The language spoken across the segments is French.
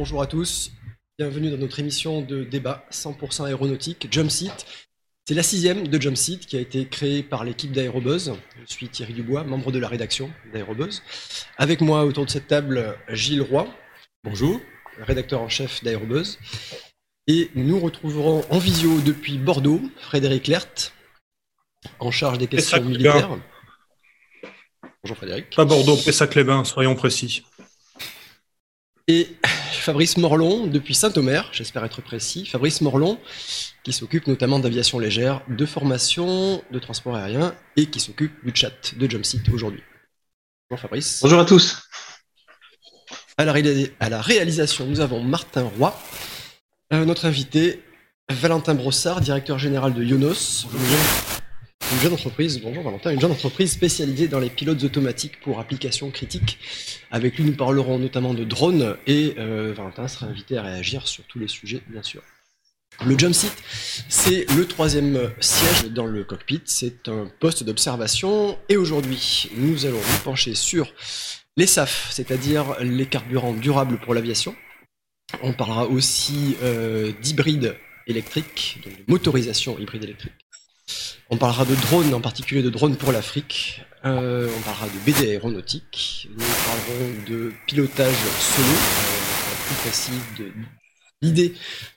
Bonjour à tous, bienvenue dans notre émission de débat 100% aéronautique Jump Seat. C'est la sixième de Jump Seat qui a été créée par l'équipe d'Aérobuzz. Je suis Thierry Dubois, membre de la rédaction d'Aérobuzz. Avec moi autour de cette table, Gilles Roy. Bonjour. Rédacteur en chef d'Aérobuzz. Et nous retrouverons en visio depuis Bordeaux Frédéric Lert, en charge des questions militaires. Bonjour Frédéric. Pas Bordeaux, Pessac-les-Bains, soyons précis. Et Fabrice Morlon, depuis Saint-Omer, j'espère être précis. Fabrice Morlon, qui s'occupe notamment d'aviation légère, de formation, de transport aérien, et qui s'occupe du chat de Jumpseat aujourd'hui. Bonjour Fabrice. Bonjour à tous. À la, à la réalisation, nous avons Martin Roy, euh, notre invité, Valentin Brossard, directeur général de Yonos, une jeune entreprise, bonjour Valentin, une jeune entreprise spécialisée dans les pilotes automatiques pour applications critiques. Avec lui, nous parlerons notamment de drones et euh, Valentin sera invité à réagir sur tous les sujets, bien sûr. Le jump seat, c'est le troisième siège dans le cockpit. C'est un poste d'observation. Et aujourd'hui, nous allons nous pencher sur les SAF, c'est-à-dire les carburants durables pour l'aviation. On parlera aussi euh, d'hybride électrique, donc de motorisation hybride électrique. On parlera de drones, en particulier de drones pour l'Afrique. Euh, on parlera de BD aéronautique. Nous parlerons de pilotage solo, euh, plus précis de l'idée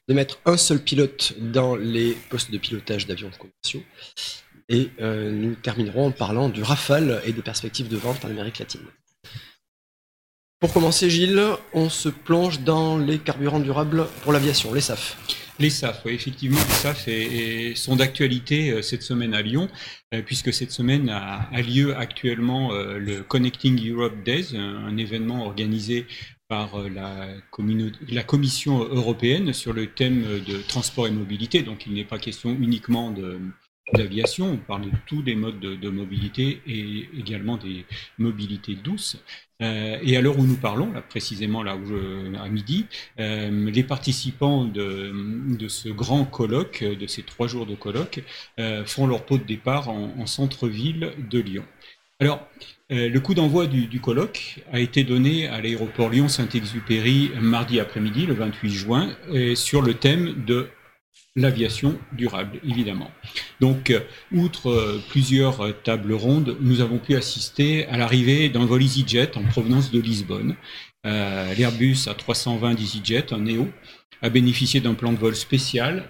de mettre un seul pilote dans les postes de pilotage d'avions commerciaux. Et euh, nous terminerons en parlant du Rafale et des perspectives de vente en Amérique latine. Pour commencer, Gilles, on se plonge dans les carburants durables pour l'aviation, les SAF. Les SAF, oui, effectivement, les SAF sont d'actualité euh, cette semaine à Lyon, euh, puisque cette semaine a, lieu actuellement euh, le Connecting Europe Days, un, événement organisé par la, la, Commission européenne sur le thème de transport et mobilité. Donc il n'est pas question uniquement de, d'aviation, on parle de tous les modes de, mobilité et également des mobilités douces. Euh, et à l'heure où nous parlons, là, précisément là où je, à midi, euh, les participants de, de, ce grand colloque, de ces trois jours de colloque, euh, font leur pot de départ en, centre-ville de Lyon. Alors, le coup d'envoi du, du, colloque a été donné à l'aéroport Lyon-Saint-Exupéry mardi après-midi, le 28 juin, sur le thème de l'aviation durable, évidemment. Donc, euh, outre euh, plusieurs euh, tables rondes, nous avons pu assister à l'arrivée d'un vol EasyJet en provenance de Lisbonne. L'Airbus A320 d'EasyJet, un Neo, a bénéficié d'un plan de vol spécial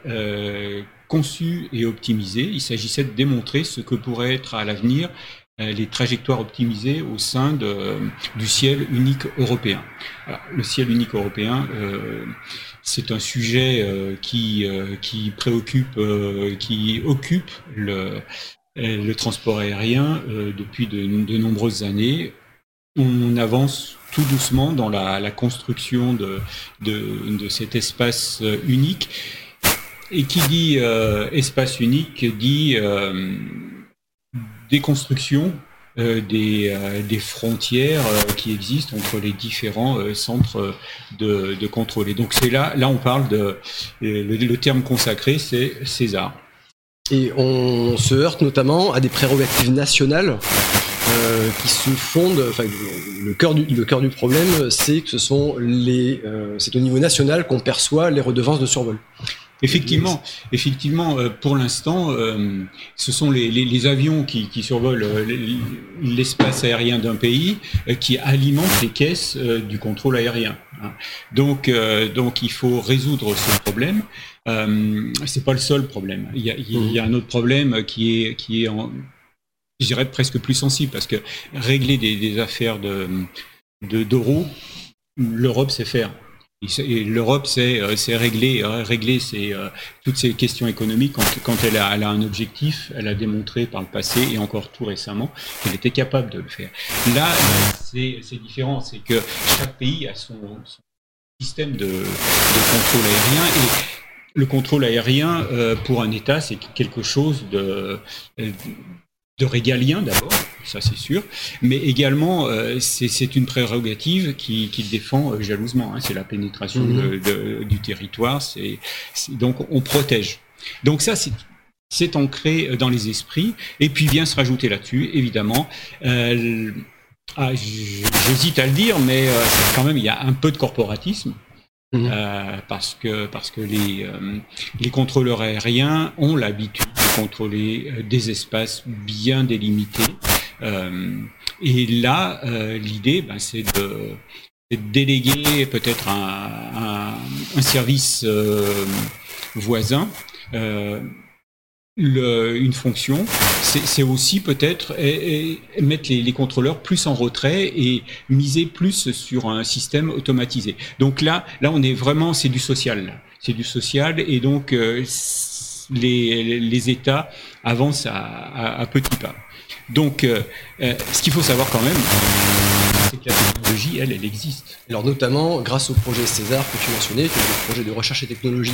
conçu et optimisé. Il s'agissait de démontrer ce que pourrait être à l'avenir les trajectoires optimisées au sein de, du ciel unique européen. le ciel unique européen, c'est un sujet euh, qui, euh, qui préoccupe, euh, qui occupe le, le transport aérien depuis de, nombreuses années. On avance tout doucement dans la, construction de, de, cet espace unique. Et qui dit espace unique dit déconstruction des, euh, des, frontières euh, qui existent entre les différents centres de, contrôle. Et donc c'est là, là on parle de le, terme consacré, c'est César. Et on se heurte notamment à des prérogatives nationales euh, qui se fondent. Enfin, le cœur du, le cœur du problème, c'est que ce sont les, euh, c'est au niveau national qu'on perçoit les redevances de survol. Effectivement, effectivement, euh, pour l'instant, euh, ce sont les, les, les avions qui, qui survolent euh, l'espace aérien d'un pays qui alimentent les caisses du contrôle aérien. Hein. Donc, donc, il faut résoudre ce problème. C'est pas le seul problème. Il y a, il y a un autre problème qui est qui est en, je dirais presque plus sensible parce que régler des, des affaires de d'euros, l'Europe sait faire. L'Europe, c'est euh, régler, euh, régler euh, toutes ces questions économiques quand, elle, a, un objectif. Elle a démontré par le passé et encore tout récemment qu'elle était capable de le faire. Là, c'est différent, c'est que chaque pays a son, système de, contrôle aérien et le contrôle aérien pour un État, c'est quelque chose de, de régalien d'abord, ça c'est sûr, mais également euh, c'est une prérogative qui, qui défend euh, jalousement. Hein, c'est la pénétration mhm. de, du territoire, c'est donc on protège. Donc ça c'est c'est ancré euh, dans les esprits, et puis vient se rajouter là-dessus, évidemment. Euh, ah, J'hésite à le dire, mais quand même il y a un peu de corporatisme Mmh. parce que parce que les les contrôleurs aériens ont l'habitude de contrôler des espaces bien délimités. et là, l'idée, ben, c'est de déléguer peut-être un, un, service voisin euh, une fonction, c'est aussi peut-être mettre les, contrôleurs plus en retrait et miser plus sur un système automatisé. Donc là, là, on est vraiment, c'est du social, c'est du social, et donc euh, les, États avancent à, petits pas. Donc, euh, euh, ce qu'il faut savoir quand même, c'est que la technologie, elle, elle existe. Alors notamment grâce au projet César que tu mentionnais, qui est le projet de recherche et technologie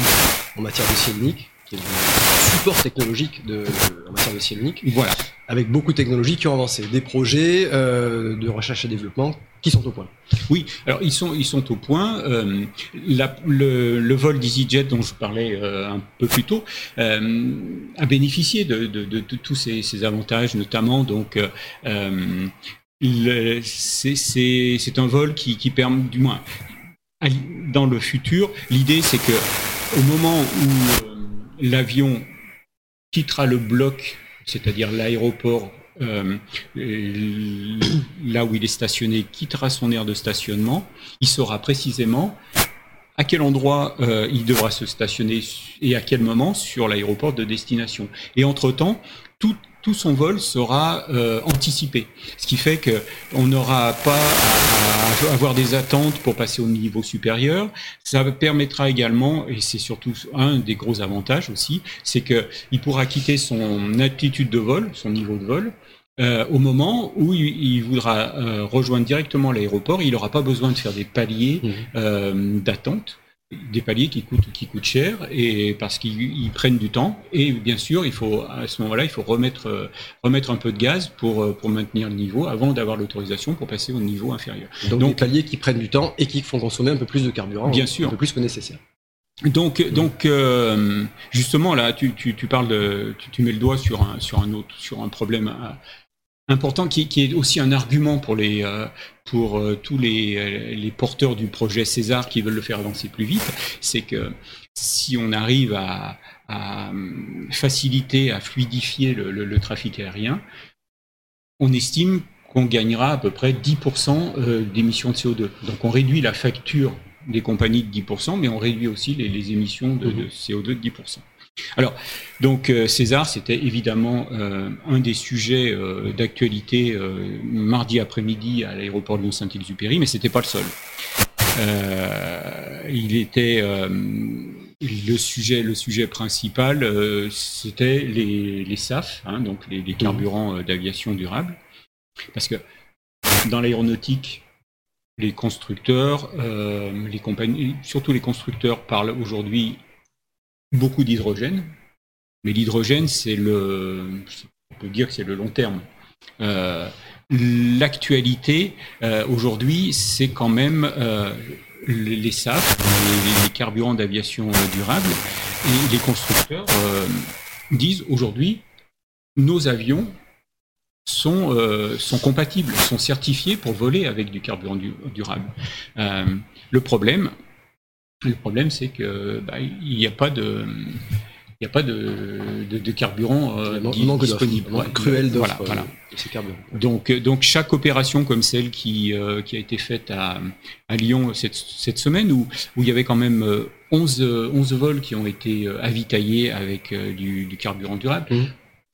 en matière de unique, qui est le support technologique de, en matière de ciel unique. Voilà. Avec beaucoup de technologies qui ont avancé, des projets euh, de recherche et développement qui sont au point. Oui, alors ils sont ils sont au point. Euh, la, le, le, vol d'EasyJet dont je parlais euh, un peu plus tôt euh, a bénéficié de, de, de, de tous ces, ces, avantages, notamment donc c'est un vol qui, qui permet, du moins dans le futur, l'idée c'est que au moment où l'avion quittera le bloc, c'est-à-dire l'aéroport, euh, là où il est stationné, quittera son aire de stationnement, il saura précisément à quel endroit euh, il devra se stationner et à quel moment sur l'aéroport de destination. Et entre-temps, tout, tout son vol sera euh, anticipé, ce qui fait que on n'aura pas à, avoir des attentes pour passer au niveau supérieur. Ça permettra également, et c'est surtout un des gros avantages aussi, c'est que il pourra quitter son altitude de vol, son niveau de vol, euh, au moment où il, voudra euh, rejoindre directement l'aéroport, il n'aura pas besoin de faire des paliers mmh. euh, d'attente des paliers qui coûtent qui coûtent cher et parce qu'ils prennent du temps et bien sûr il faut à ce moment-là il faut remettre remettre un peu de gaz pour pour maintenir le niveau avant d'avoir l'autorisation pour passer au niveau inférieur. Donc, des paliers qui prennent du temps et qui font consommer un peu plus de carburant, bien sûr, un peu plus que nécessaire. Donc, donc euh, justement là, tu, tu, tu parles de, tu, tu, mets le doigt sur un sur un autre sur un problème important qui, qui, est aussi un argument pour les euh, pour euh, tous les, euh, les, porteurs du projet César qui veulent le faire avancer plus vite, c'est que si on arrive à, à faciliter, à fluidifier le, le, le, trafic aérien, on estime qu'on gagnera à peu près 10% d'émissions de CO2. Donc on réduit la facture des compagnies de 10%, mais on réduit aussi les, les émissions de, de CO2 de 10%. Alors, donc euh, César, c'était évidemment euh, un des sujets euh, d'actualité mardi après-midi à l'aéroport de Lyon-Saint-Exupéry, mais c'était pas le seul. Il était le sujet, le sujet principal, c'était les, SAF, hein, donc les, carburants d'aviation durable, parce que dans l'aéronautique, les constructeurs, surtout les constructeurs parlent aujourd'hui beaucoup d'hydrogène, mais l'hydrogène, c'est le, on peut dire que c'est le long terme. Euh, L'actualité euh, aujourd'hui, c'est quand même euh, les SAF, les, carburants d'aviation durable, et les constructeurs disent aujourd'hui, nos avions sont, compatibles, sont certifiés pour voler avec du carburant du, durable. le problème, le problème, c'est que bah, il n'y a pas de il n'y a pas de, de, de carburant euh, disponible. Ouais, cruel voilà, voilà. Donc, donc chaque opération comme celle qui, euh, qui a été faite à, à Lyon cette, cette semaine, où, où il y avait quand même 11, euh, 11 vols qui ont été euh, avitaillés avec du, du carburant durable, mmh.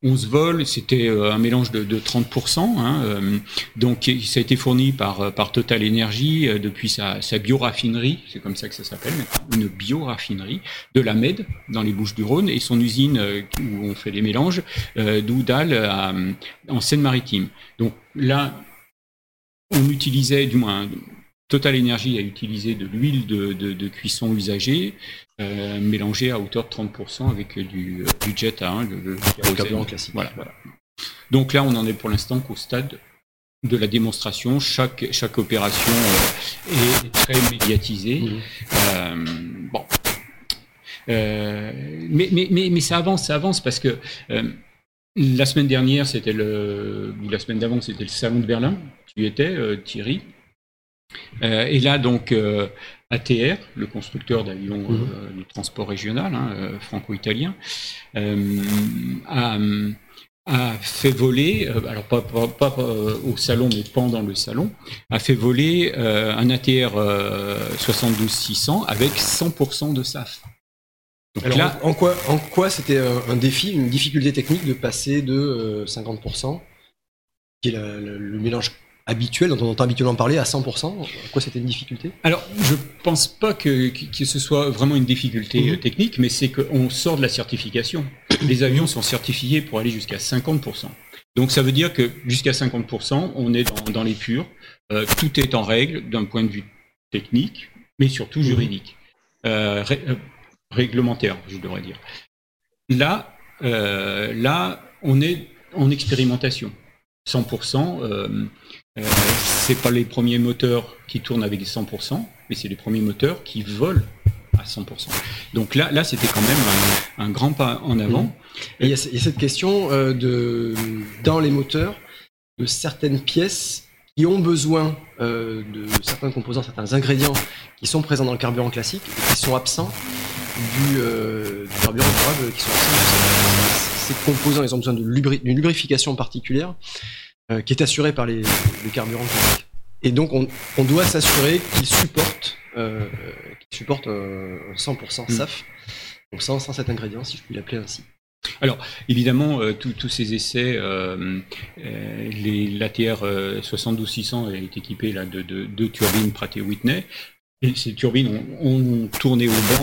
11 vols, c'était euh, un mélange de, de 30%. Hein, euh, donc ça a été fourni par, euh, Total Energy depuis sa, sa bioraffinerie, c'est comme ça que ça s'appelle, une bioraffinerie de la Med dans les Bouches du Rhône et son usine où on fait les mélanges d'Oudal en Seine-Maritime. Donc là, on utilisait, du moins Total Energy a utilisé de l'huile de, de, de, cuisson usagée, euh, mélangée à hauteur de 30% avec du, du jet à 1, le, le carburant classique. Voilà, voilà. Donc là, on en est pour l'instant qu'au stade de la démonstration. Chaque, chaque opération euh, est très médiatisée. Mmh. Euh, bon. Mais, mais, mais, mais, ça avance, ça avance parce que la semaine dernière, c'était le, ou la semaine d'avant, c'était le salon de Berlin. Tu y étais, Thierry? Et là, donc, ATR, le constructeur d'avions mmh. de transport régional, hein, franco-italien, a a fait voler, euh, alors pas, pas, euh, au salon, mais pendant le salon, a fait voler euh, un ATR 72600 avec 100% de SAF. alors, là, en quoi, en quoi c'était un défi, une difficulté technique de passer de 50%, qui est le mélange habituel, dont on entend habituellement parler, à 100% Quoi c'était une difficulté? Alors, je pense pas que, que, ce soit vraiment une difficulté mhm. technique, mais c'est qu'on sort de la certification. Les avions sont certifiés pour aller jusqu'à 50%. Donc ça veut dire que jusqu'à 50%, on est dans, dans les purs. Euh, tout est en règle d'un point de vue technique, mais surtout mhm. juridique. Euh, euh, réglementaire, je devrais dire. Là, euh, là, on est en expérimentation. 100%, euh, c'est pas les premiers moteurs qui tournent avec des 100%, mais c'est les premiers moteurs qui volent à 100%. Donc là, là c'était quand même un, grand pas en avant. Mmh. Et il y, a cette question euh, de, dans les moteurs, de certaines pièces qui ont besoin euh, de certains composants, certains ingrédients qui sont présents dans le carburant classique et qui sont absents du, euh, du carburant durable, qui sont absents ces composants, ils ont besoin d'une lubrification particulière euh, qui est assurée par les, carburants classiques. Et donc on, doit s'assurer qu'ils supportent, euh, supportent 100% SAF, donc sans, sans cet ingrédient, si je puis l'appeler ainsi. Alors, évidemment, euh, tous ces essais, euh, l'ATR 72600 est équipé là, de deux turbines Pratt Whitney. Et ces turbines ont, tourné au banc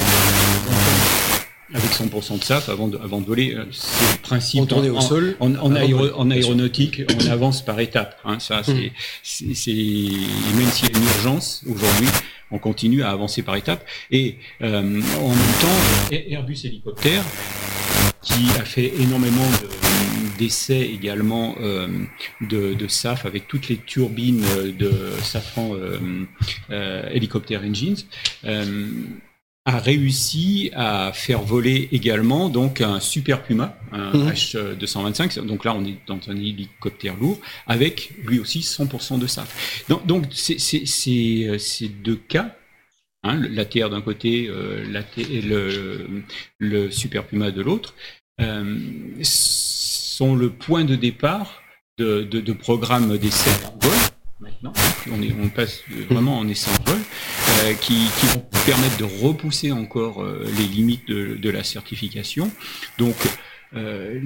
avec 100% de SAF avant de, avant de voler. Euh, c'est le principe. On au sol. En, en, en, aéronautique, on avance par étapes. Hein, ça, c'est, hmm. c'est, même s'il y a une urgence aujourd'hui, on continue à avancer par étapes. Et euh, en même temps, Airbus Hélicoptère, qui a fait énormément d'essais également euh, de, de, SAF avec toutes les turbines de Safran euh, euh, Helicopter Engines. A réussi à faire voler également donc un Super Puma, un H225. Mhm. Donc là, on est dans un hélicoptère lourd avec lui aussi 100% de SAF. Donc, donc c'est euh, ces deux cas, hein, l'ATR d'un côté, euh, le, le Super Puma de l'autre, euh, sont le point de départ de, de, de programmes d'essai en vol maintenant. On, est, on passe vraiment en essai en vol. Euh, qui, vont permettre de repousser encore euh, les limites de, la certification. Donc, euh,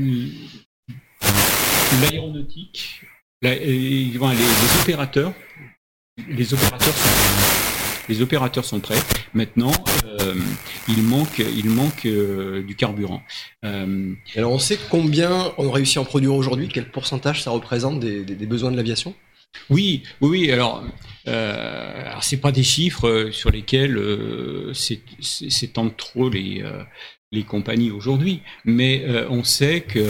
l'aéronautique, les, opérateurs, les opérateurs sont, les opérateurs sont prêts. Maintenant, il manque, il manque du carburant. alors, on sait combien on réussit à en produire aujourd'hui Quel pourcentage ça représente des besoins de l'aviation? Oui, oui, alors, euh, alors c'est pas des chiffres euh, sur lesquels euh, s'étendent trop les, euh, les compagnies aujourd'hui, mais on sait que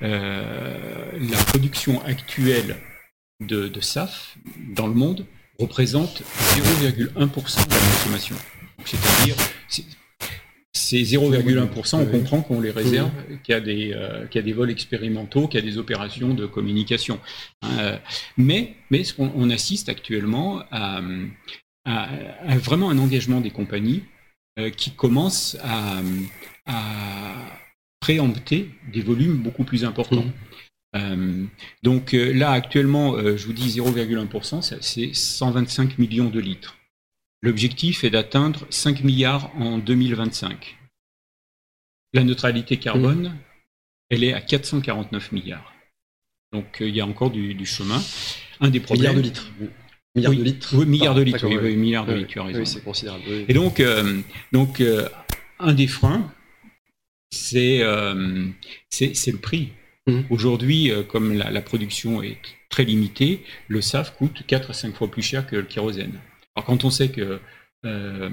la production actuelle de, de, SAF dans le monde représente 0,1% de la consommation. C'est-à-dire, c'est 0,1%, on comprend qu'on les réserve, qu'il y, a des, euh, qu'il y a des vols expérimentaux, qu'il y a des opérations de communication. Euh, mais mais on, assiste actuellement à, vraiment un engagement des compagnies euh, qui commencent à, préempter des volumes beaucoup plus importants. Mmh. donc là, actuellement, je vous dis 0,1%, c'est 125 millions de litres. L'objectif est d'atteindre 5 milliards en 2025. La neutralité carbone, mmh. elle est à 449 milliards. Donc euh, il y a encore du, chemin. Un des problèmes. Milliards de litres. Milliards de litres. Oui, milliards de litres. Oui, milliards de litres. Oui, c'est considérable. Et donc, euh, donc euh, un des freins, c'est c'est le prix. Mmh. Aujourd'hui, comme la, la, production est très limitée, le SAF coûte 4 à 5 fois plus cher que le kérosène. Alors quand on sait que euh,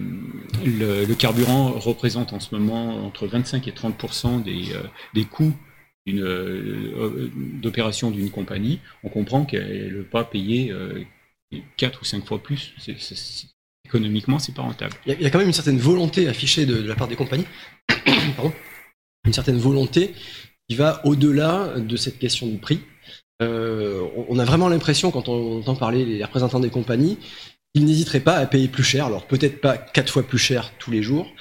le, carburant représente en ce moment entre 25 et 30 des, euh, des coûts euh, d'opération d'une compagnie. On comprend qu'elle ne veut pas payer 4 ou 5 fois plus. économiquement, c'est pas rentable. Il y, a quand même une certaine volonté affichée de, la part des compagnies, une certaine volonté qui va au-delà de cette question du prix. on a vraiment l'impression, quand on entend parler les représentants des compagnies, ils n'hésiteraient pas à payer plus cher, alors peut-être pas quatre fois plus cher tous les jours,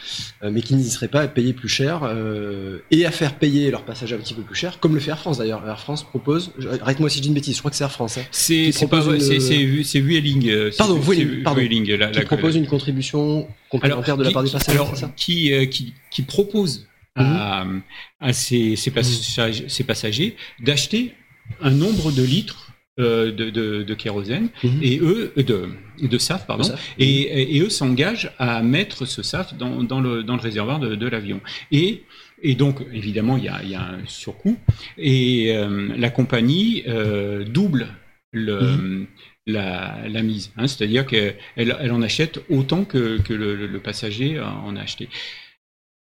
euh, mais qu'ils n'hésiteraient pas à payer plus cher euh, et à faire payer leurs passagers un petit peu plus cher, comme le fait Air France d'ailleurs. Air France propose, arrête-moi si je dis une bêtise, je crois que c'est Air France. Hein, c'est pas vrai, c'est Vueling. Euh, pardon, Vueling, pardon, la, qui propose une contribution complémentaire de la part des passagers. Alors, qui, qui, qui, propose à, mhm. à ces, ces, passagers, ces passagers d'acheter un nombre de litres euh, de, de, de, kérosène mhm. et eux de, de SAF pardon Et, et, eux s'engagent à mettre ce SAF dans, dans, le, dans le réservoir de, de l'avion et et donc, évidemment, il y a, il y a un surcoût. Et euh, la compagnie euh, double le, mhm. la, la, mise. Hein, C'est-à-dire qu'elle elle en achète autant que, que le, le, passager en a acheté.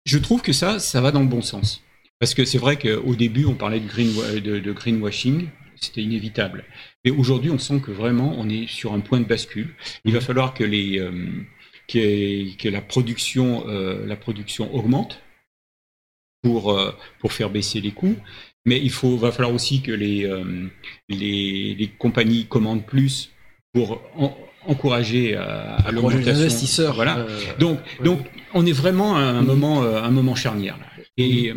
Je trouve que ça, ça va dans le bon sens. Parce que c'est vrai qu'au début, on parlait de, green, de, de greenwashing c'était inévitable. Mais aujourd'hui, on sent que vraiment, on est sur un point de bascule. Il va falloir que, les, euh, que, que, la, production, euh, la production augmente pour, euh, pour faire baisser les coûts. Mais il faut, va falloir aussi que les, les, les, compagnies commandent plus pour encourager à, à l'augmentation. les investisseurs. Voilà. donc, donc, on est vraiment à un, moment, un moment charnière. Là. Et.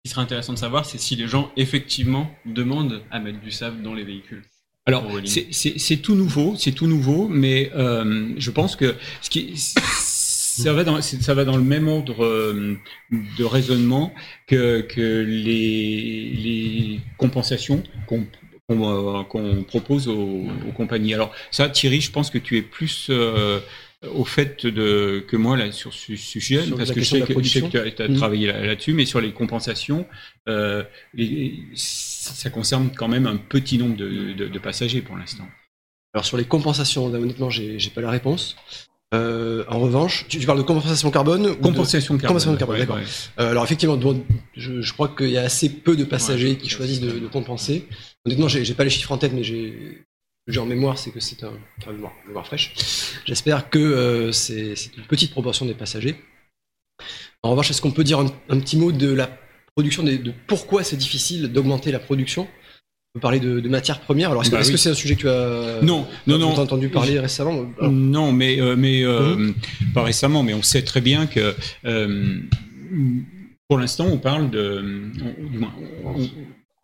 Ce qui serait intéressant de savoir, c'est si les gens effectivement demandent à mettre du sable dans les véhicules. Alors, c'est tout nouveau, c'est tout nouveau, mais euh, je pense que ce qui, ça va dans, ça va dans le même ordre euh, de raisonnement que, que les, les compensations qu'on qu'on propose aux, aux, compagnies. Alors ça, Thierry, je pense que tu es plus euh, au fait de, que moi là, sur ce sujet, parce que je sais, que, tu as, mmh. travaillé là-dessus, mais sur les compensations, euh, ça concerne quand même un petit nombre de, de, de passagers pour l'instant. Alors sur les compensations, honnêtement, j'ai pas la réponse. Euh, en revanche, tu, parles de compensation carbone Compensation de, carbone. carbone, d'accord. Euh, alors effectivement, je, je crois qu'il y a assez peu de passagers qui choisissent de, de, compenser. Honnêtement, j'ai pas les chiffres en tête, mais j'ai j'ai en mémoire, c'est que c'est un, enfin, mémoire, mémoire fraîche. J'espère que euh, c'est une petite proportion des passagers. En revanche, est-ce qu'on peut dire un, petit mot de la production, de, de pourquoi c'est difficile d'augmenter la production? On peut parler de, de matières premières. Alors, est-ce bah que c'est un sujet que tu as, non, non, non. entendu parler récemment Non, mais, euh, mais euh, mhm. pas récemment, mais on sait très bien que pour l'instant, on parle de. On,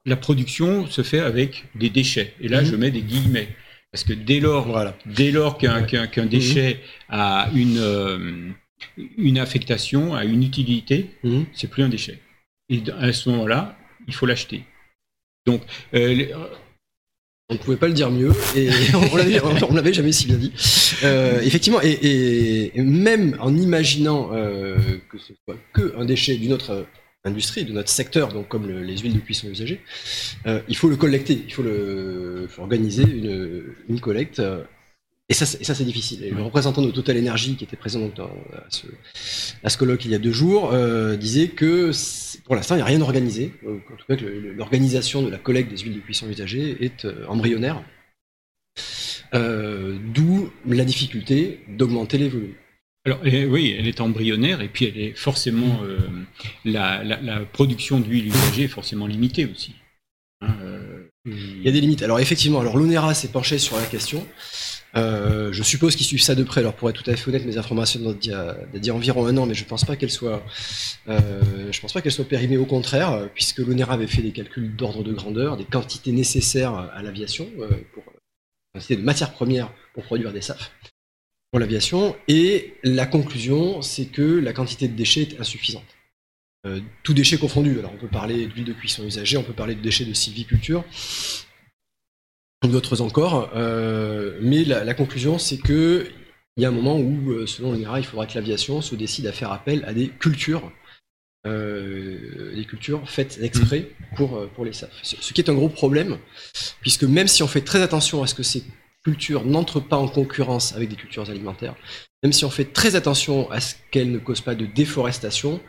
la production se fait avec des déchets. Et là, mhm. je mets des guillemets. Parce que dès lors, voilà. dès lors qu'un déchet a une, euh, une affectation, a une utilité, mhm. c'est plus un déchet. Et à ce moment-là, il faut l'acheter. Donc, euh, on ne pouvait pas le dire mieux, et on l'avait jamais si bien dit. Euh, effectivement, et, et, même en imaginant euh, que ce soit que un déchet d'une autre industrie, de notre secteur, donc comme les huiles de cuisson usagées, euh, il faut le collecter, il faut, le, organiser une, une collecte. Euh, et ça, ça c'est difficile. Et le représentant de Total Energy, qui était présent donc dans, à, ce, à, ce, colloque il y a deux jours, euh, disait que pour l'instant, il n'y a rien organisé. En tout cas, l'organisation de la collecte des huiles de cuisson usagées est embryonnaire. D'où la difficulté d'augmenter les volumes. Alors oui, elle est embryonnaire et puis elle est forcément euh, la, la, la, production d'huile usagée est forcément limitée aussi. Hein, euh, il y a des limites. Alors effectivement, alors l'ONERA s'est penché sur la question. Euh, je suppose qu'ils suivent ça de près. Alors pour être tout à fait honnête, mes informations datent d'il y, a environ un an, mais je pense pas qu'elles soient, pense pas qu'elles soient périmées. Au contraire, puisque l'ONERA avait fait des calculs d'ordre de grandeur, des quantités nécessaires à l'aviation euh, pour de matières premières pour produire des SAF pour l'aviation. Et la conclusion, c'est que la quantité de déchets est insuffisante. Euh, tout déchet confondu. Alors on peut parler d'huile de cuisson usagée, on peut parler de déchets de sylviculture, ou d'autres encore. Euh, mais la, la conclusion, c'est que il y a un moment où, euh, selon l'INRA, il faudra que l'aviation se décide à faire appel à des cultures, euh, des cultures faites exprès pour, euh, pour les SAF. Ce, ce qui est un gros problème, puisque même si on fait très attention à ce que ces culture n'entre pas en concurrence avec des cultures alimentaires, même si on fait très attention à ce qu'elles ne causent pas de déforestation,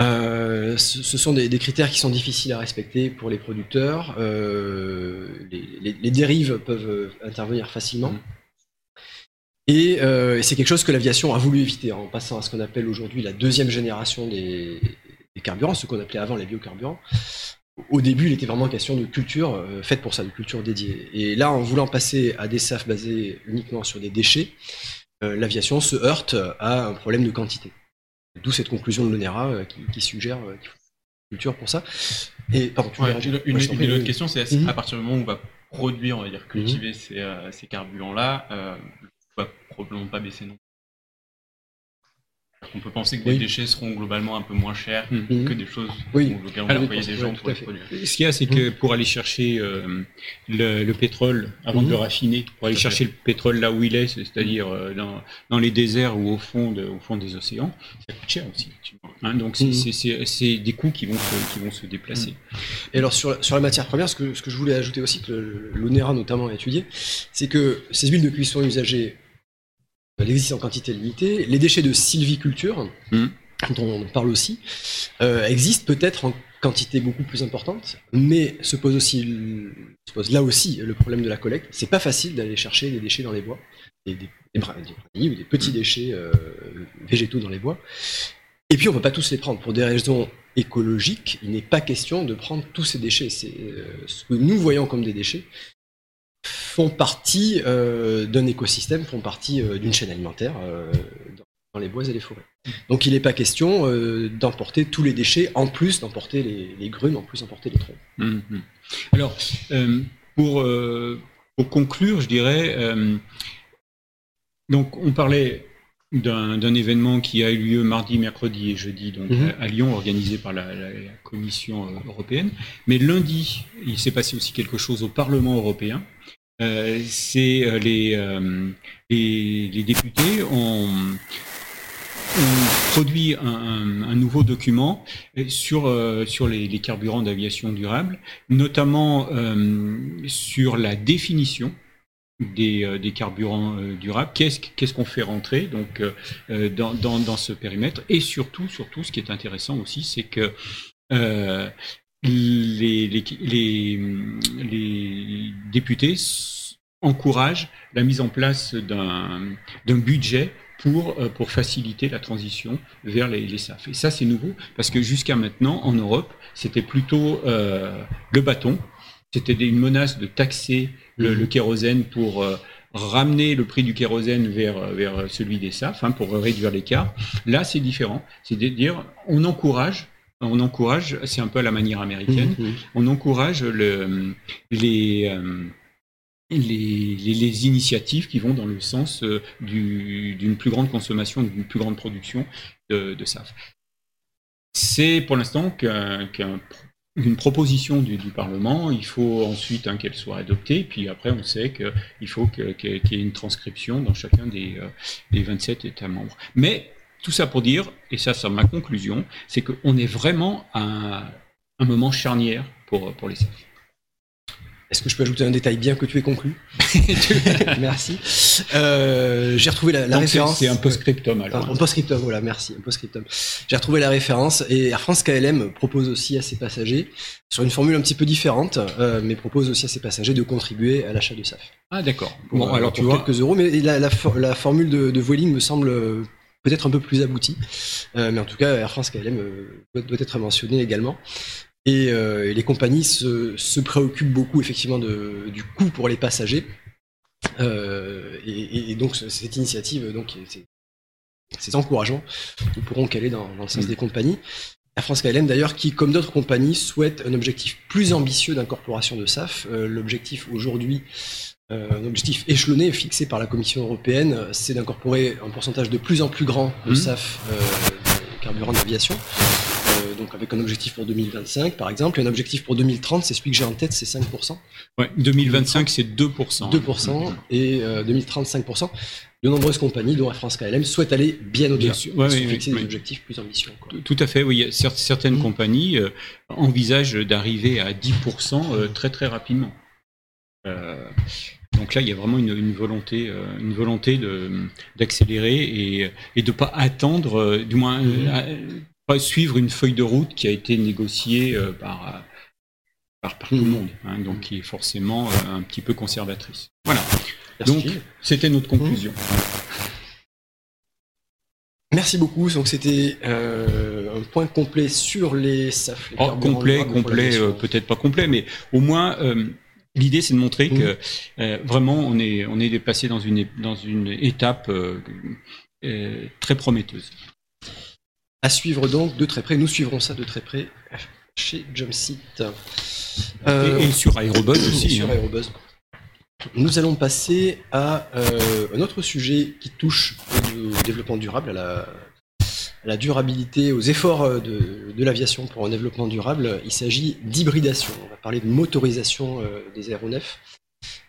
euh, ce, sont des, critères qui sont difficiles à respecter pour les producteurs. Euh, les, dérives peuvent intervenir facilement. Euh, et, c'est quelque chose que l'aviation a voulu éviter en passant à ce qu'on appelle aujourd'hui la deuxième génération des carburants, ce qu'on appelait avant les biocarburants au début, il était vraiment question de culture euh, faite pour ça, de culture dédiée. Et là, en voulant passer à des SAF basés uniquement sur des déchets, euh, l'aviation se heurte à un problème de quantité. D'où cette conclusion de l'ONERA qui, suggère qu'il faut une culture pour ça. Et pardon, tu une, autre question, c'est mhm. à partir du moment où on va produire, on va dire cultiver mhm. ces, ces carburants-là, euh, on va probablement pas baisser non on peut penser que les déchets seront globalement un peu moins chers mm-hmm. que des choses oui. auxquelles on va envoyer des gens pour les produire. Ce qu'il y a, c'est que mm-hmm. pour aller chercher euh, le, pétrole, avant de le mm-hmm. raffiner, pour aller chercher le pétrole là où il est, c'est-à-dire euh, dans, dans, les déserts ou au fond, de, au fond des océans, ça coûte cher aussi. Hein, donc c'est des coûts qui vont se, qui vont se déplacer. Et alors sur, sur la matière première, ce que, ce que je voulais ajouter aussi, que l'ONERA notamment a étudié, c'est que ces huiles de cuisson usagées existe en quantité limitée. Les déchets de sylviculture, hmm. dont on parle aussi, euh, existent peut-être en quantité beaucoup plus importante, mais se pose aussi, se pose là aussi le problème de la collecte. C'est pas facile d'aller chercher des déchets dans les bois, des, des, ou des petits hmm. déchets euh, végétaux dans les bois. Et puis on peut pas tous les prendre pour des raisons écologiques. Il n'est pas question de prendre tous ces déchets. C'est euh, ce que nous voyons comme des déchets font partie euh, d'un écosystème, font partie euh, d'une chaîne alimentaire euh, dans les bois et les forêts. Donc il n'est pas question d'emporter tous les déchets, en plus d'emporter les, grumes, en plus d'emporter les troncs. Hum. Alors, pour, pour, conclure, je dirais, donc on parlait d'un événement qui a eu lieu mardi, mercredi et jeudi donc mhm. à, Lyon, organisé par la, la Commission européenne. Mais lundi, il s'est passé aussi quelque chose au Parlement européen. Euh, c'est euh, euh, les, les, députés ont, produit un, nouveau document sur, sur les, carburants d'aviation durable, notamment sur la définition des, des, carburants durables. Qu'est-ce qu'on fait rentrer donc dans, dans, ce périmètre? Et surtout, surtout, ce qui est intéressant aussi, c'est que les, les, les, députés encouragent la mise en place d'un budget pour, euh, pour faciliter la transition vers les, les SAF. Et ça, c'est nouveau, parce que jusqu'à maintenant, en Europe, c'était plutôt euh, le bâton, c'était une menace de taxer le, le kérosène pour euh, ramener le prix du kérosène vers, vers celui des SAF, hein, pour réduire l'écart. Là, c'est différent, c'est de dire on encourage on encourage, c'est un peu à la manière américaine, mmh, mmh. on encourage le, les, euh, les, les, initiatives qui vont dans le sens euh, d'une plus grande consommation, d'une plus grande production de, de SAF. C'est pour l'instant qu'une proposition du, du, Parlement, il faut ensuite hein, qu'elle soit adoptée, puis après on sait qu'il faut qu'il y ait une transcription dans chacun des, euh, des 27 États membres. Mais tout ça pour dire, et ça c'est ma conclusion, c'est qu'on est vraiment à un moment charnière pour, pour les SAF. Est-ce que je peux ajouter un détail bien que tu aies conclu Merci. Euh, j'ai retrouvé la, référence. C'est un post-scriptum alors. un post-scriptum, voilà, merci. Un post-scriptum. J'ai retrouvé la référence et Air France KLM propose aussi à ses passagers, sur une formule un petit peu différente, euh, mais propose aussi à ses passagers de contribuer à l'achat de SAF. Ah d'accord. Bon, euh, alors tu vois. quelques euros, mais la, la, formule de, de Vueling me semble peut-être un peu plus aboutie. mais en tout cas, Air France KLM doit, doit être mentionné également. Euh, et, les compagnies se, préoccupent beaucoup effectivement du coût pour les passagers. Euh, et, donc cette initiative, donc ces encouragements, nous pourrons caler dans, dans le sens mm. des compagnies. La France KLM d'ailleurs, qui comme d'autres compagnies souhaite un objectif plus ambitieux d'incorporation de SAF. Euh, l'objectif aujourd'hui, un objectif échelonné fixé par la Commission européenne, c'est d'incorporer un pourcentage de plus en plus grand de mm. SAF carburant d'aviation donc avec un objectif pour 2025 par exemple, et un objectif pour 2030, c'est celui que j'ai en tête, c'est 5%. Ouais, 2025 c'est 2%. 2% et 2030 5%. De nombreuses compagnies, dont la France KLM, souhaitent aller bien au-delà, ouais, fixer des objectifs plus ambitieux. Tout à fait, oui. Certaines mmh. compagnies euh, envisagent d'arriver à 10% euh, très très rapidement. Euh, donc là, il y a vraiment une, volonté, une volonté d'accélérer et, et de pas attendre, du moins mmh suivre une feuille de route qui a été négociée euh, par, par, tout le hmm. monde, hein, donc qui est forcément euh, un petit peu conservatrice. Voilà. Donc, c'était notre conclusion. Merci beaucoup. Donc c'était euh, un point complet sur les SAF. oh, complet, complet, euh, peut-être pas complet, mais au moins euh, l'idée c'est de montrer que vraiment on est on est dépassé dans une dans une étape très prometteuse. À suivre donc de très près. Nous suivrons ça de très près chez Jumpseat. et, sur Aerobuzz aussi. Sur hein. Aerobuzz. Nous allons passer à euh, un autre sujet qui touche au développement durable, à la, durabilité, aux efforts euh, de, l'aviation pour un développement durable. Il s'agit d'hybridation. On va parler de motorisation euh, des aéronefs.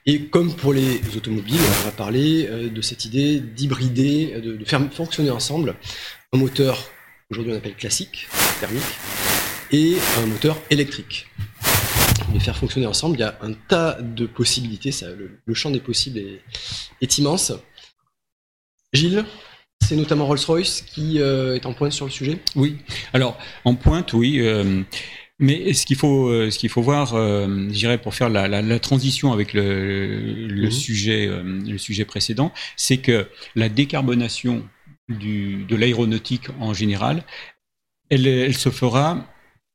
Et comme pour les automobiles, on va parler de cette idée d'hybrider, de, faire fonctionner ensemble un moteur, aujourd'hui on appelle classique, thermique, et un moteur électrique les faire fonctionner ensemble. Il y a un tas de possibilités. Le, champ des possibles est, immense. Gilles, c'est notamment Rolls-Royce qui euh, est en pointe sur le sujet. Oui. Alors en pointe, oui. Euh, mais ce qu'il faut, euh, ce qu'il faut voir, je dirais, pour faire la, transition avec le, mhm. sujet, le sujet précédent, c'est que la décarbonation du, de l'aéronautique en général, elle, elle se fera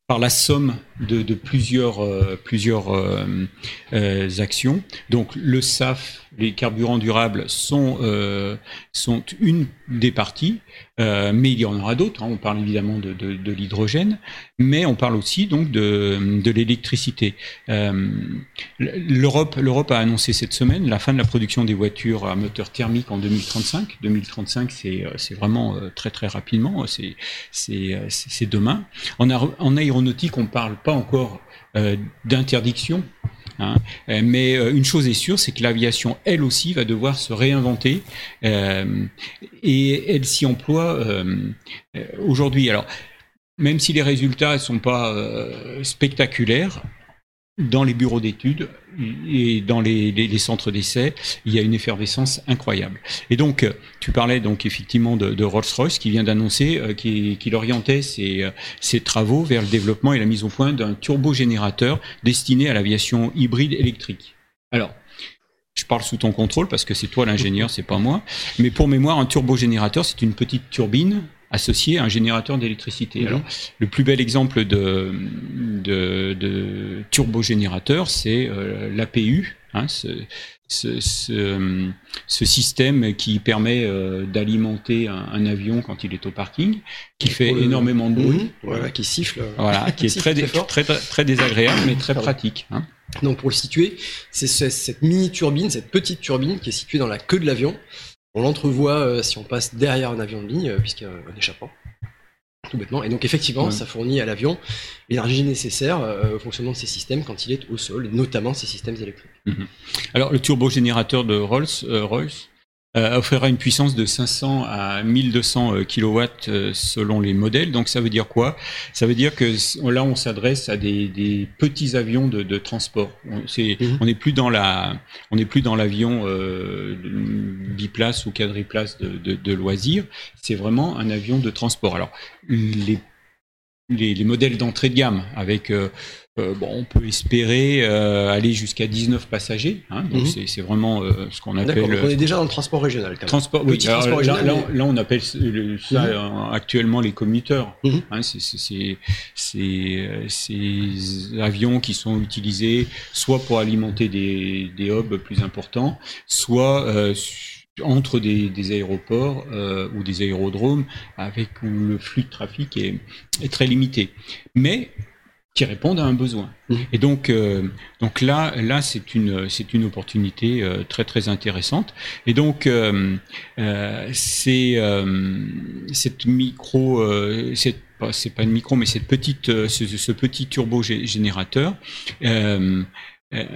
par la somme de, de plusieurs, euh, plusieurs euh, euh, actions. Donc le SAF, les carburants durables sont, sont une des parties, mais il y en aura d'autres. Hein. On parle évidemment de, de, l'hydrogène, mais on parle aussi donc de, de l'électricité. L'Europe, l'Europe a annoncé cette semaine la fin de la production des voitures à moteur thermique en 2035. 2035, c'est, vraiment très très rapidement. C'est, demain. En, aéronautique, on parle pas encore euh, d'interdiction. Hein. Euh, mais euh, une chose est sûre, c'est que l'aviation, elle aussi, va devoir se réinventer et elle s'y emploie aujourd'hui. Alors, même si les résultats ne sont pas spectaculaires, dans les bureaux d'études et dans les, centres d'essai, il y a une effervescence incroyable. Et donc, tu parlais donc effectivement de, Rolls-Royce qui vient d'annoncer euh, qu'il orientait ses, ses, travaux vers le développement et la mise au point d'un turbogénérateur destiné à l'aviation hybride électrique. Alors, je parle sous ton contrôle parce que c'est toi l'ingénieur, c'est pas moi. Mais pour mémoire, un turbogénérateur, c'est une petite turbine associé à un générateur d'électricité. Alors, le plus bel exemple de, de, de turbogénérateur, c'est euh, l'APU, hein, ce, ce, ce, système qui permet euh, d'alimenter un, avion quand il est au parking, qui fait énormément de bruit, voilà, qui siffle, voilà, qui est très, très, très, très, désagréable mais très pratique. Hein. Donc pour le situer, c'est cette mini turbine, cette petite turbine qui est située dans la queue de l'avion, on l'entrevoit euh, si on passe derrière un avion de ligne, euh, puisqu'il y a un échappement. Tout bêtement. Et donc effectivement, ça fournit à l'avion l'énergie nécessaire euh, au fonctionnement de ces systèmes quand il est au sol, notamment ces systèmes électriques. Mhm. Alors le turbogénérateur de Rolls, euh, offrira une puissance de 500 à 1200 kW euh, selon les modèles. Donc ça veut dire quoi? Ça veut dire que là on s'adresse à des, des, petits avions de, de transport. On mhm. n'est plus dans la, on n'est plus dans l'avion euh, biplace ou quadriplace de, de, de loisirs. C'est vraiment un avion de transport. Alors les les, les modèles d'entrée de gamme avec euh, euh, bon, on peut espérer euh, aller jusqu'à 19 passagers. Hein, donc mhm. c'est vraiment euh, ce qu'on appelle. on est déjà dans le transport régional. Transport, oui. transport régional, là, là, on appelle ça mhm. actuellement les commuteurs. Mhm. Hein, c'est ces avions qui sont utilisés soit pour alimenter des, des hubs plus importants, soit entre des, des aéroports euh, ou des aérodromes avec où le flux de trafic est, est très limité. Mais qui répondent à un besoin. Mmh. Et donc, euh, donc là, là, c'est une, c'est une opportunité euh, très très intéressante. Et donc, euh, euh c'est cette micro, c'est pas, c'est pas une micro, mais cette petite, ce, ce petit turbo générateur.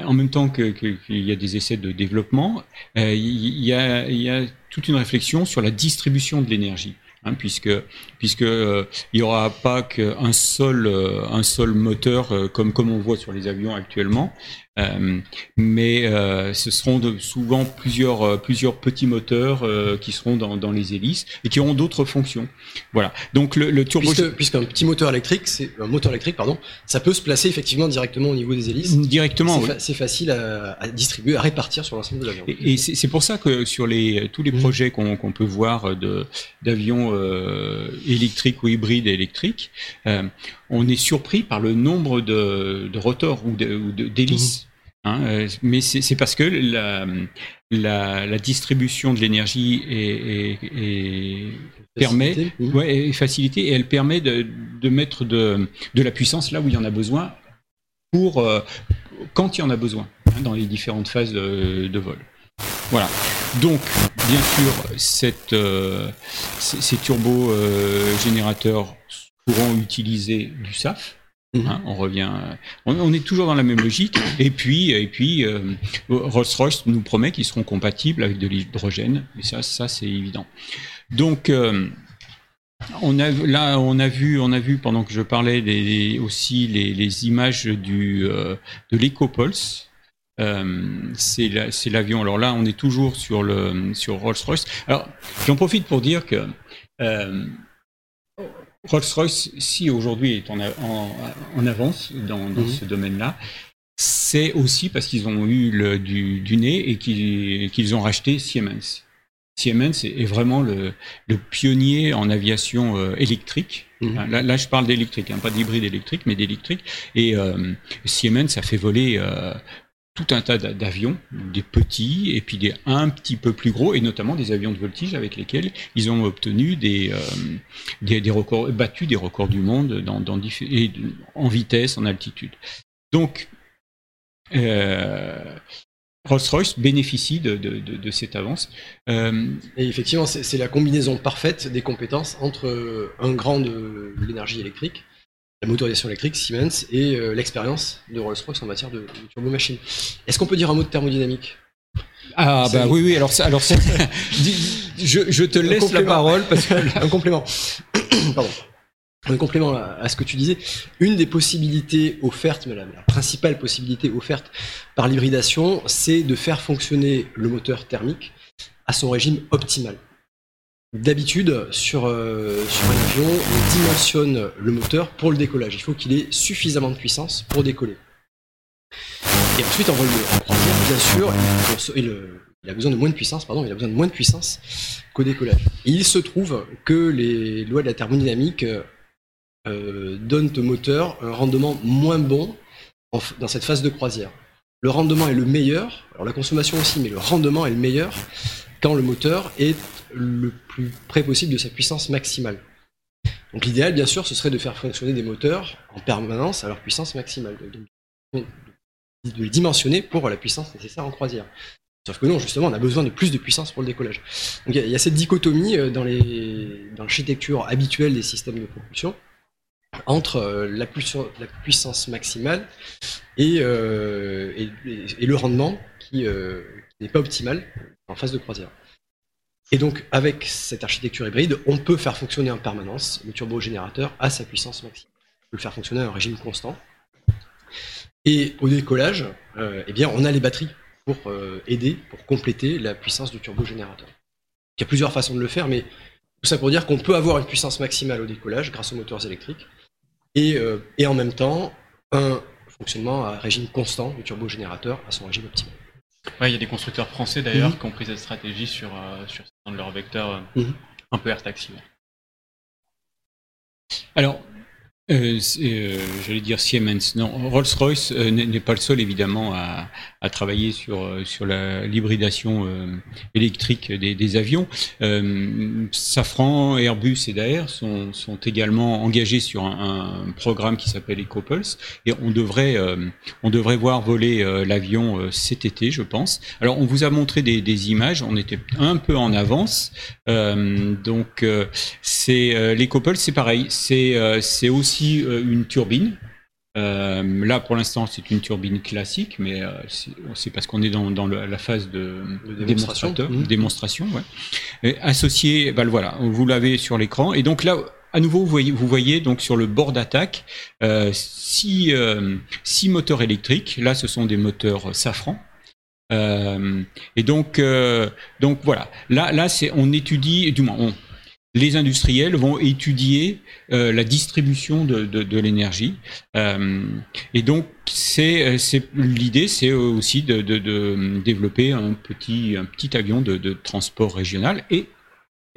En même temps qu'il que, y a des essais de développement, il y, a, il y a toute une réflexion sur la distribution de l'énergie. Hein, puisque euh, il y aura pas qu'un seul euh, un seul moteur euh, comme on voit sur les avions actuellement. Euh, mais euh, ce seront de, souvent plusieurs, euh, plusieurs petits moteurs qui seront dans, dans, les hélices et qui auront d'autres fonctions. Voilà. Donc le, le turbo puisqu'un petit moteur électrique, c'est un moteur électrique, pardon, ça peut se placer effectivement directement au niveau des hélices. Directement. C'est facile à, à, distribuer, à répartir sur l'ensemble de l'avion. Et, et c'est pour ça que sur les tous les mmh. projets qu'on peut voir d'avions électriques ou hybrides électriques, on est surpris par le nombre de, de rotors ou d'hélices. Hein, euh, mais c'est parce que la, la, la distribution de l'énergie est, est, est permet, ouais, est facilitée et elle permet de, de mettre de, de, la puissance là où il y en a besoin pour euh, quand il y en a besoin hein, dans les différentes phases de, de, vol. Voilà. Donc, bien sûr, cette, euh, ces, ces turbo euh, pourront utiliser du SAF. Mhm. Hein, on revient, on, est toujours dans la même logique. Et puis, et puis, euh, Rolls-Royce nous promet qu'ils seront compatibles avec de l'hydrogène. Et ça, ça c'est évident. Donc, euh, on a là, on a vu, on a vu pendant que je parlais aussi les, les, images du euh, de l'EcoPulse. Euh, c'est l'avion. Alors là, on est toujours sur le sur Rolls-Royce. Alors, j'en profite pour dire que euh, Rolls-Royce, si aujourd'hui est en, en, avance dans, dans mhm. ce domaine-là, c'est aussi parce qu'ils ont eu le, du, du, nez et qu'ils ont racheté Siemens. Siemens est, vraiment le, le, pionnier en aviation euh, électrique. Mhm. Là, là, je parle d'électrique, hein, pas d'hybride électrique, mais d'électrique. Et euh, Siemens a fait voler euh, tout un tas d'avions, des petits et puis des un petit peu plus gros, et notamment des avions de voltige avec lesquels ils ont obtenu des, euh, des, records, battu des records du monde en vitesse, en altitude. Donc, euh, Rolls-Royce bénéficie de, cette avance. Euh, et effectivement, c'est la combinaison parfaite des compétences entre un grand de l'énergie électrique la motorisation électrique, Siemens, et euh, l'expérience de Rolls-Royce en matière de, de turbo-machine. Est-ce qu'on peut dire un mot de thermodynamique? Ah bah oui oui alors alors je, je, te laisse la parole parce que un complément. Pardon. Un complément à, ce que tu disais. Une des possibilités offertes mais la, la principale possibilité offerte par l'hybridation c'est de faire fonctionner le moteur thermique à son régime optimal D'habitude, sur, euh, sur un avion, on dimensionne le moteur pour le décollage. Il faut qu'il ait suffisamment de puissance pour décoller. Et ensuite, en vol de croisière, bien sûr, il, a besoin de moins de puissance, pardon, il a besoin de moins de puissance qu'au décollage. Il se trouve que les lois de la thermodynamique euh, donnent au moteur un rendement moins bon dans cette phase de croisière. Le rendement est le meilleur, alors la consommation aussi, mais le rendement est le meilleur quand le moteur est le plus près possible de sa puissance maximale. Donc l'idéal, bien sûr, ce serait de faire fonctionner des moteurs en permanence à leur puissance maximale, de, les dimensionner pour la puissance nécessaire en croisière. Sauf que non, justement, on a besoin de plus de puissance pour le décollage. Donc il y, a cette dichotomie euh, dans l'architecture habituelle des systèmes de propulsion entre euh, la, puissance maximale et, euh, le rendement qui n'est pas optimal en phase de croisière. Et donc, avec cette architecture hybride, on peut faire fonctionner en permanence le turbogénérateur à sa puissance maximale. On peut le faire fonctionner en régime constant. Et au décollage, euh, eh bien, on a les batteries pour euh, aider, pour compléter la puissance du turbogénérateur. Il y a plusieurs façons de le faire, mais tout ça pour dire qu'on peut avoir une puissance maximale au décollage grâce aux moteurs électriques et, euh, et en même temps un fonctionnement à régime constant du turbogénérateur à son régime optimal. Ouais, il y a des constructeurs français d'ailleurs mmh. qui ont pris cette stratégie sur, euh, sur certains de leurs vecteurs euh, mmh. un peu air taxi. Alors, euh, euh, J'allais dire Siemens. Non, Rolls-Royce n'est pas le seul évidemment à, à travailler sur euh, sur l'hybridation euh, électrique des, avions. Safran, Airbus et Daer sont, sont également engagés sur un, programme qui s'appelle EcoPulse et on devrait on devrait voir voler l'avion cet été, je pense. Alors on vous a montré des, images, on était un peu en avance. donc c'est l'EcoPulse, c'est pareil, c'est aussi euh, une turbine. Euh, là, pour l'instant, c'est une turbine classique, mais euh, c'est parce qu'on est dans, dans le, la phase de, de démonstration, mmh. démonstration ouais. associé, ben voilà, vous l'avez sur l'écran. Et donc là, à nouveau, vous voyez, vous voyez donc sur le bord d'attaque euh, six, six, moteurs électriques. Là, ce sont des moteurs Safran. Et donc, donc voilà. Là, là, c'est on étudie, du moins, on, les industriels vont étudier euh, la distribution de, de, de l'énergie. Euh, et donc, c'est, c'est l'idée, c'est aussi de, de, développer un petit, un petit avion de, transport régional et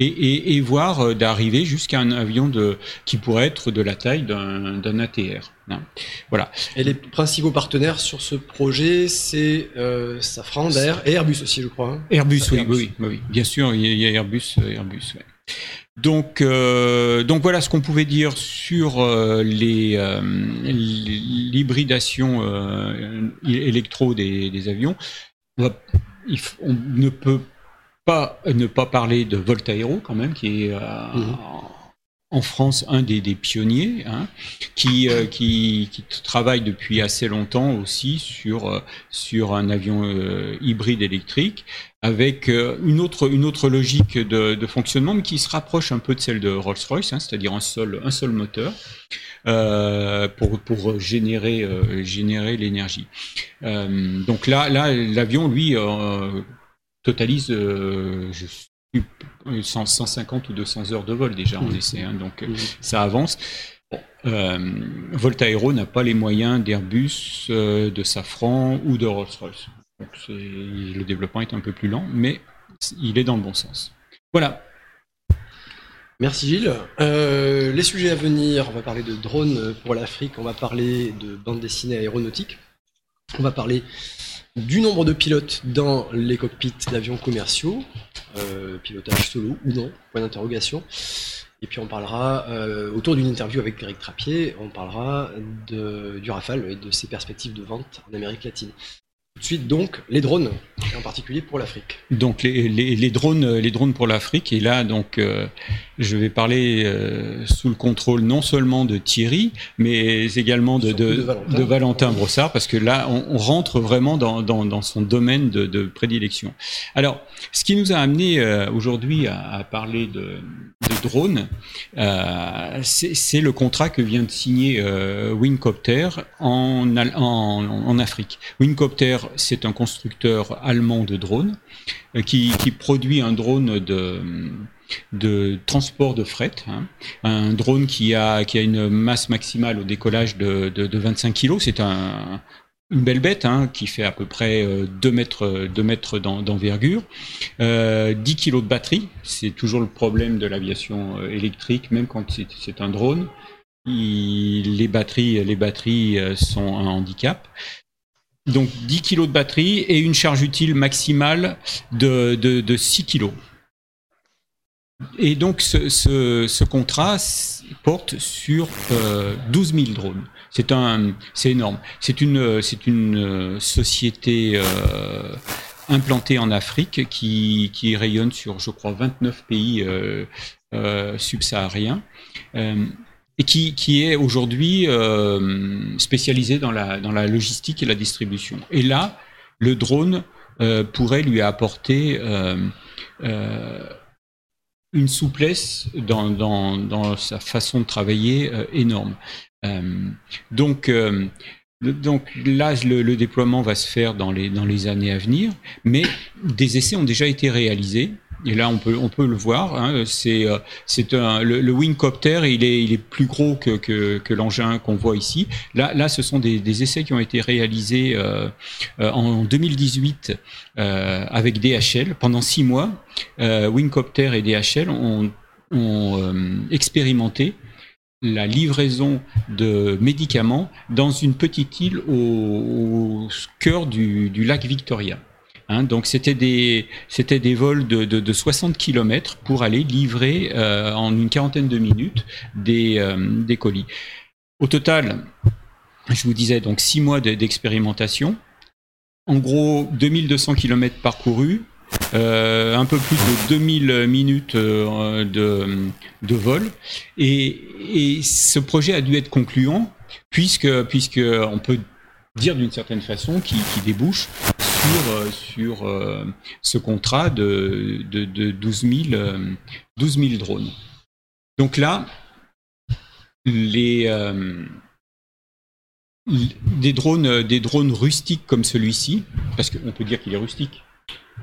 et, et, et voir euh, d'arriver jusqu'à un avion de, qui pourrait être de la taille d'un, d'un ATR. Hein. Voilà. Et les principaux partenaires sur ce projet, c'est euh, Safran, Daer et Airbus aussi, je crois. Hein. Airbus, oui, Airbus. Oui, oui, bien sûr, il y a Airbus, Airbus. Ouais. Donc, euh, donc voilà ce qu'on pouvait dire sur euh, les, euh, l'hybridation euh, électro des, avions. On, ne peut pas ne pas parler de Voltaero quand même, qui est mmh. En France un des, pionniers, hein, qui, euh, qui, qui, travaille depuis assez longtemps aussi sur, euh, sur un avion euh, hybride électrique, avec une, autre, une autre logique de, de, fonctionnement, mais qui se rapproche un peu de celle de Rolls-Royce, hein, c'est-à-dire un seul, un seul moteur. pour, pour générer, générer l'énergie. donc là, là l'avion, lui, totalise je suis 100, 150 ou 200 heures de vol déjà en essai, hein, donc mmh. ça avance. Euh, Voltaero n'a pas les moyens d'Airbus, euh, de Safran ou de Rolls-Royce. Donc le développement est un peu plus lent, mais il est dans le bon sens. Voilà. Merci Gilles. Euh, les sujets à venir, on va parler de drones pour l'Afrique, on va parler de bande dessinée aéronautique, on va parler du nombre de pilotes dans les cockpits d'avions commerciaux, euh, pilotage solo ou non, point d'interrogation. Et puis on parlera, euh, autour d'une interview avec Greg Trappier, on parlera du Rafale et de ses perspectives de vente en Amérique latine. Tout de suite donc les drones, en particulier pour l'Afrique. Donc les, les, les, drones, les drones pour l'Afrique. Et là donc euh, je vais parler euh, sous le contrôle non seulement de Thierry, mais également de, de, de, Valentin. de Valentin. Brossard, parce que là on, on rentre vraiment dans, dans, dans son domaine de, de, prédilection. Alors ce qui nous a amené euh, aujourd'hui à, à, parler de, drones, c'est le contrat que vient de signer Wingcopter en, en, en Afrique. Wingcopter c'est un constructeur allemand de drones euh, qui, produit un drone de, transport de fret, hein. un drone qui a, une masse maximale au décollage de, de, de 25 kg. C'est un, une belle bête hein, qui fait à peu près 2 mètres, 2 mètres d'envergure, euh, 10 kg de batterie, c'est toujours le problème de l'aviation euh, électrique, même quand c'est un drone. Les batteries, euh, sont un handicap. Donc 10 kg de batterie et une charge utile maximale de, de, de 6 kg. Et donc ce, contrat porte sur euh, 12 000 drones. C'est énorme. C'est une, une société euh, implantée en Afrique qui, rayonne sur, je crois, 29 pays euh, euh, subsahariens. Et qui, qui est aujourd'hui euh, spécialisé dans la, dans la logistique et la distribution. Et là, le drone euh, pourrait lui apporter euh, une souplesse dans, dans, dans, sa façon de travailler énorme. Donc, donc là, le, le, déploiement va se faire dans les, dans les années à venir, mais des essais ont déjà été réalisés et là, on peut, on peut le voir. Hein, c'est, euh, c'est un, le, le Wingcopter, il est, il est plus gros que, que, que l'engin qu'on voit ici. Là, là, ce sont des, des essais qui ont été réalisés euh, euh en 2018 euh, avec DHL pendant six mois. Euh, Wingcopter et DHL ont, ont euh, expérimenté la livraison de médicaments dans une petite île au, au cœur du, du lac Victoria. Hein, donc c'était des des vols de, de, de 60 km pour aller livrer euh, en une quarantaine de minutes des, euh, des colis. Au total, je vous disais donc six mois d'expérimentation. En gros, 2200 km parcourus, euh, un peu plus de 2000 minutes de, de vol. Et, et, ce projet a dû être concluant puisque, puisque on peut dire d'une certaine façon qui, qui débouche sur, euh, sur euh, ce contrat de, de, de 12, 000, 12 000 drones. Donc là, les des drones, des drones rustiques comme celui-ci, parce qu'on peut dire qu'il est rustique.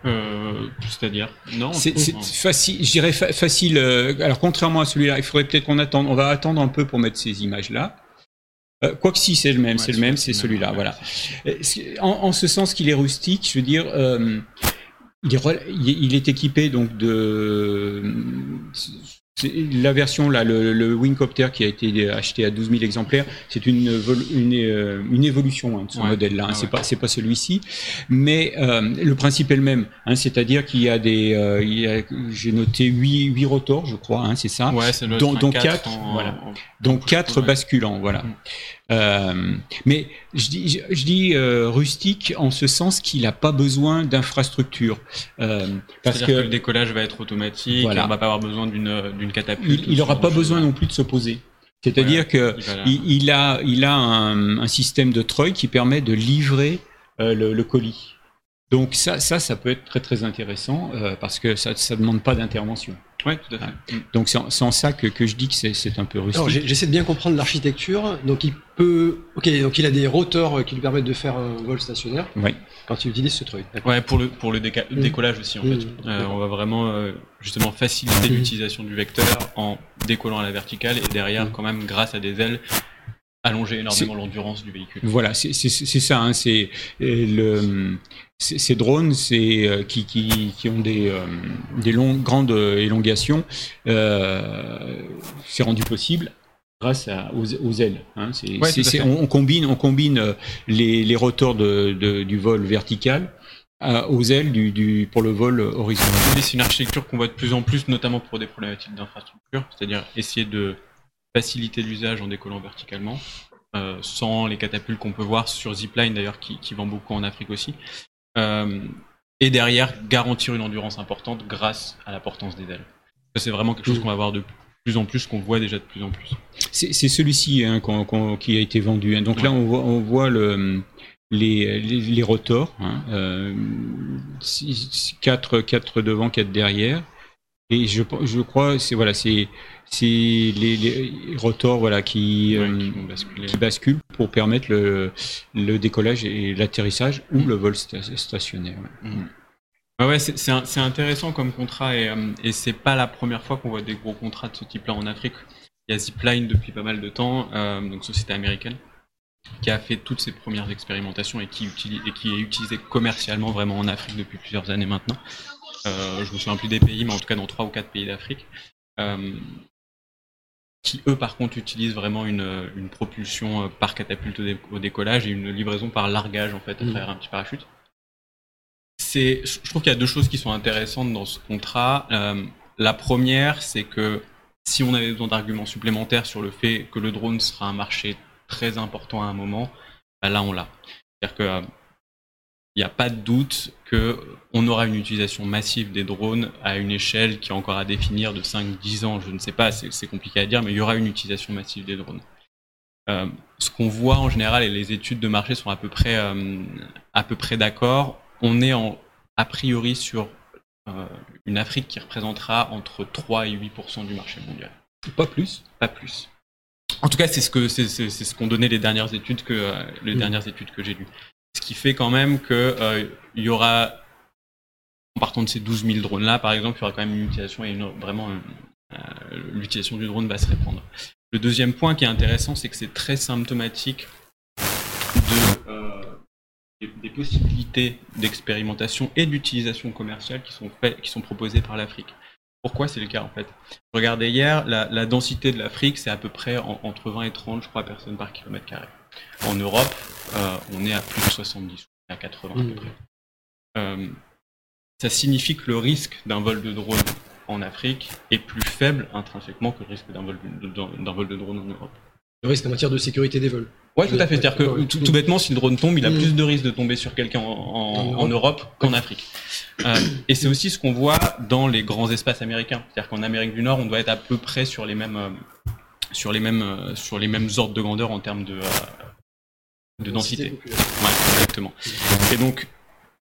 Euh, C'est-à-dire? Non. C'est facile, je dirais facile. Euh, alors contrairement à celui-là, il faudrait peut-être qu'on attende. On va attendre un peu pour mettre ces images-là. Euh, Quoique si c'est le même, c'est le même, c'est celui-là, voilà. Euh, en, en, ce sens qu'il est rustique, je veux dire, euh, il, est, il, est, équipé donc de la version là, le, le, Wingcopter qui a été acheté à 12 000 exemplaires, c'est une, une, euh, une, évolution hein, de ce modèle-là. Hein, c'est pas c'est pas celui-ci, mais euh, le principe est le même. Hein, C'est-à-dire qu'il y a des, euh, j'ai noté 8, 8 rotors, je crois. Hein, c'est ça. Ouais, c'est le dont, dont 4, voilà. donc quatre basculants, voilà. Mm. Euh, mais je dis, je, dis euh, rustique en ce sens qu'il n'a pas besoin d'infrastructure. Euh, parce que, que, le décollage va être automatique, voilà. on va pas avoir besoin d'une catapulte. Il n'aura pas besoin non plus de se poser. C'est-à-dire que il, il, a, il a un, un, système de treuil qui permet de livrer le, le, colis. Donc ça, ça, ça peut être très très intéressant parce que ça ne demande pas d'intervention. Oui, tout à fait. Mm. Donc c'est en, ça que, que, je dis que c'est un peu rustique. J'essaie de bien comprendre l'architecture. Donc il peut, ok, donc il a des rotors qui lui permettent de faire un vol stationnaire. Oui. Quand il utilise ce truc. Ouais, pour le pour le mm. décollage aussi en fait. Mm. Euh, on va vraiment euh, justement faciliter l'utilisation du vecteur en décollant à la verticale et derrière quand même grâce à des ailes allonger énormément l'endurance du véhicule. Voilà, c'est ça. Hein, c'est le ces drones c'est, euh, qui, qui, qui, ont des, euh, des longues, grandes élongations, euh, c'est rendu possible grâce à, aux, aux, ailes. Hein. on, on, combine, on combine les, les rotors de, de, du vol vertical aux ailes du, du, pour le vol horizontal. C'est une architecture qu'on voit de plus en plus, notamment pour des problématiques d'infrastructure, c'est-à-dire essayer de faciliter l'usage en décollant verticalement, euh, sans les catapultes qu'on peut voir sur Zipline d'ailleurs, qui, qui vend beaucoup en Afrique aussi. Euh, et derrière, garantir une endurance importante grâce à la portance des ailes. C'est vraiment quelque chose mm. qu'on va voir de plus en plus, qu'on voit déjà de plus en plus. C'est celui-ci hein, qui a été vendu. Hein. Donc ouais. là, on voit, on voit le, les, les, les, rotors, hein, euh, 4, 4 devant, 4 derrière. Et je, je crois, c'est voilà, c'est c'est les, les, rotors voilà qui, ouais, euh, qui, qui, basculent pour permettre le, le décollage et l'atterrissage ou le vol stationnaire. Ouais, mmh. ouais, ouais c'est intéressant comme contrat et, euh, et c'est pas la première fois qu'on voit des gros contrats de ce type-là en Afrique. Il y a Zipline depuis pas mal de temps, euh, donc société américaine, qui a fait toutes ses premières expérimentations et qui, utilise, et qui est utilisée commercialement vraiment en Afrique depuis plusieurs années maintenant. Euh, je me souviens plus des pays, mais en tout cas dans trois ou quatre pays d'Afrique, euh, qui eux par contre utilisent vraiment une, une propulsion euh, par catapulte au, dé au, décollage et une livraison par largage en fait à mmh. travers un petit parachute. C'est, je trouve qu'il y a deux choses qui sont intéressantes dans ce contrat. Euh, la première, c'est que si on avait besoin d'arguments supplémentaires sur le fait que le drone sera un marché très important à un moment, bah là on l'a. C'est-à-dire que euh, il n'y a pas de doute qu'on aura une utilisation massive des drones à une échelle qui est encore à définir de 5-10 ans, je ne sais pas, c'est compliqué à dire, mais il y aura une utilisation massive des drones. Euh, ce qu'on voit en général, et les études de marché sont à peu près, euh, à peu près d'accord, on est en, a priori sur euh, une Afrique qui représentera entre 3 et 8% du marché mondial. Pas plus Pas plus. En tout cas, c'est ce que c'est ce qu'ont donné les dernières études que les mmh. dernières études que j'ai lues. Ce qui fait quand même que euh, il y aura, en partant de ces 12 000 drones là, par exemple, il y aura quand même une utilisation et une, vraiment euh, l'utilisation du drone va se répandre. Le deuxième point qui est intéressant, c'est que c'est très symptomatique euh, des, possibilités d'expérimentation et d'utilisation commerciale qui sont, proposées par l'Afrique. Pourquoi c'est le cas en fait? Je regardais hier, la, densité de l'Afrique, c'est à peu près en, entre 20 et 30, je crois, personnes par kilomètre carré. En Europe, euh, on est à plus de 70, à 80 mmh. à peu près. Euh, ça signifie que le risque d'un vol de drone en Afrique est plus faible intrinsèquement que le risque d'un vol, vol, de drone en Europe. Le risque en matière de sécurité des vols. Ouais, tout à fait. C'est-à-dire que tout, tout, bêtement, si le drone tombe, il a mmh. plus de risque de tomber sur quelqu'un en, en, en, Europe qu'en Afrique. Euh, et c'est aussi ce qu'on voit dans les grands espaces américains. C'est-à-dire qu'en Amérique du Nord, on doit être à peu près sur les mêmes, sur les mêmes, sur les mêmes ordres de grandeur en termes de, de densité. Ouais, exactement. Et donc,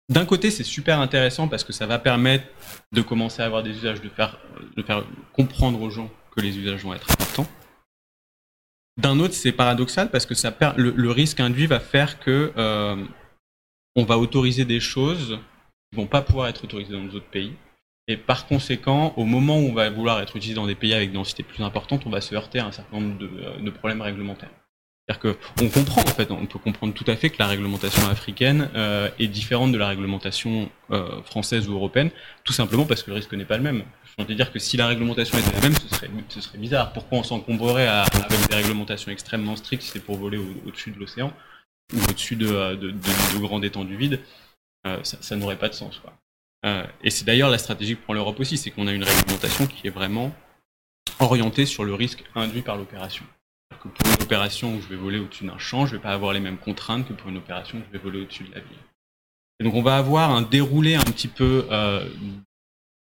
d'un côté, c'est super intéressant parce que ça va permettre de commencer à avoir des usages, de faire, de faire comprendre aux gens que les usages vont être importants. D'un autre, c'est paradoxal parce que ça le, risque induit va faire que on va autoriser des choses qui vont pas pouvoir être autorisées dans d'autres pays. Et par conséquent, au moment où on va vouloir être utilisé dans des pays avec des densités plus importantes, on va se heurter à un certain nombre de, problèmes réglementaires. C'est-à-dire qu'on comprend, en fait, on peut comprendre tout à fait que la réglementation africaine euh, est différente de la réglementation euh, française ou européenne, tout simplement parce que le risque n'est pas le même. Je veux dire que si la réglementation était la même, ce serait, bizarre. Pourquoi on s'encombrerait avec des réglementations extrêmement strictes si c'est pour voler au-dessus de l'océan ou au-dessus de, de, de, grandes étendues vides euh, Ça, ça n'aurait pas de sens. Quoi. Euh, et c'est d'ailleurs la stratégie pour l'Europe aussi, c'est qu'on a une réglementation qui est vraiment orientée sur le risque induit par l'opération. Que pour une opération où je vais voler au-dessus d'un champ, je ne vais pas avoir les mêmes contraintes que pour une opération où je vais voler au-dessus de la ville. Et donc on va avoir un déroulé un petit peu euh,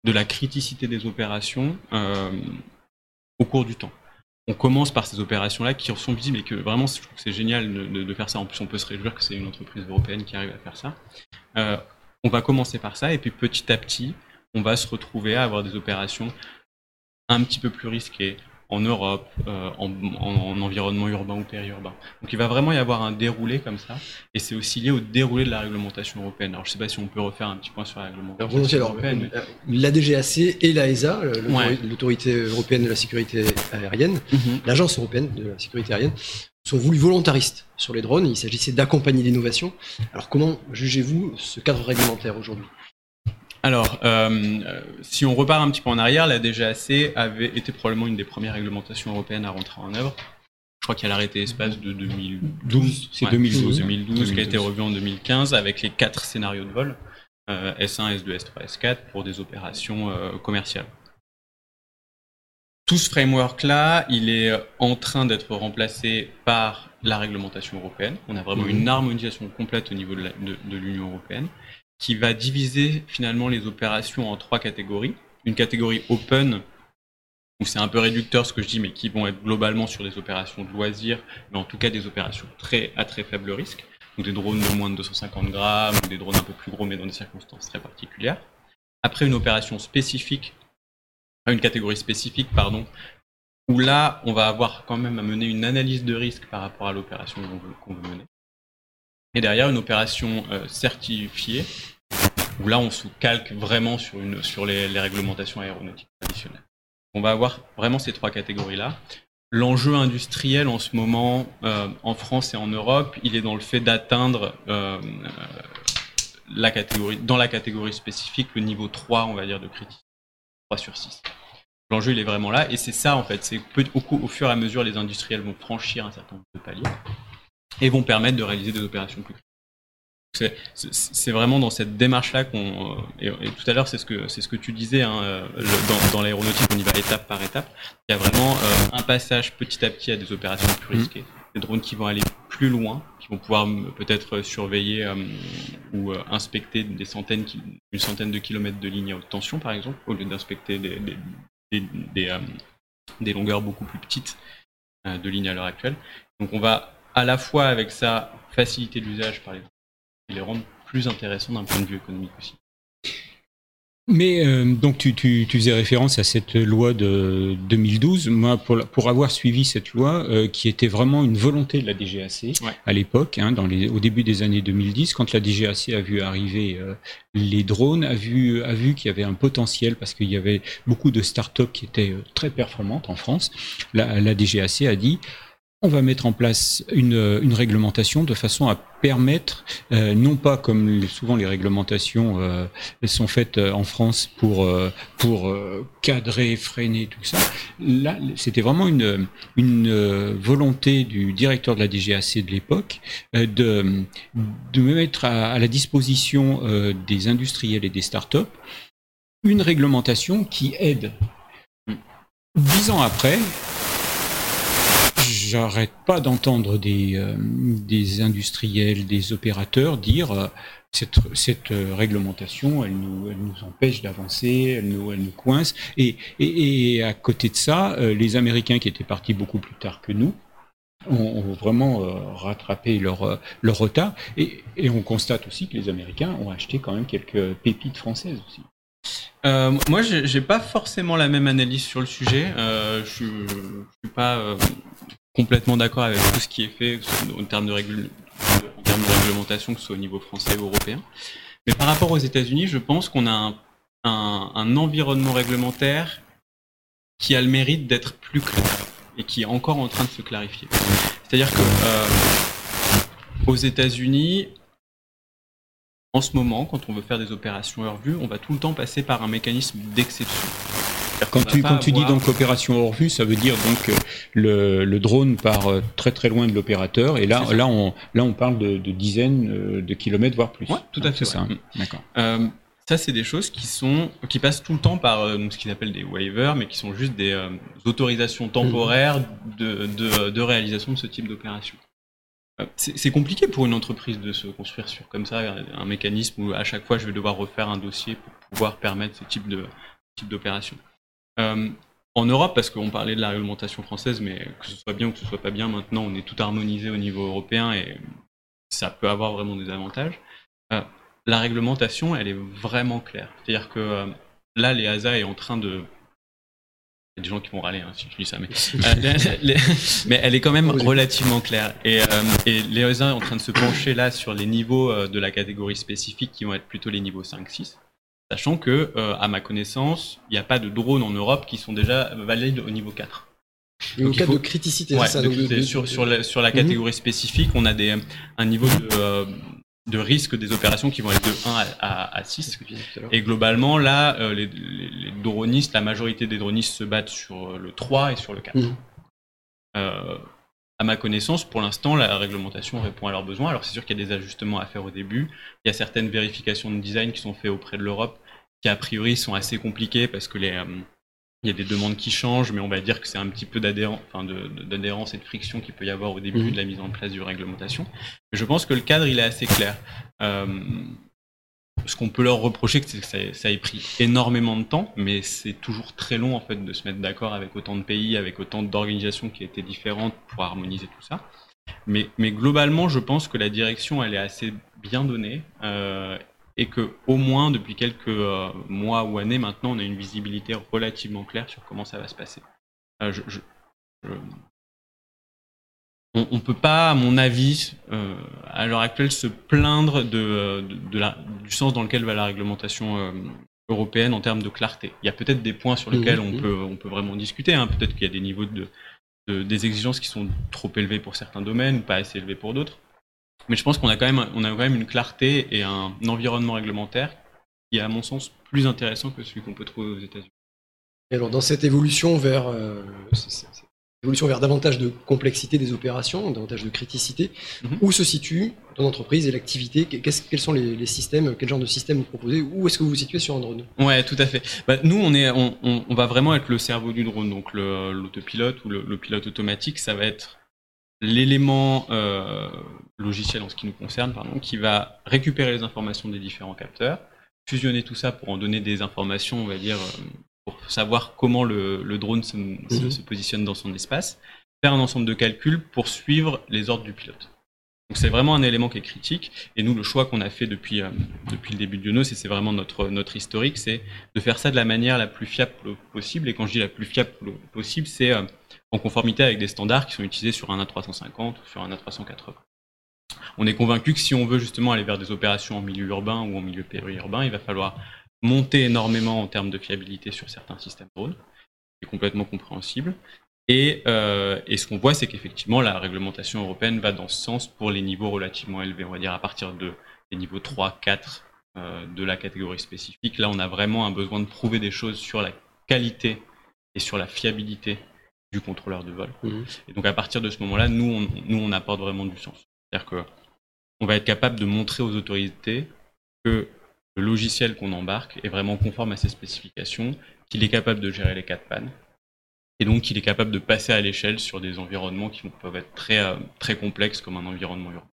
de la criticité des opérations euh, au cours du temps. On commence par ces opérations-là qui sont visibles et que vraiment, je trouve que c'est génial de, faire ça. En plus, on peut se réjouir que c'est une entreprise européenne qui arrive à faire ça. Euh, on va commencer par ça, et puis petit à petit, on va se retrouver à avoir des opérations un petit peu plus risquées en Europe, euh, en, environnement urbain ou périurbain. Donc il va vraiment y avoir un déroulé comme ça, et c'est aussi lié au déroulé de la réglementation européenne. Alors je ne sais pas si on peut refaire un petit point sur la réglementation européenne. Euh, la DGAC et l'AESA, l'autorité européenne de la sécurité aérienne, mhm. l'agence européenne de la sécurité aérienne, sont voulus volontaristes sur les drones. Il s'agissait d'accompagner l'innovation. Alors comment jugez-vous ce cadre réglementaire aujourd'hui? Alors, euh, si on repart un petit peu en arrière, la DGAC avait été probablement une des premières réglementations européennes à rentrer en œuvre. Je crois qu'elle a arrêté l'espace de 2012. C'est 2012. 2012, qui a été revue en 2015 avec les quatre scénarios de vol, S1, S2, S3, S4, pour des opérations euh, commerciales. Tout ce framework-là, il est en train d'être remplacé par la réglementation européenne. On a vraiment une harmonisation complète au niveau de l'Union européenne qui va diviser finalement les opérations en trois catégories. Une catégorie open, où c'est un peu réducteur ce que je dis, mais qui vont être globalement sur des opérations de loisirs, mais en tout cas des opérations très à très faible risque. Donc des drones de moins de 250 grammes, ou des drones un peu plus gros, mais dans des circonstances très particulières. Après une opération spécifique une catégorie spécifique, pardon, où là, on va avoir quand même à mener une analyse de risque par rapport à l'opération qu'on veut, mener. Et derrière, une opération euh, certifiée, où là, on se calque vraiment sur, une, sur les, réglementations aéronautiques traditionnelles. On va avoir vraiment ces trois catégories-là. L'enjeu industriel en ce moment, euh, en France et en Europe, il est dans le fait d'atteindre euh, la catégorie, dans la catégorie spécifique, le niveau 3, on va dire, de criticité. 3 sur 6. L'enjeu, il est vraiment là. Et c'est ça, en fait. C'est au, au, fur et à mesure, les industriels vont franchir un certain nombre de paliers et vont permettre de réaliser des opérations plus c'est vraiment dans cette démarche-là qu'on. Euh, et, tout à l'heure, c'est ce que c'est ce que tu disais hein, euh, dans, l'aéronautique, on y va étape par étape. Il y a vraiment euh, un passage petit à petit à des opérations plus mmh. risquées, des drones qui vont aller plus loin, qui vont pouvoir peut-être surveiller ou inspecter des centaines, une centaine de kilomètres de lignes à haute tension, par exemple, au lieu d'inspecter des, des, des, longueurs beaucoup plus petites de lignes à l'heure actuelle. Donc, on va à la fois avec ça faciliter l'usage par les et les rendre plus intéressants d'un point de vue économique aussi. Mais euh, donc tu, tu, tu, faisais référence à cette loi de 2012. Moi, pour, pour avoir suivi cette loi, euh, qui était vraiment une volonté de la DGAC à l'époque, hein, dans les, au début des années 2010, quand la DGAC a vu arriver euh, les drones, a vu, a vu qu'il y avait un potentiel parce qu'il y avait beaucoup de start-up qui étaient très performantes en France. La, la DGAC a dit on va mettre en place une, une, réglementation de façon à permettre, euh, non pas comme souvent les réglementations euh, sont faites euh, en France pour pour cadrer, freiner tout ça. Là, c'était vraiment une volonté du directeur de la DGAC de l'époque de de mettre à la disposition des industriels et des startups une réglementation qui aide. Dix ans après, j'arrête pas d'entendre des, euh, des industriels, des opérateurs dire euh, cette, euh, réglementation, elle nous, empêche d'avancer, elle nous, coince. Et, à côté de ça, les Américains qui étaient partis beaucoup plus tard que nous, ont, vraiment rattrapé leur, retard. Et, on constate aussi que les Américains ont acheté quand même quelques pépites françaises aussi. Euh, moi, j'ai pas forcément la même analyse sur le sujet. Euh, je, je suis pas complètement d'accord avec tout ce qui est fait en termes de, réglementation, que ce soit au niveau français ou européen. Mais par rapport aux États-Unis, je pense qu'on a un, environnement réglementaire qui a le mérite d'être plus clair et qui est encore en train de se clarifier. C'est-à-dire que euh, aux États-Unis, en ce moment, quand on veut faire des opérations hors vue, on va tout le temps passer par un mécanisme d'exception. Quand tu, quand tu dis donc opération hors vue, ça veut dire donc le, le drone part euh, très très loin de l'opérateur et là, là, on, là on parle de, de, dizaines euh, de kilomètres voire plus. Ouais, tout à fait. Ça. D'accord. Euh, ça, c'est des choses qui sont qui passent tout le temps par euh, ce qu'ils appellent des waivers, mais qui sont juste des autorisations temporaires de, de, de, réalisation de ce type d'opération. C'est compliqué pour une entreprise de se construire sur comme ça un mécanisme où à chaque fois je vais devoir refaire un dossier pour pouvoir permettre ce type de type d'opération. Euh, en Europe, parce qu'on parlait de la réglementation française, mais que ce soit bien ou que ce soit pas bien, maintenant on est tout harmonisé au niveau européen et ça peut avoir vraiment des avantages. Euh, la réglementation, elle est vraiment claire. C'est-à-dire que euh, là, l'EASA est en train de il y a des gens qui vont râler hein, si je dis ça, mais, mais elle est quand même relativement claire. Et, euh, et l'EASA est en train de se pencher là sur les niveaux de la catégorie spécifique qui vont être plutôt les niveaux 5-6. Sachant que, euh, à ma connaissance, il n'y a pas de drones en Europe qui sont déjà valides au niveau 4. Niveau 4 de criticité, ça sur, sur, la, sur, la, catégorie spécifique, on a des, un niveau de, euh, de risque des opérations qui vont être de 1 à, à, 6. Et globalement, là, euh, les, les, dronistes, la majorité des dronistes se battent sur le 3 et sur le 4. Mmh. Euh, à ma connaissance, pour l'instant, la réglementation répond à leurs besoins. Alors c'est sûr qu'il y a des ajustements à faire au début. Il y a certaines vérifications de design qui sont faites auprès de l'Europe, qui a priori sont assez compliquées parce que les, euh, il y a des demandes qui changent, mais on va dire que c'est un petit peu d'adhérence enfin et de friction qu'il peut y avoir au début mmh. de la mise en place du réglementation. Mais je pense que le cadre, il est assez clair. Euh, ce qu'on peut leur reprocher, c'est que ça, ait pris énormément de temps, mais c'est toujours très long en fait de se mettre d'accord avec autant de pays, avec autant d'organisations qui étaient différentes pour harmoniser tout ça. Mais, globalement, je pense que la direction, elle est assez bien donnée euh, et que au moins depuis quelques euh, mois ou années maintenant, on a une visibilité relativement claire sur comment ça va se passer. Euh, je, on ne peut pas, à mon avis, euh, à l'heure actuelle, se plaindre de, du sens dans lequel va la réglementation euh, européenne en termes de clarté. Il y a peut-être des points sur lesquels on, peut, on peut vraiment discuter. Hein. Peut-être qu'il y a des niveaux de, des exigences qui sont trop élevés pour certains domaines ou pas assez élevés pour d'autres. Mais je pense qu'on a, quand même, on a quand même une clarté et un environnement réglementaire qui est, à mon sens, plus intéressant que celui qu'on peut trouver aux États-Unis. Et alors, dans cette évolution vers euh, évolution vers davantage de complexité des opérations, davantage de criticité. Mhm. Où se situe ton entreprise et l'activité? Quels sont les, systèmes Quel genre de système vous proposez? Où est-ce que vous vous situez sur un drone? Ouais, tout à fait. Bah, nous, on, est, on, va vraiment être le cerveau du drone, donc l'autopilote ou le, pilote automatique, ça va être l'élément euh, logiciel en ce qui nous concerne, pardon, qui va récupérer les informations des différents capteurs, fusionner tout ça pour en donner des informations, on va dire, euh, pour savoir comment le, drone mhm. se, positionne dans son espace, faire un ensemble de calculs pour suivre les ordres du pilote. Donc c'est vraiment un élément qui est critique. Et nous, le choix qu'on a fait depuis, euh, depuis le début de Yonos, et c'est vraiment notre, notre historique, c'est de faire ça de la manière la plus fiable possible. Et quand je dis la plus fiable possible, c'est euh, en conformité avec des standards qui sont utilisés sur un A350 ou sur un A380. On est convaincu que si on veut justement aller vers des opérations en milieu urbain ou en milieu périurbain, il va falloir monter énormément en termes de fiabilité sur certains systèmes drones, c'est complètement compréhensible. Et, euh, et ce qu'on voit, c'est qu'effectivement, la réglementation européenne va dans ce sens pour les niveaux relativement élevés, on va dire à partir de les niveaux 3, 4 euh, de la catégorie spécifique. Là, on a vraiment un besoin de prouver des choses sur la qualité et sur la fiabilité du contrôleur de vol. Mmh. Et donc, à partir de ce moment-là, nous, on, nous, on apporte vraiment du sens. C'est-à-dire que on va être capable de montrer aux autorités que le logiciel qu'on embarque est vraiment conforme à ces spécifications, qu'il est capable de gérer les quatre pannes, et donc qu'il est capable de passer à l'échelle sur des environnements qui peuvent être très, euh, très complexes comme un environnement urbain.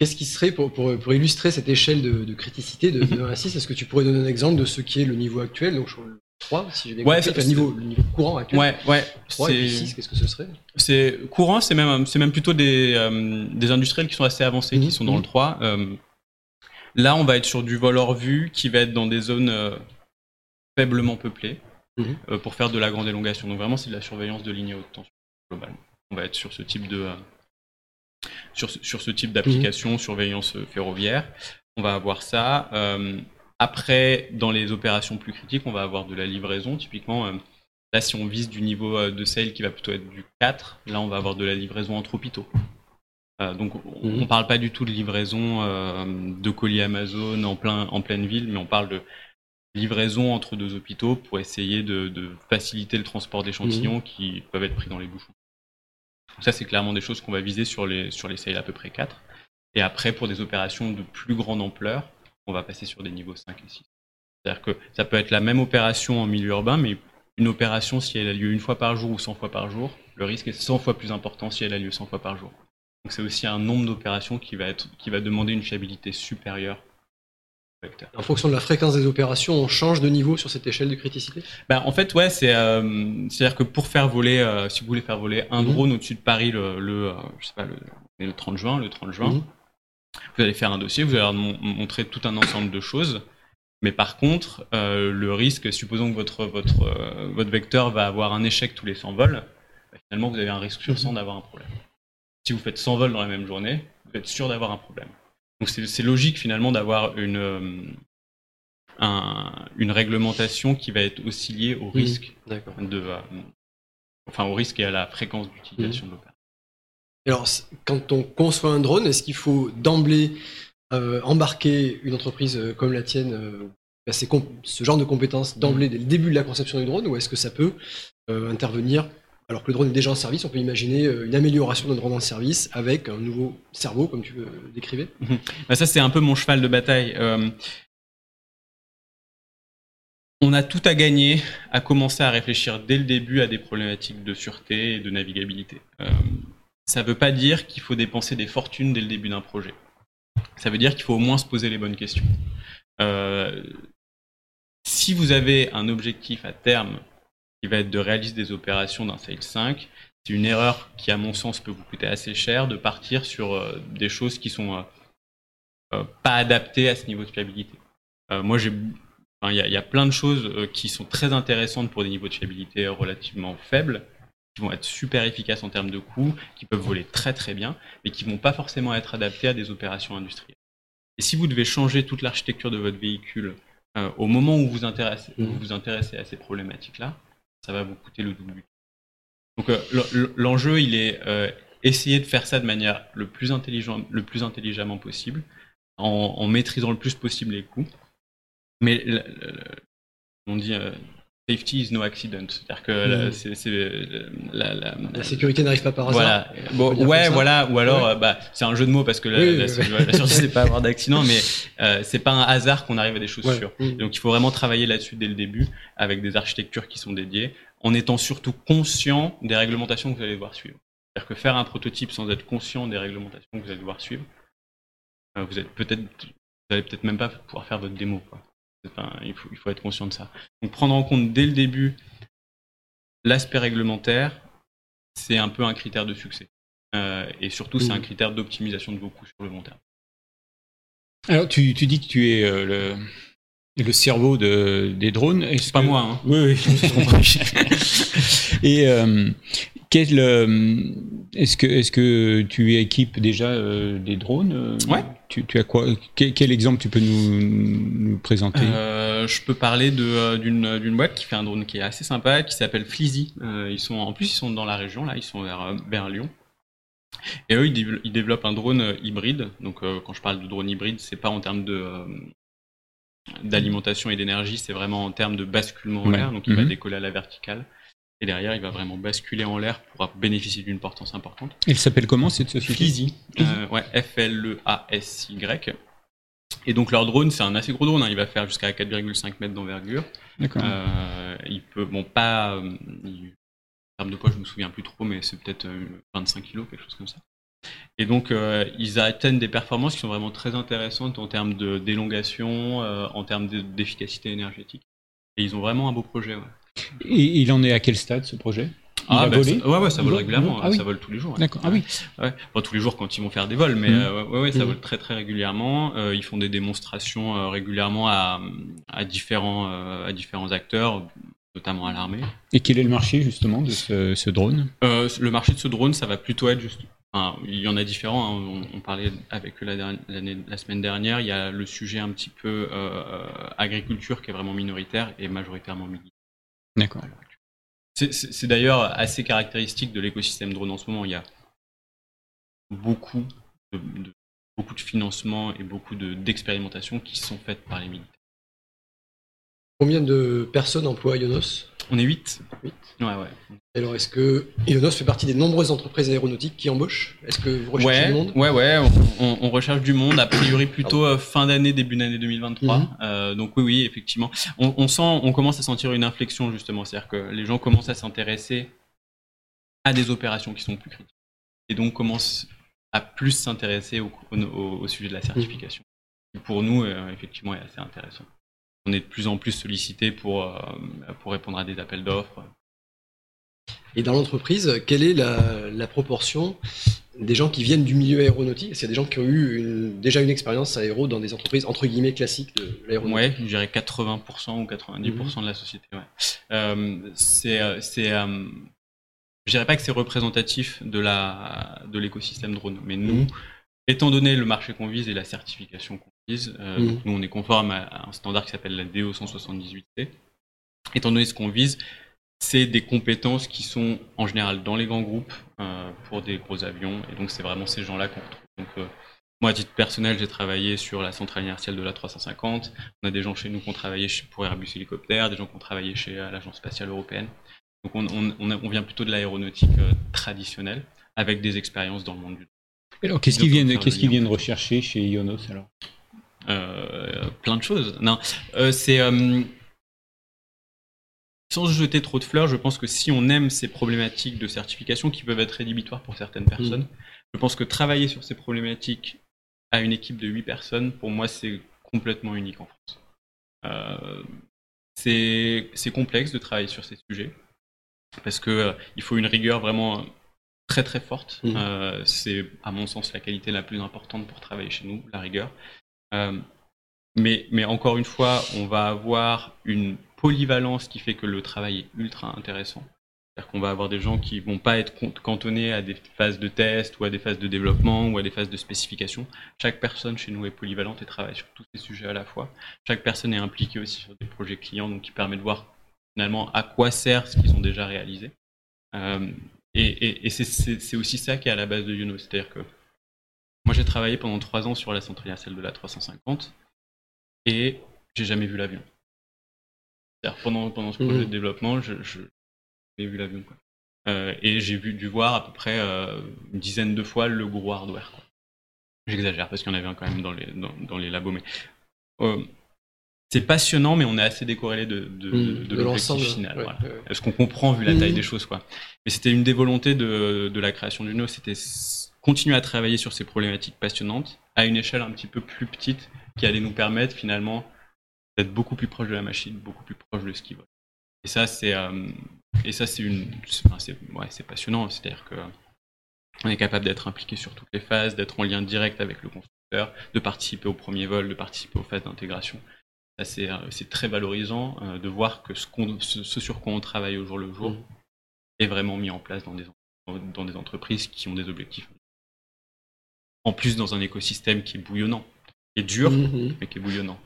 Qu'est-ce qui serait, pour, pour, illustrer cette échelle de, criticité de, de 1 à 6, est-ce que tu pourrais donner un exemple de ce qui est le niveau actuel donc, 3, si j'ai bien ouais, compris, le niveau, le niveau courant actuel? Ouais, ouais. 3 et 6, qu'est-ce que ce serait? C'est courant, c'est même, c'est même plutôt des, euh, des industriels qui sont assez avancés, qui mmh, sont dans le 3. Mmh. Là, on va être sur du vol hors vue qui va être dans des zones euh, faiblement peuplées mhm. euh, pour faire de la grande élongation. Donc vraiment, c'est de la surveillance de ligne haute tension. globalement. On va être sur ce type de sur, sur ce type d'application, mhm. surveillance ferroviaire. On va avoir ça. après, dans les opérations plus critiques, on va avoir de la livraison. Typiquement, là, si on vise du niveau de sale qui va plutôt être du 4, là, on va avoir de la livraison entre hôpitaux. Euh, donc on ne mhm. parle pas du tout de livraison euh, de colis Amazon en, plein, en pleine ville, mais on parle de livraison entre deux hôpitaux pour essayer de, faciliter le transport d'échantillons mhm. qui peuvent être pris dans les bouchons. ça, c'est clairement des choses qu'on va viser sur les, sur les sales à peu près 4. Et après, pour des opérations de plus grande ampleur, on va passer sur des niveaux 5 et 6. C'est-à-dire que ça peut être la même opération en milieu urbain, mais une opération, si elle a lieu une fois par jour ou 100 fois par jour, le risque est 100 fois plus important si elle a lieu 100 fois par jour. Donc c'est aussi un nombre d'opérations qui va être qui va demander une fiabilité supérieure. En fonction de la fréquence des opérations, on change de niveau sur cette échelle de criticité? Ben, En fait, ouais, c'est à dire que pour faire voler, euh, si vous voulez faire voler un mhm. drone au-dessus de Paris le, le, euh, je sais pas, le, 30 juin, le 30 juin, mhm. vous allez faire un dossier, vous allez montrer tout un ensemble de choses. Mais par contre, euh, le risque, supposons que votre, votre, votre vecteur va avoir un échec tous les 100 vols, ben, finalement vous avez un risque sur 100 mhm. d'avoir un problème si vous faites 100 vols dans la même journée, vous êtes sûr d'avoir un problème. Donc c'est logique finalement d'avoir une, euh, une réglementation qui va être aussi liée au risque de, euh, enfin au risque et à la fréquence d'utilisation de l'opération. Alors, quand on conçoit un drone, est-ce qu'il faut d'emblée euh, embarquer une entreprise comme la tienne, ce genre de compétences d'emblée dès le début de la conception du drone, ou est-ce que ça peut intervenir alors que le drone est déjà en service, on peut imaginer euh, une amélioration d'un drone en service avec un nouveau cerveau, comme tu décrivais. Mhm. Bah, ça, c'est un peu mon cheval de bataille. Euh, on a tout à gagner à commencer à réfléchir dès le début à des problématiques de sûreté et de navigabilité. Euh, ça ne veut pas dire qu'il faut dépenser des fortunes dès le début d'un projet. Ça veut dire qu'il faut au moins se poser les bonnes questions. si vous avez un objectif à terme qui va être de réaliser des opérations d'un Sales 5. C'est une erreur qui, à mon sens, peut vous coûter assez cher de partir sur euh, des choses qui sont euh, euh, pas adaptées à ce niveau de fiabilité. moi, j'ai il y, a plein de choses qui sont très intéressantes pour des niveaux de fiabilité relativement faibles, qui vont être super efficaces en termes de coûts, qui peuvent voler très très bien, mais qui vont pas forcément être adaptés à des opérations industrielles. Et si vous devez changer toute l'architecture de votre véhicule au moment où vous, intéressez, où vous vous intéressez à ces problématiques-là, ça va vous coûter le double. Donc euh, l'enjeu, il est euh, essayer de faire ça de manière le plus, le plus intelligemment possible, en, maîtrisant le plus possible les coûts. Mais on dit euh, safety is no accident, c'est-à-dire que mmh. la, sécurité n'arrive pas par hasard. Voilà. ouais, voilà. Ou alors, bah, c'est un jeu de mots parce que la, sûreté c'est pas avoir d'accident, mais c'est pas un hasard qu'on arrive à des choses sûres. Mmh. Donc il faut vraiment travailler là-dessus dès le début avec des architectures qui sont dédiées, en étant surtout conscient des réglementations que vous allez devoir suivre. C'est-à-dire que faire un prototype sans être conscient des réglementations que vous allez devoir suivre, vous êtes peut-être, vous allez peut-être même pas pouvoir faire votre démo. Quoi il, faut, il faut être conscient de ça. Donc prendre en compte dès le début l'aspect réglementaire, c'est un peu un critère de succès. Euh, et surtout, c'est un critère d'optimisation de vos coûts sur le long terme. Alors, tu, dis que tu es euh, le, le cerveau de, des drones. C'est pas moi. Hein. Oui, oui. et euh, est-ce que, tu équipes déjà des drones Ouais tu, as quoi quel, exemple tu peux nous, présenter? Euh, Je peux parler euh, d'une boîte qui fait un drone qui est assez sympa, qui s'appelle. Euh, ils sont en plus ils sont dans la région là, ils sont vers, vers Lyon. Et eux ils, développent un drone hybride. Donc quand je parle de drone hybride, c'est pas en termes de d'alimentation et d'énergie, c'est vraiment en termes de basculement en l'air. Donc il va mhm. décoller à la verticale. Et derrière, il va vraiment basculer en l'air pour bénéficier d'une portance importante. Il s'appelle comment cette société? Fleasy. Euh, ouais, F-L-E-A-S-Y. Et donc leur drone, c'est un assez gros drone. Hein. Il va faire jusqu'à 4,5 mètres d'envergure. D'accord. Euh, il peut, bon, pas. Euh, en termes de poids, je me souviens plus trop, mais c'est peut-être 25 kilos, quelque chose comme ça. Et donc, ils atteignent des performances qui sont vraiment très intéressantes en termes d'élongation, en termes d'efficacité énergétique. Et ils ont vraiment un beau projet. Ouais. Et il en est à quel stade ce projet? Il ah, bah, ouais, ouais, ça vole régulièrement, ah ça vole tous les jours. D'accord, ah oui. Ouais. Tous les jours quand ils vont faire des vols, mais mmh. euh, ouais, ouais, ça mmh. vole très très régulièrement. Euh, ils font des démonstrations euh, régulièrement à, à différents, à différents acteurs, notamment à l'armée. Et quel est le marché justement de ce, drone? Le marché de ce drone, ça va plutôt être juste. il y en a différents. Hein. On, parlait avec eux la, la, semaine dernière. Il y a le sujet un petit peu agriculture qui est vraiment minoritaire et majoritairement militaire. D'accord. C'est d'ailleurs assez caractéristique de l'écosystème drone en ce moment. Il y a beaucoup de, beaucoup de financement et beaucoup d'expérimentations qui sont faites par les militaires. Combien de personnes emploient Ionos? On est 8. 8. Ouais, ouais. Alors, est-ce que Ionos fait partie des nombreuses entreprises aéronautiques qui embauchent? Est-ce que vous recherchez du monde? Ouais, ouais, on, recherche du monde, a priori plutôt euh, fin d'année, début d'année 2023. Mhm. Euh, donc oui, oui, effectivement. On, sent, on commence à sentir une inflexion, justement. C'est-à-dire que les gens commencent à s'intéresser à des opérations qui sont plus critiques. Et donc commencent à plus s'intéresser au, sujet de la certification. pour nous, euh, effectivement, est assez intéressant. On est de plus en plus sollicité pour, pour répondre à des appels d'offres et dans l'entreprise, quelle est la, proportion des gens qui viennent du milieu aéronautique? Est-ce qu'il y a des gens qui ont eu déjà une expérience aéro dans des entreprises entre guillemets classiques de l'aéronautique? Oui, je dirais 80% ou 90% de la société. Ouais. Euh, c'est, euh, euh, je dirais pas que c'est représentatif de la de l'écosystème drone, mais nous, mhm. étant donné le marché qu'on vise et la certification qu'on euh, mhm. nous on est conforme à, un standard qui s'appelle la DO 178C. Étant donné ce qu'on vise, c'est des compétences qui sont en général dans les grands groupes euh, pour des gros avions. Et donc, c'est vraiment ces gens-là qu'on retrouve. Donc, euh, moi, à titre personnel, j'ai travaillé sur la centrale inertielle de la 350. On a des gens chez nous qui ont travaillé pour Airbus Hélicoptère, des gens qui ont travaillé chez euh, l'Agence spatiale européenne. Donc, on, vient plutôt de l'aéronautique traditionnelle avec des expériences dans le monde du. Alors, qu'est-ce qu'ils viennent, qu'est-ce qu'ils viennent rechercher chez Ionos alors? Plein de choses. Non, c'est sans jeter trop de fleurs, je pense que si on aime ces problématiques de certification qui peuvent être rédhibitoires pour certaines personnes, mm. je pense que travailler sur ces problématiques à une équipe de 8 personnes, pour moi, c'est complètement unique en France. Euh, c'est complexe de travailler sur ces sujets parce qu'il euh, faut une rigueur vraiment très très forte. Mm. Euh, c'est à mon sens la qualité la plus importante pour travailler chez nous, la rigueur. Mais, mais encore une fois, on va avoir une polyvalence qui fait que le travail est ultra intéressant. C'est-à-dire qu'on va avoir des gens qui vont pas être cantonnés à des phases de test ou à des phases de développement ou à des phases de spécification. Chaque personne chez nous est polyvalente et travaille sur tous ces sujets à la fois. Chaque personne est impliquée aussi sur des projets clients, donc qui permet de voir finalement à quoi sert ce qu'ils ont déjà réalisé. Euh, et, c'est aussi ça qui est à la base de Youno. C'est-à-dire que moi j'ai travaillé pendant trois ans sur la centrale celle de la 350 et j'ai jamais vu l'avion pendant, pendant ce projet de mmh. développement, je, j'ai vu l'avion. Euh, et j'ai dû voir à peu près euh, une dizaine de fois le gros hardware. J'exagère parce qu'il y en avait un quand même dans les, dans, les labos. Mais euh, c'est passionnant, mais on est assez décorrélé de, de, mmh, de, l'objectif final. Est-ce qu'on comprend vu la taille mmh. des choses quoi. Mais c'était une des volontés de, de la création du NO, c'était continuer à travailler sur ces problématiques passionnantes à une échelle un petit peu plus petite qui allait nous permettre finalement d'être beaucoup plus proche de la machine, beaucoup plus proche de ce qui va. Et ça, c'est euh, et ça c'est une, c'est ouais, passionnant. C'est-à-dire que on est capable d'être impliqué sur toutes les phases, d'être en lien direct avec le constructeur, de participer au premier vol, de participer aux phases d'intégration. Ça, c'est, euh, c'est très valorisant euh, de voir que ce, sur quoi on travaille au jour le jour mmh. est vraiment mis en place dans des, dans des entreprises qui ont des objectifs. En plus, dans un écosystème qui est bouillonnant, qui est dur, mmh. mais qui est bouillonnant.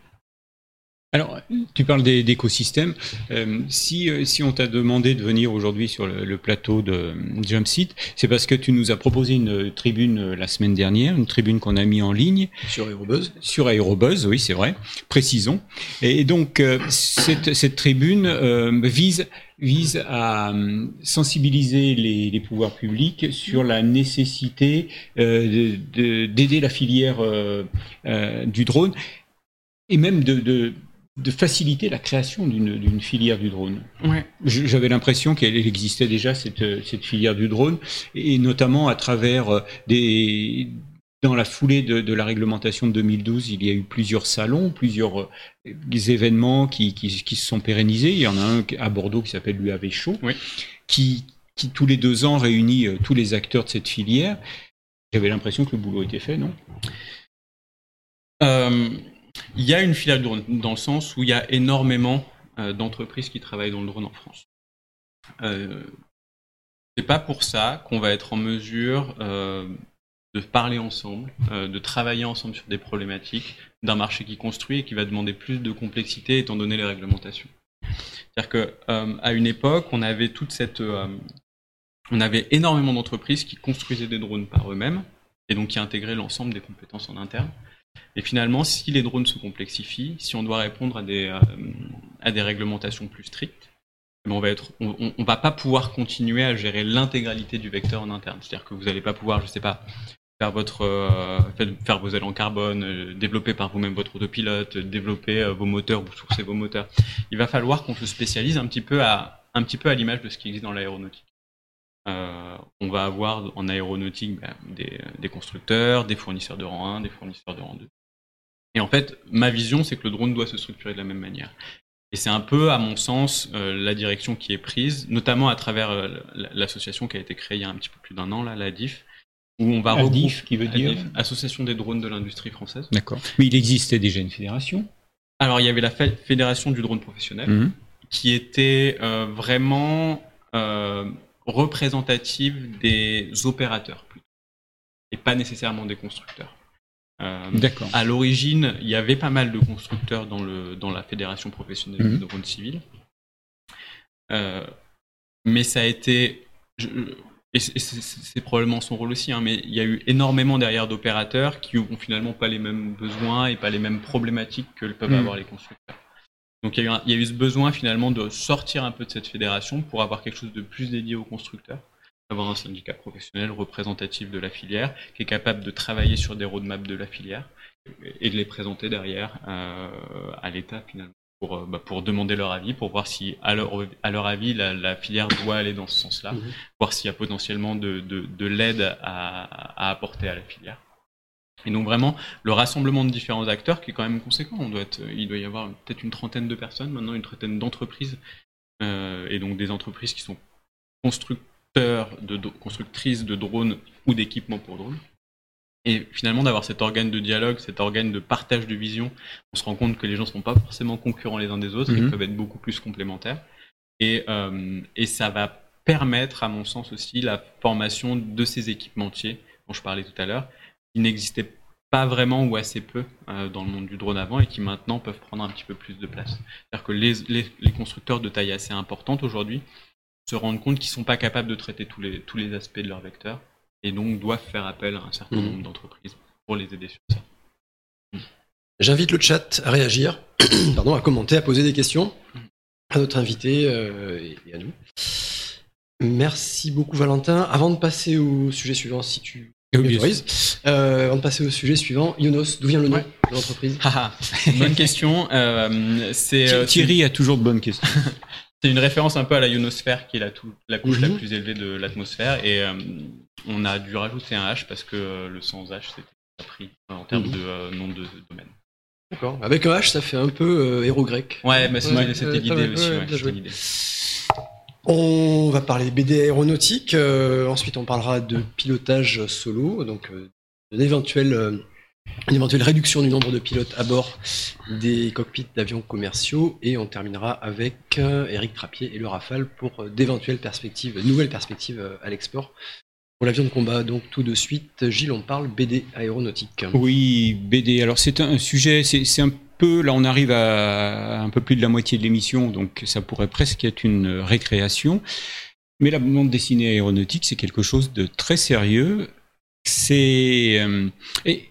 Alors, tu parles d'écosystème. Euh, si, euh, si on t'a demandé de venir aujourd'hui sur le, plateau de Jumpseat, c'est parce que tu nous as proposé une tribune euh, la semaine dernière, une tribune qu'on a mis en ligne. Sur Aerobuzz Sur Aerobuzz, oui, c'est vrai. Précisons. Et donc, cette, cette, tribune vise vise à sensibiliser les, les, pouvoirs publics sur la nécessité d'aider la filière du drone et même de, de, de faciliter la création d'une filière du drone. Ouais. J'avais l'impression qu'elle existait déjà, cette, cette, filière du drone, et notamment à travers euh, des... Dans la foulée de, de, la réglementation de 2012, il y a eu plusieurs salons, plusieurs euh, événements qui, qui, qui, se sont pérennisés. Il y en a un à Bordeaux qui s'appelle l'UAV Show, oui. qui, qui tous les deux ans réunit euh, tous les acteurs de cette filière. J'avais l'impression que le boulot était fait, non? Euh, il y a une filière dans le sens où il y a énormément d'entreprises qui travaillent dans le drone en France. c'est pas pour ça qu'on va être en mesure de parler ensemble, de travailler ensemble sur des problématiques d'un marché qui construit et qui va demander plus de complexité étant donné les réglementations. C'est-à-dire qu'à une époque, on avait toute cette, on avait énormément d'entreprises qui construisaient des drones par eux-mêmes et donc qui intégraient l'ensemble des compétences en interne. Et finalement, si les drones se complexifient, si on doit répondre à des, euh, à des réglementations plus strictes, on va être, on, va pas pouvoir continuer à gérer l'intégralité du vecteur en interne. C'est-à-dire que vous n'allez pas pouvoir, je sais pas, euh, faire vos ailes en carbone, euh, développer par vous-même votre autopilote, développer vos moteurs, vous sourcez vos moteurs. Il va falloir qu'on se spécialise un petit peu à, un petit peu à l'image de ce qui existe dans l'aéronautique. Euh, on va avoir en aéronautique bah, des, constructeurs, des fournisseurs de rang 1, des fournisseurs de rang 2. Et en fait, ma vision, c'est que le drone doit se structurer de la même manière. Et c'est un peu, à mon sens, euh, la direction qui est prise, notamment à travers euh, l'association qui a été créée il y a un petit peu plus d'un an, là, la DIF, où on va la DIF, qui veut dire Association des drones de l'industrie française. D'accord. Mais il existait déjà une fédération. Alors, il y avait la fédération du drone professionnel, mhm. qui était vraiment représentative des opérateurs et pas nécessairement des constructeurs. Euh, D'accord. À l'origine, il y avait pas mal de constructeurs dans, le, dans la fédération professionnelle mhm. de drone civil. Euh, mais ça a été. Et c'est probablement son rôle aussi, hein, mais il y a eu énormément derrière d'opérateurs qui ont finalement pas les mêmes besoins et pas les mêmes problématiques que peuvent mhm. avoir les constructeurs. Donc il y, a eu ce besoin finalement de sortir un peu de cette fédération pour avoir quelque chose de plus dédié aux constructeurs, avoir un syndicat professionnel représentatif de la filière qui est capable de travailler sur des roadmaps de la filière et de les présenter derrière euh, à l'État finalement pour, euh, bah, pour demander leur avis, pour voir si à leur, à leur avis la, filière doit aller dans ce sens-là, mmh voir s'il y a potentiellement de, de, l'aide à, à apporter à la filière. Et donc vraiment, le rassemblement de différents acteurs qui est quand même conséquent. On doit être, il doit y avoir peut-être une trentaine de personnes, maintenant une trentaine d'entreprises, euh, et donc des entreprises qui sont constructeurs, de, constructrices de drones ou d'équipements pour drones. Et finalement, d'avoir cet organe de dialogue, cet organe de partage de vision, on se rend compte que les gens ne sont pas forcément concurrents les uns des autres, ils mhm. peuvent être beaucoup plus complémentaires. Et, euh, et ça va permettre, à mon sens aussi, la formation de ces équipementiers dont je parlais tout à l'heure, qui n'existaient pas vraiment ou assez peu euh, dans le monde du drone avant et qui maintenant peuvent prendre un petit peu plus de place. C'est-à-dire que les, les, constructeurs de taille assez importante aujourd'hui se rendent compte qu'ils ne sont pas capables de traiter tous les, tous les aspects de leur vecteur et donc doivent faire appel à un certain mmh. nombre d'entreprises pour les aider sur ça. J'invite le chat à réagir, pardon, à commenter, à poser des questions à notre invité euh, et à nous. Merci beaucoup Valentin. Avant de passer au sujet suivant, si tu euh, avant de passer au sujet suivant, Yonos, d'où vient le nom de l'entreprise Bonne question. Euh, c'est euh, Thierry a toujours de bonnes questions. c'est une référence un peu à la ionosphère, qui est la, la couche la mhm. plus élevée de l'atmosphère, et on a dû rajouter un H parce que le sans H c'était pris en termes mhm. de nom de domaine. D'accord. Avec un H, ça fait un peu héros grec. Ouais, mais c'était l'idée aussi. On va parler BD aéronautique, euh, ensuite on parlera de pilotage solo, donc euh, d'une éventuelle, euh, éventuelle, réduction du nombre de pilotes à bord des cockpits d'avions commerciaux, et on terminera avec Eric Trappier et le Rafale pour d'éventuelles perspectives, nouvelles perspectives à l'export. Pour l'avion de combat, donc tout de suite, Gilles, on parle BD aéronautique. Oui, BD. Alors c'est un sujet, c'est un là on arrive à un peu plus de la moitié de l'émission, donc ça pourrait presque être une récréation. Mais la bande dessinée aéronautique, c'est quelque chose de très sérieux. C'est euh, et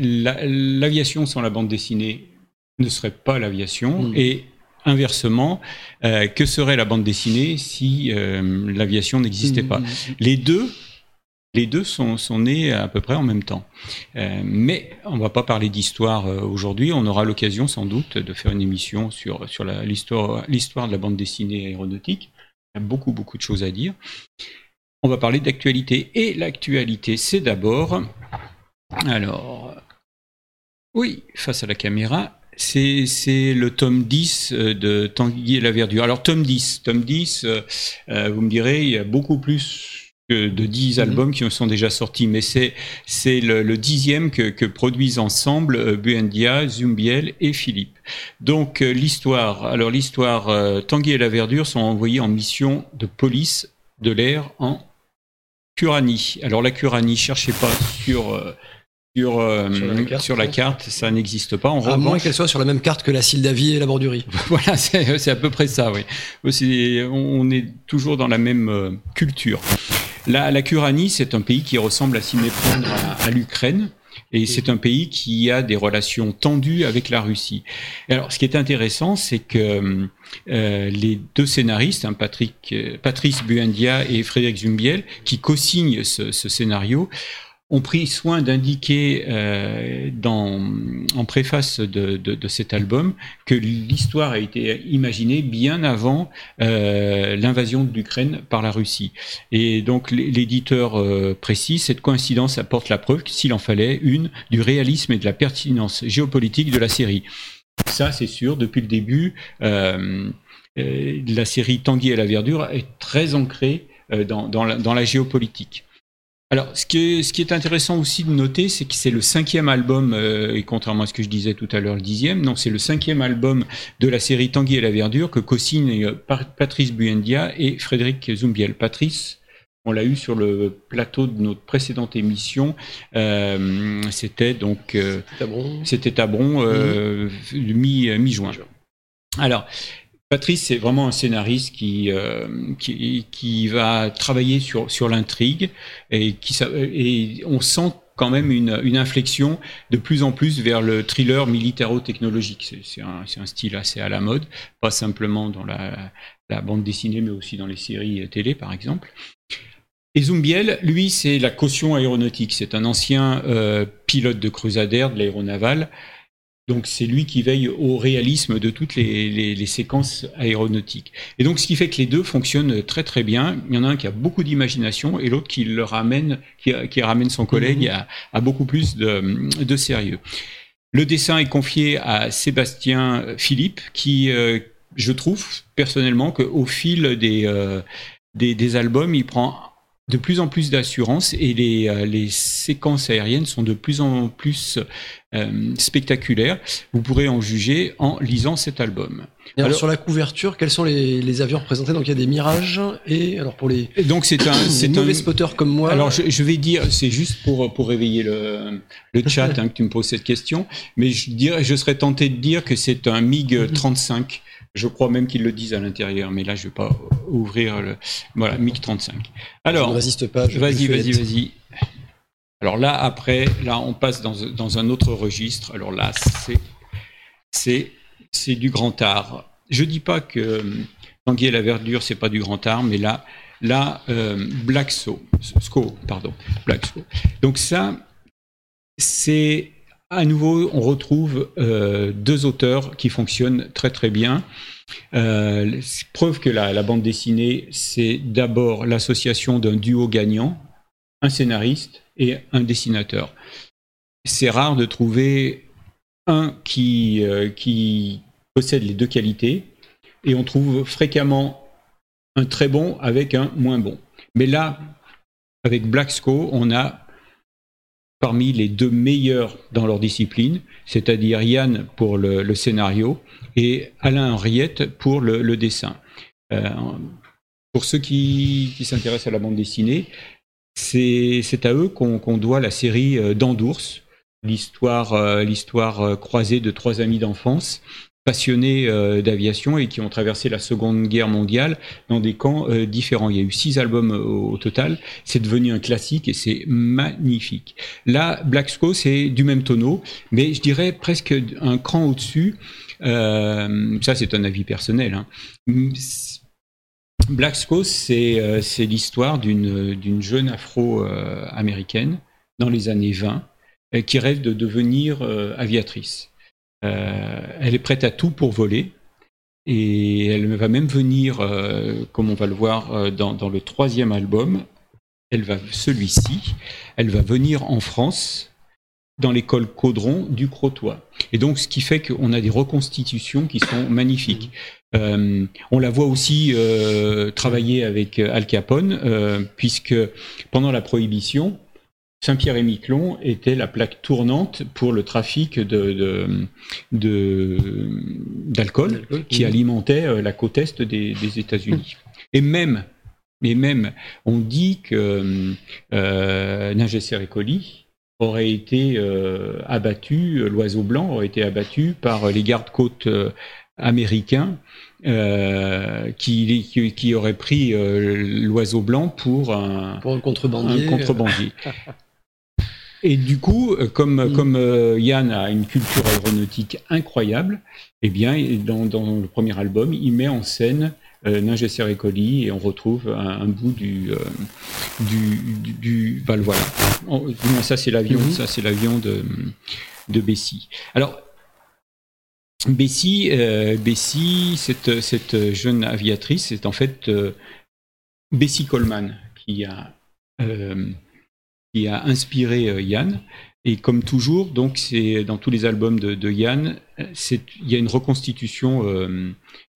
l'aviation sans la bande dessinée ne serait pas l'aviation hmm. et inversement, euh, que serait la bande dessinée si euh, l'aviation n'existait hmm. pas? Les deux les deux sont, nés à peu près en même temps. Euh, mais on ne va pas parler d'histoire aujourd'hui. On aura l'occasion sans doute de faire une émission sur, sur l'histoire de la bande dessinée aéronautique. Il y a beaucoup, beaucoup de choses à dire. On va parler d'actualité. Et l'actualité, c'est d'abord... Alors... Oui, face à la caméra, c'est le tome 10 euh, de Tanguy et la Verdure. Alors tome 10, tome 10, vous me direz, il y a beaucoup plus de 10 mhm. albums qui sont déjà sortis, mais c'est c'est le, dixième que, que, produisent ensemble euh, Buendia, Zumbiel et Philippe. Donc euh, l'histoire, alors l'histoire, euh, Tanguy et la Verdure sont envoyés en mission de police de l'air en Curanie. Alors la Curanie, cherchez pas sur sur, sur, la, carte, ça n'existe pas. En à moins qu'elle soit sur la même carte que la Sildavie et la Bordurie. voilà, c'est à peu près ça, oui. on est toujours dans la même culture. La, la Curanie, c'est un pays qui ressemble à s'y méprendre à, l'Ukraine. Et c'est un pays qui a des relations tendues avec la Russie. alors, ce qui est intéressant, c'est que euh, les deux scénaristes, hein, Patrick, euh, Patrice Buendia et Frédéric Zumbiel, qui co-signent ce, ce scénario, ont pris soin d'indiquer euh, dans, en préface de, de, de cet album que l'histoire a été imaginée bien avant euh, l'invasion de l'Ukraine par la Russie. Et donc l'éditeur euh, précise, cette coïncidence apporte la preuve, s'il en fallait, une, du réalisme et de la pertinence géopolitique de la série. Ça, c'est sûr, depuis le début, euh, euh, la série Tanguy et la Verdure est très ancrée dans, dans, la, dans la géopolitique. Alors, ce qui, est, ce qui est intéressant aussi de noter, c'est que c'est le cinquième album, euh, et contrairement à ce que je disais tout à l'heure, le dixième, non, c'est le cinquième album de la série Tanguy et la Verdure que co-signent euh, Patrice Buendia et Frédéric Zumbiel. Patrice, on l'a eu sur le plateau de notre précédente émission. Euh, c'était donc c'était Tabron, mhm. mi mi juin. Alors Patrice, c'est vraiment un scénariste qui, euh, qui, qui, va travailler sur, sur l'intrigue et, qui, et on sent quand même une, une, inflexion de plus en plus vers le thriller militaro-technologique. C'est un, un, style assez à la mode, pas simplement dans la, la, bande dessinée, mais aussi dans les séries télé, par exemple. Et Zumbiel, lui, c'est la caution aéronautique. C'est un ancien euh, pilote de Crusader de l'aéronaval donc c'est lui qui veille au réalisme de toutes les, séquences aéronautiques. Et donc ce qui fait que les deux fonctionnent très très bien. Il y en a un qui a beaucoup d'imagination et l'autre qui le ramène, qui, ramène son collègue mhm. à, beaucoup plus de, sérieux. Le dessin est confié à Sébastien Philippe, qui, euh, je trouve personnellement qu'au fil des, euh, des, des albums, il prend de plus en plus d'assurance et les, euh, les, séquences aériennes sont de plus en plus euh, spectaculaires. Vous pourrez en juger en lisant cet album. alors, sur la couverture, quels sont les, les, avions représentés? Donc il y a des mirages et alors pour les donc c'est un c'est mauvais spotter comme moi. Alors je, je vais dire c'est juste pour pour réveiller le, le chat hein, que tu me poses cette question, mais je dirais je serais tenté de dire que c'est un MiG 35 je crois même qu'ils le disent à l'intérieur, mais là, je vais pas ouvrir le. Voilà, MiG 35. Alors. Je ne résiste pas. Vas-y, vas-y, vas-y. Alors là, après, là, on passe dans, dans un autre registre. Alors là, c'est, du grand art. Je dis pas que euh, Tanguy et la verdure, c'est pas du grand art, mais là, là, euh, Black Sco, pardon, Black Sco. Donc ça, c'est à nouveau, on retrouve euh, deux auteurs qui fonctionnent très très bien. Euh, preuve que la, bande dessinée, c'est d'abord l'association d'un duo gagnant, un scénariste et un dessinateur. C'est rare de trouver un qui, euh, possède les deux qualités, et on trouve fréquemment un très bon avec un moins bon. Mais là, avec Blacksco, on a parmi les deux meilleurs dans leur discipline, c'est-à-dire Yann pour le, scénario et Alain Henriette pour le, dessin. Euh, pour ceux qui, s'intéressent à la bande dessinée, c'est à eux qu'on doit la série euh, d'Andours, l'histoire euh, l'histoire croisée de trois amis d'enfance passionnés euh, d'aviation et qui ont traversé la Seconde Guerre mondiale dans des camps euh, différents. Il y a eu six albums au, total. C'est devenu un classique et c'est magnifique. Là, Black Sco, c'est du même tonneau, mais je dirais presque un cran au-dessus. Euh, ça, c'est un avis personnel. Hein. Black Sco, c'est l'histoire d'une jeune afro-américaine dans les années 20 qui rêve de devenir aviatrice. Euh, elle est prête à tout pour voler. Et elle va même venir, euh, comme on va le voir euh, dans, le troisième album, celui-ci, elle va venir en France dans l'école Caudron du Crotoy. Et donc, ce qui fait qu'on a des reconstitutions qui sont magnifiques. On la voit aussi travailler avec Al Capone, puisque pendant la Prohibition, Saint-Pierre et Miquelon était la plaque tournante pour le trafic de, d'alcool qui alimentait la côte est des, des États-Unis. Et même mais même, on dit que euh, Nagesser aurait été euh, abattu, l'oiseau blanc aurait été abattu par les gardes-côtes euh, américains euh, qui, qui, auraient pris l'oiseau blanc pour un, pour un contrebandier. Un contrebandier. Et du coup, comme, mm. comme Yann a une culture aéronautique incroyable, eh bien, dans, dans, le premier album, il met en scène euh, Ningesser et colis et on retrouve un, bout du, euh, du, du, bah, voilà. ça c'est l'avion, mhm. ça c'est l'avion de, de Bessie. Alors Bessie, euh, Bessie cette, cette jeune aviatrice, c'est en fait Bessie Coleman qui a qui a inspiré Yann. Et comme toujours, donc c'est dans tous les albums de, de Yann, il y a une reconstitution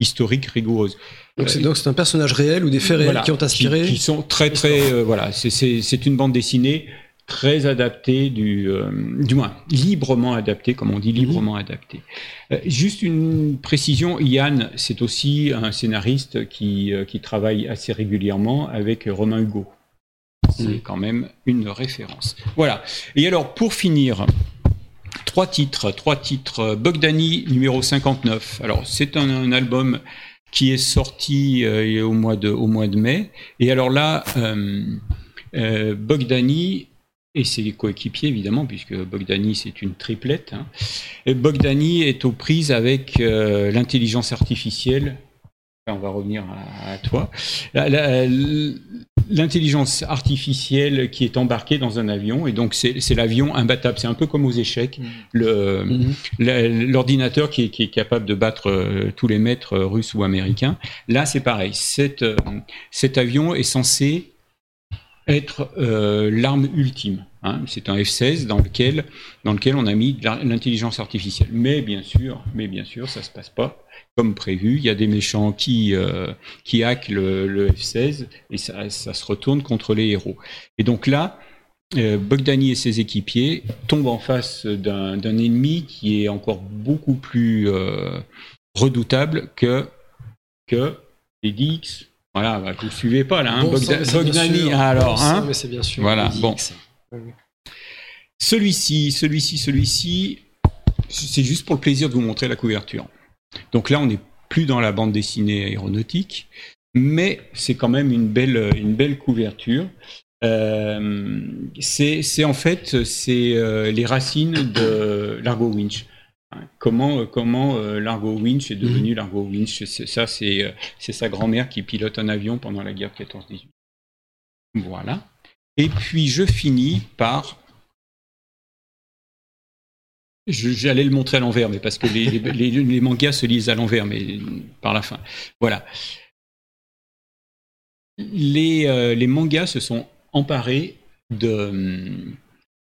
historique rigoureuse. Donc c'est un personnage réel ou des faits réels qui ont inspiré qui, sont très très euh, voilà c'est une bande dessinée très adaptée du euh, du moins librement adaptée comme on dit librement adaptée. Euh, juste une précision, Yann c'est aussi un scénariste qui qui travaille assez régulièrement avec Romain Hugo. C'est mhm. quand même une référence. Voilà. Et alors pour finir, trois titres, trois titres. Bogdani numéro 59. Alors c'est un album qui est sorti euh, au, mois de, mai. Et alors là, euh, euh, Bogdani et ses coéquipiers évidemment, puisque Bogdani c'est une triplette. Hein. Bogdani est aux prises avec l'intelligence artificielle on va revenir à, toi. L'intelligence artificielle qui est embarquée dans un avion, et donc c'est l'avion imbattable. C'est un peu comme aux échecs. Mm. Mm-hmm. L'ordinateur qui, est capable de battre euh, tous les maîtres euh, russes ou américains. Là, c'est pareil. Euh, cet avion est censé être l'arme ultime. Hein. C'est un F-16 dans lequel, dans lequel on a mis l'intelligence artificielle. Mais bien sûr, mais bien sûr, ça se passe pas comme prévu. Il y a des méchants qui, euh, qui hackent le, F-16 et ça, se retourne contre les héros. Et donc là, euh, Bogdani et ses équipiers tombent en face d'un ennemi qui est encore beaucoup plus euh, redoutable que, que les Dix. Voilà, bah, vous ne suivez pas là, hein, Bogdani. alors, hein, mais c'est bien sûr. Voilà, bon. Celui-ci, celui-ci, celui-ci, c'est juste pour le plaisir de vous montrer la couverture. Donc là, on n'est plus dans la bande dessinée aéronautique, mais c'est quand même une belle, une belle couverture. Euh, c'est en fait c'est euh, les racines de Largo Winch. Comment, comment euh, Largo Winch est devenu mmh. Largo Winch? Ça, c'est sa grand-mère qui pilote un avion pendant la guerre 14-18. Voilà. Et puis je finis par J'allais le montrer à l'envers, mais parce que les, mangas se lisent à l'envers, mais par la fin. Voilà. Les, euh, mangas se sont emparés de,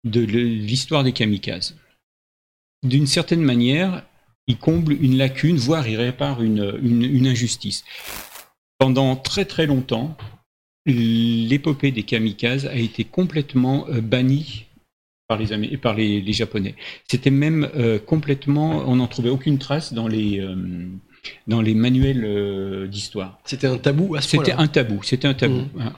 l'histoire des kamikazes. D'une certaine manière, ils comblent une lacune, voire ils réparent une, une injustice. Pendant très très longtemps, l'épopée des kamikazes a été complètement euh, bannie par les, par les, Japonais. C'était même euh, complètement, on n'en trouvait aucune trace dans les, euh, dans les manuels euh, d'histoire. C'était un tabou à ce C'était un tabou, c'était un tabou. Mmh. Hein.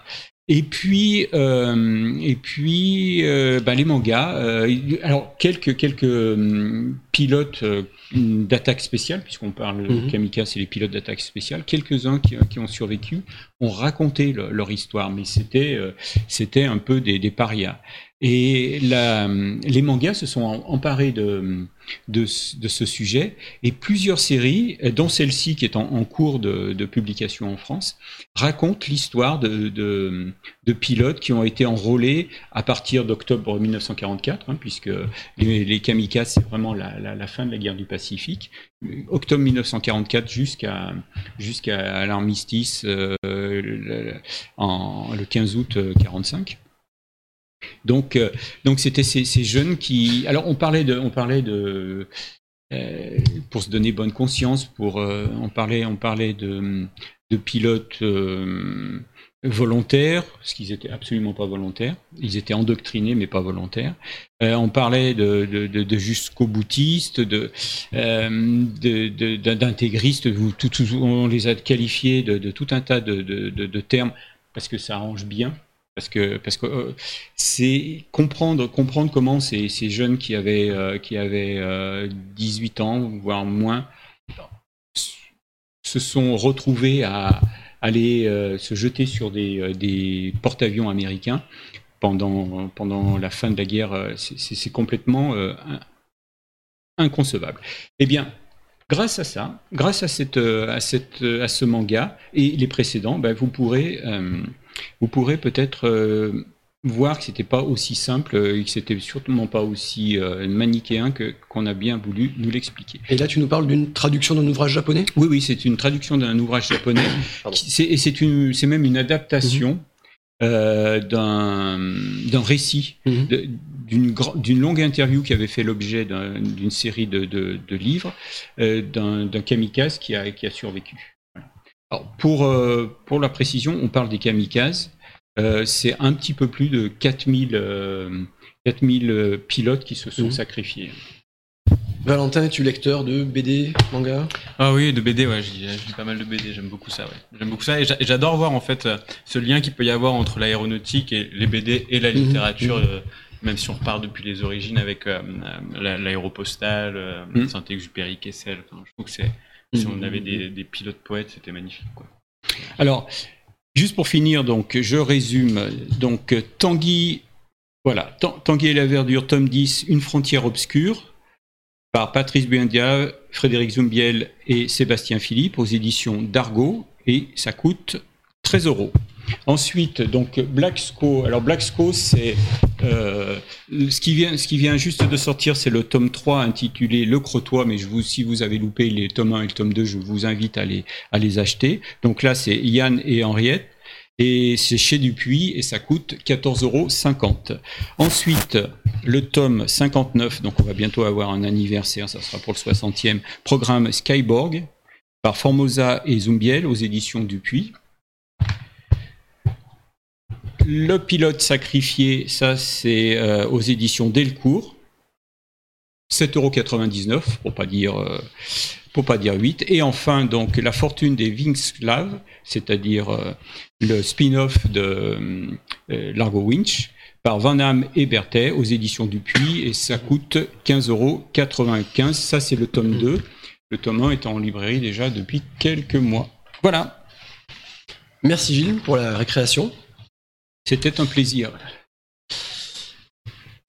Et puis, et puis ben, les mangas. alors, quelques, quelques hum, pilotes d'attaque spéciale, puisqu'on parle de mmh. kamikaze et les pilotes d'attaque spéciale, quelques-uns qui, qui, ont survécu ont raconté leur histoire, mais c'était c'était un peu des, des parias. Et les mangas se sont emparés de, ce sujet et plusieurs séries, dont celle-ci qui est en, cours de, publication en France, racontent l'histoire de, pilotes qui ont été enrôlés à partir d'octobre 1944, hein, puisque les, les kamikazes, c'est vraiment la, fin de la guerre du Pacifique, octobre 1944 jusqu'à l'armistice euh, le, le 15 août 1945. Donc, euh, donc c'était ces, jeunes qui. Alors, on parlait de, on parlait de, pour se donner bonne conscience, pour on parlait, on parlait de, de pilotes volontaires, parce qu'ils étaient absolument pas volontaires. Ils étaient endoctrinés, mais pas volontaires. Euh, on parlait de, de, de, de jusqu'au boutiste, de, euh, d'intégristes. on les a qualifiés de, tout un tas de, termes parce que ça arrange bien. Parce que parce que euh, c'est comprendre comprendre comment ces, jeunes qui avaient euh, qui avaient 18 ans voire moins se sont retrouvés à aller euh, se jeter sur des, euh, des porte-avions américains pendant, pendant la fin de la guerre, euh, c'est complètement inconcevable. Eh bien, grâce à ça, grâce à, cette, à, cette, à ce manga et les précédents, ben, vous pourrez, vous pourrez peut-être voir que c'était pas aussi simple et que c'était sûrement pas aussi euh, manichéen que qu'on a bien voulu nous l'expliquer. Et là, tu nous parles d'une traduction d'un ouvrage japonais? Oui, oui, c'est une traduction d'un ouvrage japonais. et c'est une, c'est même une adaptation. Mhm. Euh, d'un d'un récit, mhm. d'une d'une longue interview qui avait fait l'objet d'une série de, de, de livres, euh, d'un kamikaze qui a, qui a survécu. Alors, pour, euh, pour la précision, on parle des kamikazes. Euh, c'est un petit peu plus de 4000, 4000 euh, euh, pilotes qui se sont mhm. sacrifiés. Valentin, es-tu lecteur de BD, manga? Ah oui, de BD, ouais, je lis pas mal de BD, j'aime beaucoup ça, ouais. J'aime beaucoup ça et j'adore voir en fait ce lien qu'il peut y avoir entre l'aéronautique et les BD et la mhm. littérature, mhm. même si on repart depuis les origines avec l'aéropostale, Saint-Exupéry, Kessel. je trouve que c'est, si on avait des, des pilotes poètes, c'était magnifique, quoi. Alors, Juste pour finir, donc, je résume. Donc, Tanguy, voilà, Tanguy et la verdure, tome 10, Une frontière obscure, par Patrice Buendia, Frédéric Zumbiel et Sébastien Philippe, aux éditions d'Argo, et ça coûte 13 euros. Ensuite, donc Black Sco. Alors Black Sco, c'est euh, ce qui vient, ce qui vient juste de sortir, c'est le tome 3 intitulé Le Crotois. Mais si vous avez loupé les tomes 1 et le tome 2, je vous invite à les, à les acheter. Donc là, c'est Yann et Henriette. Et c'est chez Dupuis et ça coûte 14,50 euros. Ensuite, le tome 59, donc on va bientôt avoir un anniversaire, ça sera pour le 60e, programme Skyborg par Formosa et Zumbiel aux éditions Dupuis. Le pilote sacrifié, ça c'est euh, aux éditions Delcourt. 7,99€ pour pas dire euh, pour pas dire 8. Et enfin donc la fortune des Wingslav, c'est-à-dire euh, le spin-off de Largo Winch par Van Damme et Berthet aux éditions Dupuis et ça coûte 15,95€. Ça c'est le tome 2. Le tome 1 est en librairie déjà depuis quelques mois. Voilà. Merci Gilles pour la récréation. C'était un plaisir.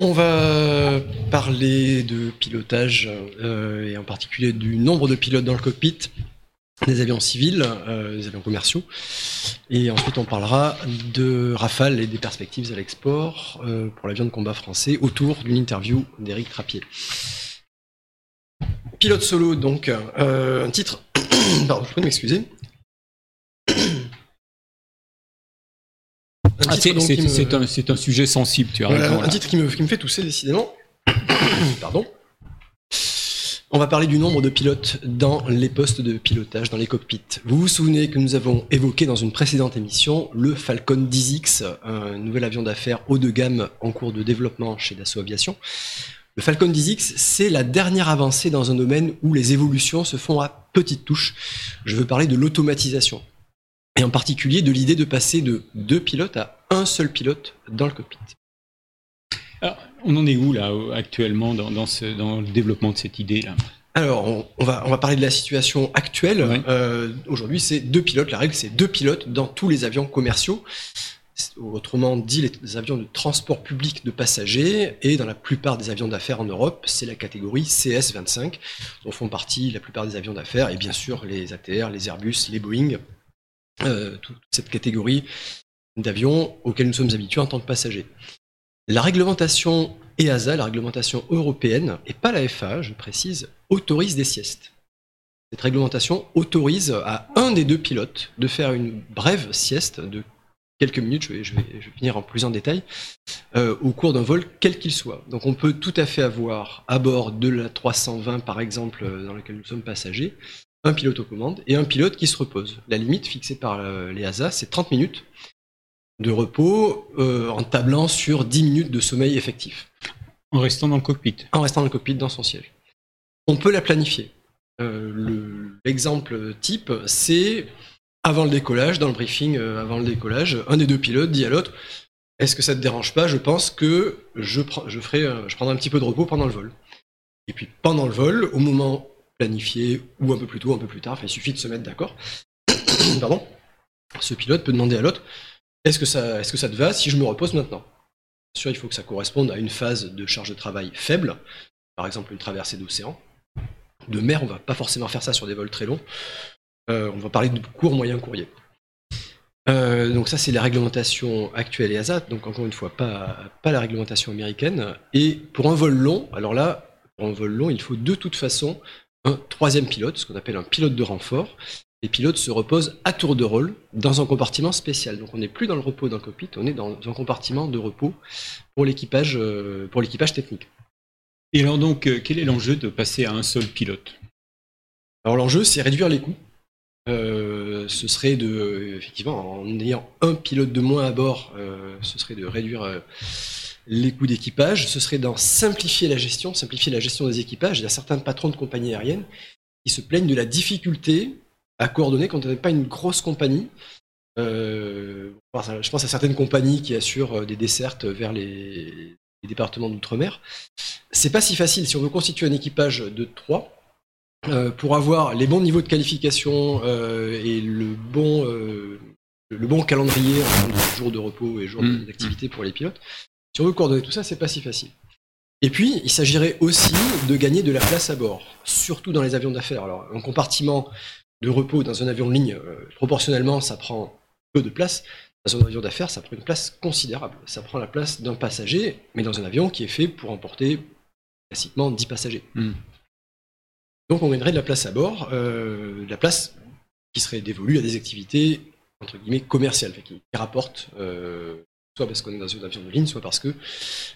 On va parler de pilotage euh, et en particulier du nombre de pilotes dans le cockpit des avions civils, euh, des avions commerciaux. Et ensuite, on parlera de Rafale et des perspectives à l'export euh, pour l'avion de combat français autour d'une interview d'Éric Trappier. Pilote solo, donc, un titre. Pardon, je peux m'excuser. Ah, c'est un, sujet sensible, tu as raison. Un titre qui me, fait tousser, décidément. Pardon. On va parler du nombre de pilotes dans les postes de pilotage, dans les cockpits. Vous vous souvenez que nous avons évoqué dans une précédente émission le Falcon 10X, un nouvel avion d'affaires haut de gamme en cours de développement chez Dassault Aviation. Le Falcon 10X, c'est la dernière avancée dans un domaine où les évolutions se font à petites touches. Je veux parler de l'automatisation et en particulier de l'idée de passer de deux pilotes à un seul pilote dans le cockpit. Alors, on en est où là actuellement dans, dans, ce, dans le développement de cette idée-là alors, on, va, on va parler de la situation actuelle. Euh, aujourd'hui, c'est deux pilotes. La règle, c'est deux pilotes dans tous les avions commerciaux. Autrement dit, les avions de transport public de passagers et dans la plupart des avions d'affaires en Europe, c'est la catégorie CS25, dont font partie la plupart des avions d'affaires et bien sûr les ATR, les Airbus, les Boeing, euh, toute cette catégorie d'avions auxquels nous sommes habitués en tant que passagers. La réglementation EASA, la réglementation européenne, et pas la FAA, je précise, autorise des siestes. Cette réglementation autorise à un des deux pilotes de faire une brève sieste de quelques minutes, je vais, finir en plus en détail, euh, au cours d'un vol quel qu'il soit. Donc on peut tout à fait avoir à bord de la 320 par exemple dans laquelle nous sommes passagers, un pilote aux commandes et un pilote qui se repose. La limite fixée par euh, les ASA, c'est 30 minutes de repos euh, en tablant sur 10 minutes de sommeil effectif. En restant dans le cockpit. En restant dans le cockpit dans son siège. On peut la planifier. Euh, L'exemple type, c'est avant le décollage, dans le briefing euh, avant le décollage, un des deux pilotes dit à l'autre Est-ce que ça te dérange pas? Je pense que je, prends, je, ferai, je prendrai un petit peu de repos pendant le vol. Et puis pendant le vol, au moment planifié, ou un peu plus tôt, un peu plus tard, il suffit de se mettre d'accord. Ce pilote peut demander à l'autre Est-ce que, ça, te va si je me repose maintenant? Bien sûr, il faut que ça corresponde à une phase de charge de travail faible, par exemple une traversée d'océan. De mer, on va pas forcément faire ça sur des vols très longs. Euh, on va parler de court, moyen courrier. Euh, donc ça, c'est la réglementation actuelle et ASAT. Donc encore une fois, pas la réglementation américaine. Et pour un vol long, alors là, pour un vol long, il faut de toute façon un troisième pilote, ce qu'on appelle un pilote de renfort. Les pilotes se reposent à tour de rôle dans un compartiment spécial. Donc on n'est plus dans le repos d'un cockpit, on est dans un compartiment de repos pour l'équipage euh, pour l'équipage technique. Et alors donc, euh, quel est l'enjeu de passer à un seul pilote? Alors l'enjeu, c'est réduire les coûts. Euh, ce serait de, effectivement, en ayant un pilote de moins à bord, euh, ce serait de réduire euh, les coûts d'équipage, ce serait d'en simplifier la gestion, simplifier la gestion des équipages. Il y a certains patrons de compagnies aériennes qui se plaignent de la difficulté à coordonner quand on n'est pas une grosse compagnie. Euh, je pense à certaines compagnies qui assurent des dessertes vers les, les départements d'outre-mer. C'est pas si facile si on veut constituer un équipage de trois. Euh, pour avoir les bons niveaux de qualification euh, et le bon, euh, le bon calendrier en termes de jours de repos et jours Mm. d'activité pour les pilotes, si on veut coordonner tout ça, c'est pas si facile. Et puis, il s'agirait aussi de gagner de la place à bord, surtout dans les avions d'affaires. Alors, un compartiment de repos dans un avion de ligne, euh, proportionnellement, ça prend peu de place. Dans un avion d'affaires, ça prend une place considérable. Ça prend la place d'un passager, mais dans un avion qui est fait pour emporter classiquement 10 passagers. Mm. Donc on gagnerait de la place à bord, euh, de la place qui serait dévolue à des activités entre guillemets commerciales, qui rapportent euh, soit parce qu'on est dans un avion de ligne, soit parce que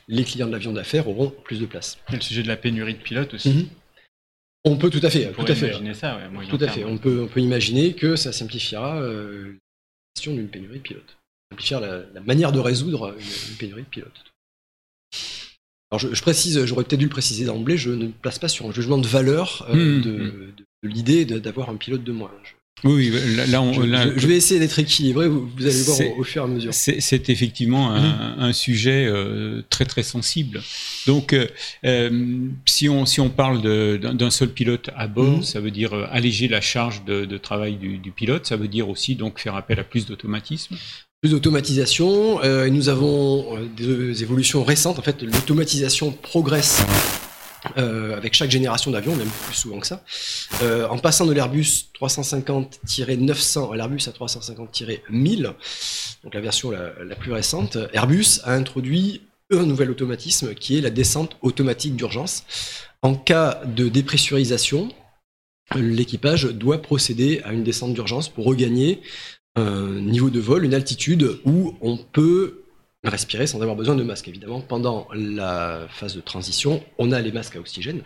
les clients de l'avion d'affaires auront plus de place. A le sujet de la pénurie de pilotes aussi. Mhm. On peut tout à fait, On tout pourrait à fait, imaginer ça, ouais, moyen tout à fait. On peut, on peut imaginer que ça simplifiera euh, la question d'une pénurie de pilotes, simplifiera la, la manière de résoudre une, une pénurie de pilotes. Alors je, je précise, j'aurais peut-être dû le préciser d'emblée, je ne me place pas sur un jugement de valeur euh, de, mhm. de- de l'idée d'avoir un pilote de moins. Je- Oui, oui, là, on, Je, là, je- je vais essayer d'être équilibré, vous, vous allez voir au, au fur et à mesure. C'est effectivement un, un sujet euh, très très sensible. Donc, euh, euh, si on si on parle d'un seul pilote à bord, Mhm. ça veut dire euh, alléger la charge de, de travail du, du pilote. Ça veut dire aussi donc faire appel à plus d'automatisme. Plus d'automatisation, euh, nous avons euh, des évolutions récentes. En fait, l'automatisation progresse euh, avec chaque génération d'avions, même plus souvent que ça. Euh, en passant de l'Airbus 350-900 à l'Airbus à 350-1000, donc la version la, la plus récente, Airbus a introduit un nouvel automatisme qui est la descente automatique d'urgence. En cas de dépressurisation, l'équipage doit procéder à une descente d'urgence pour regagner un niveau de vol, une altitude où on peut respirer sans avoir besoin de masque. Évidemment, pendant la phase de transition, on a les masques à oxygène,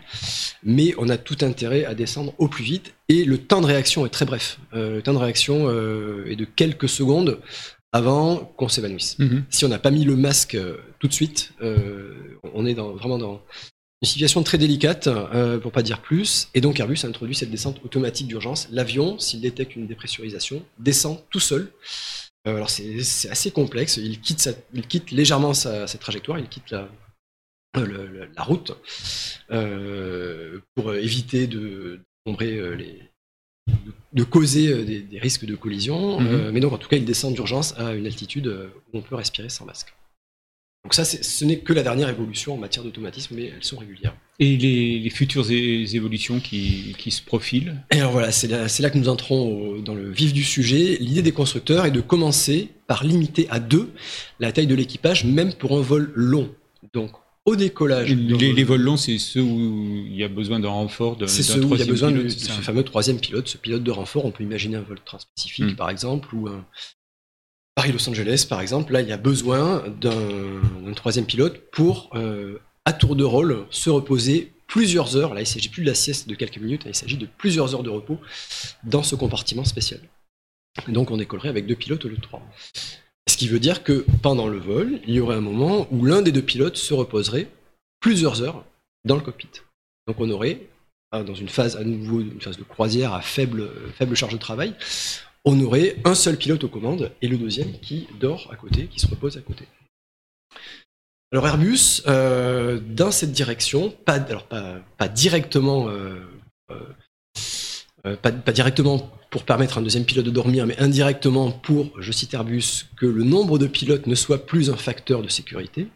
mais on a tout intérêt à descendre au plus vite et le temps de réaction est très bref. Euh, le temps de réaction euh, est de quelques secondes avant qu'on s'évanouisse. Si on n'a pas mis le masque euh, tout de suite, on est dans, vraiment dans une situation très délicate, pour pas dire plus. Et donc Airbus a introduit cette descente automatique d'urgence. L'avion, s'il détecte une dépressurisation, descend tout seul. Euh, alors c'est assez complexe. Il quitte, sa- il quitte légèrement sa, sa trajectoire, il quitte la, euh, la route euh, pour éviter de les causer des, des risques de collision. Mhm. Euh, mais donc en tout cas, il descend d'urgence à une altitude où on peut respirer sans masque. Donc ça, ce n'est que la dernière évolution en matière d'automatisme, mais elles sont régulières. Et les, les futures évolutions qui, qui se profilent. Et alors voilà, c'est là, que nous entrons au- dans le vif du sujet. L'idée des constructeurs est de commencer par limiter à deux la taille de l'équipage, même pour un vol long. Donc au décollage, Les, vol- les vols longs, c'est ceux où il y a besoin d'un renfort d'un c'est ceux où il y a besoin de, pilote, de c'est ce fameux troisième pilote, ce pilote de renfort. On peut imaginer un vol transpacifique, Mm. par exemple, ou un, Paris-Los Angeles, par exemple, là, il y a besoin d'un troisième pilote pour, euh, à tour de rôle, se reposer plusieurs heures. Là, il ne s'agit plus de la sieste de quelques minutes, il s'agit de plusieurs heures de repos dans ce compartiment spécial. donc, on décollerait avec deux pilotes au lieu de trois. Ce qui veut dire que pendant le vol, il y aurait un moment où l'un des deux pilotes se reposerait plusieurs heures dans le cockpit. Donc, on aurait, hein, dans une phase à nouveau, une phase de croisière à faible charge de travail, on aurait un seul pilote aux commandes et le deuxième qui dort à côté, qui se repose à côté. Alors Airbus, euh, dans cette direction, pas, directement, euh, euh, pas, directement pour permettre à un deuxième pilote de dormir, mais indirectement pour, je cite Airbus, que le nombre de pilotes ne soit plus un facteur de sécurité.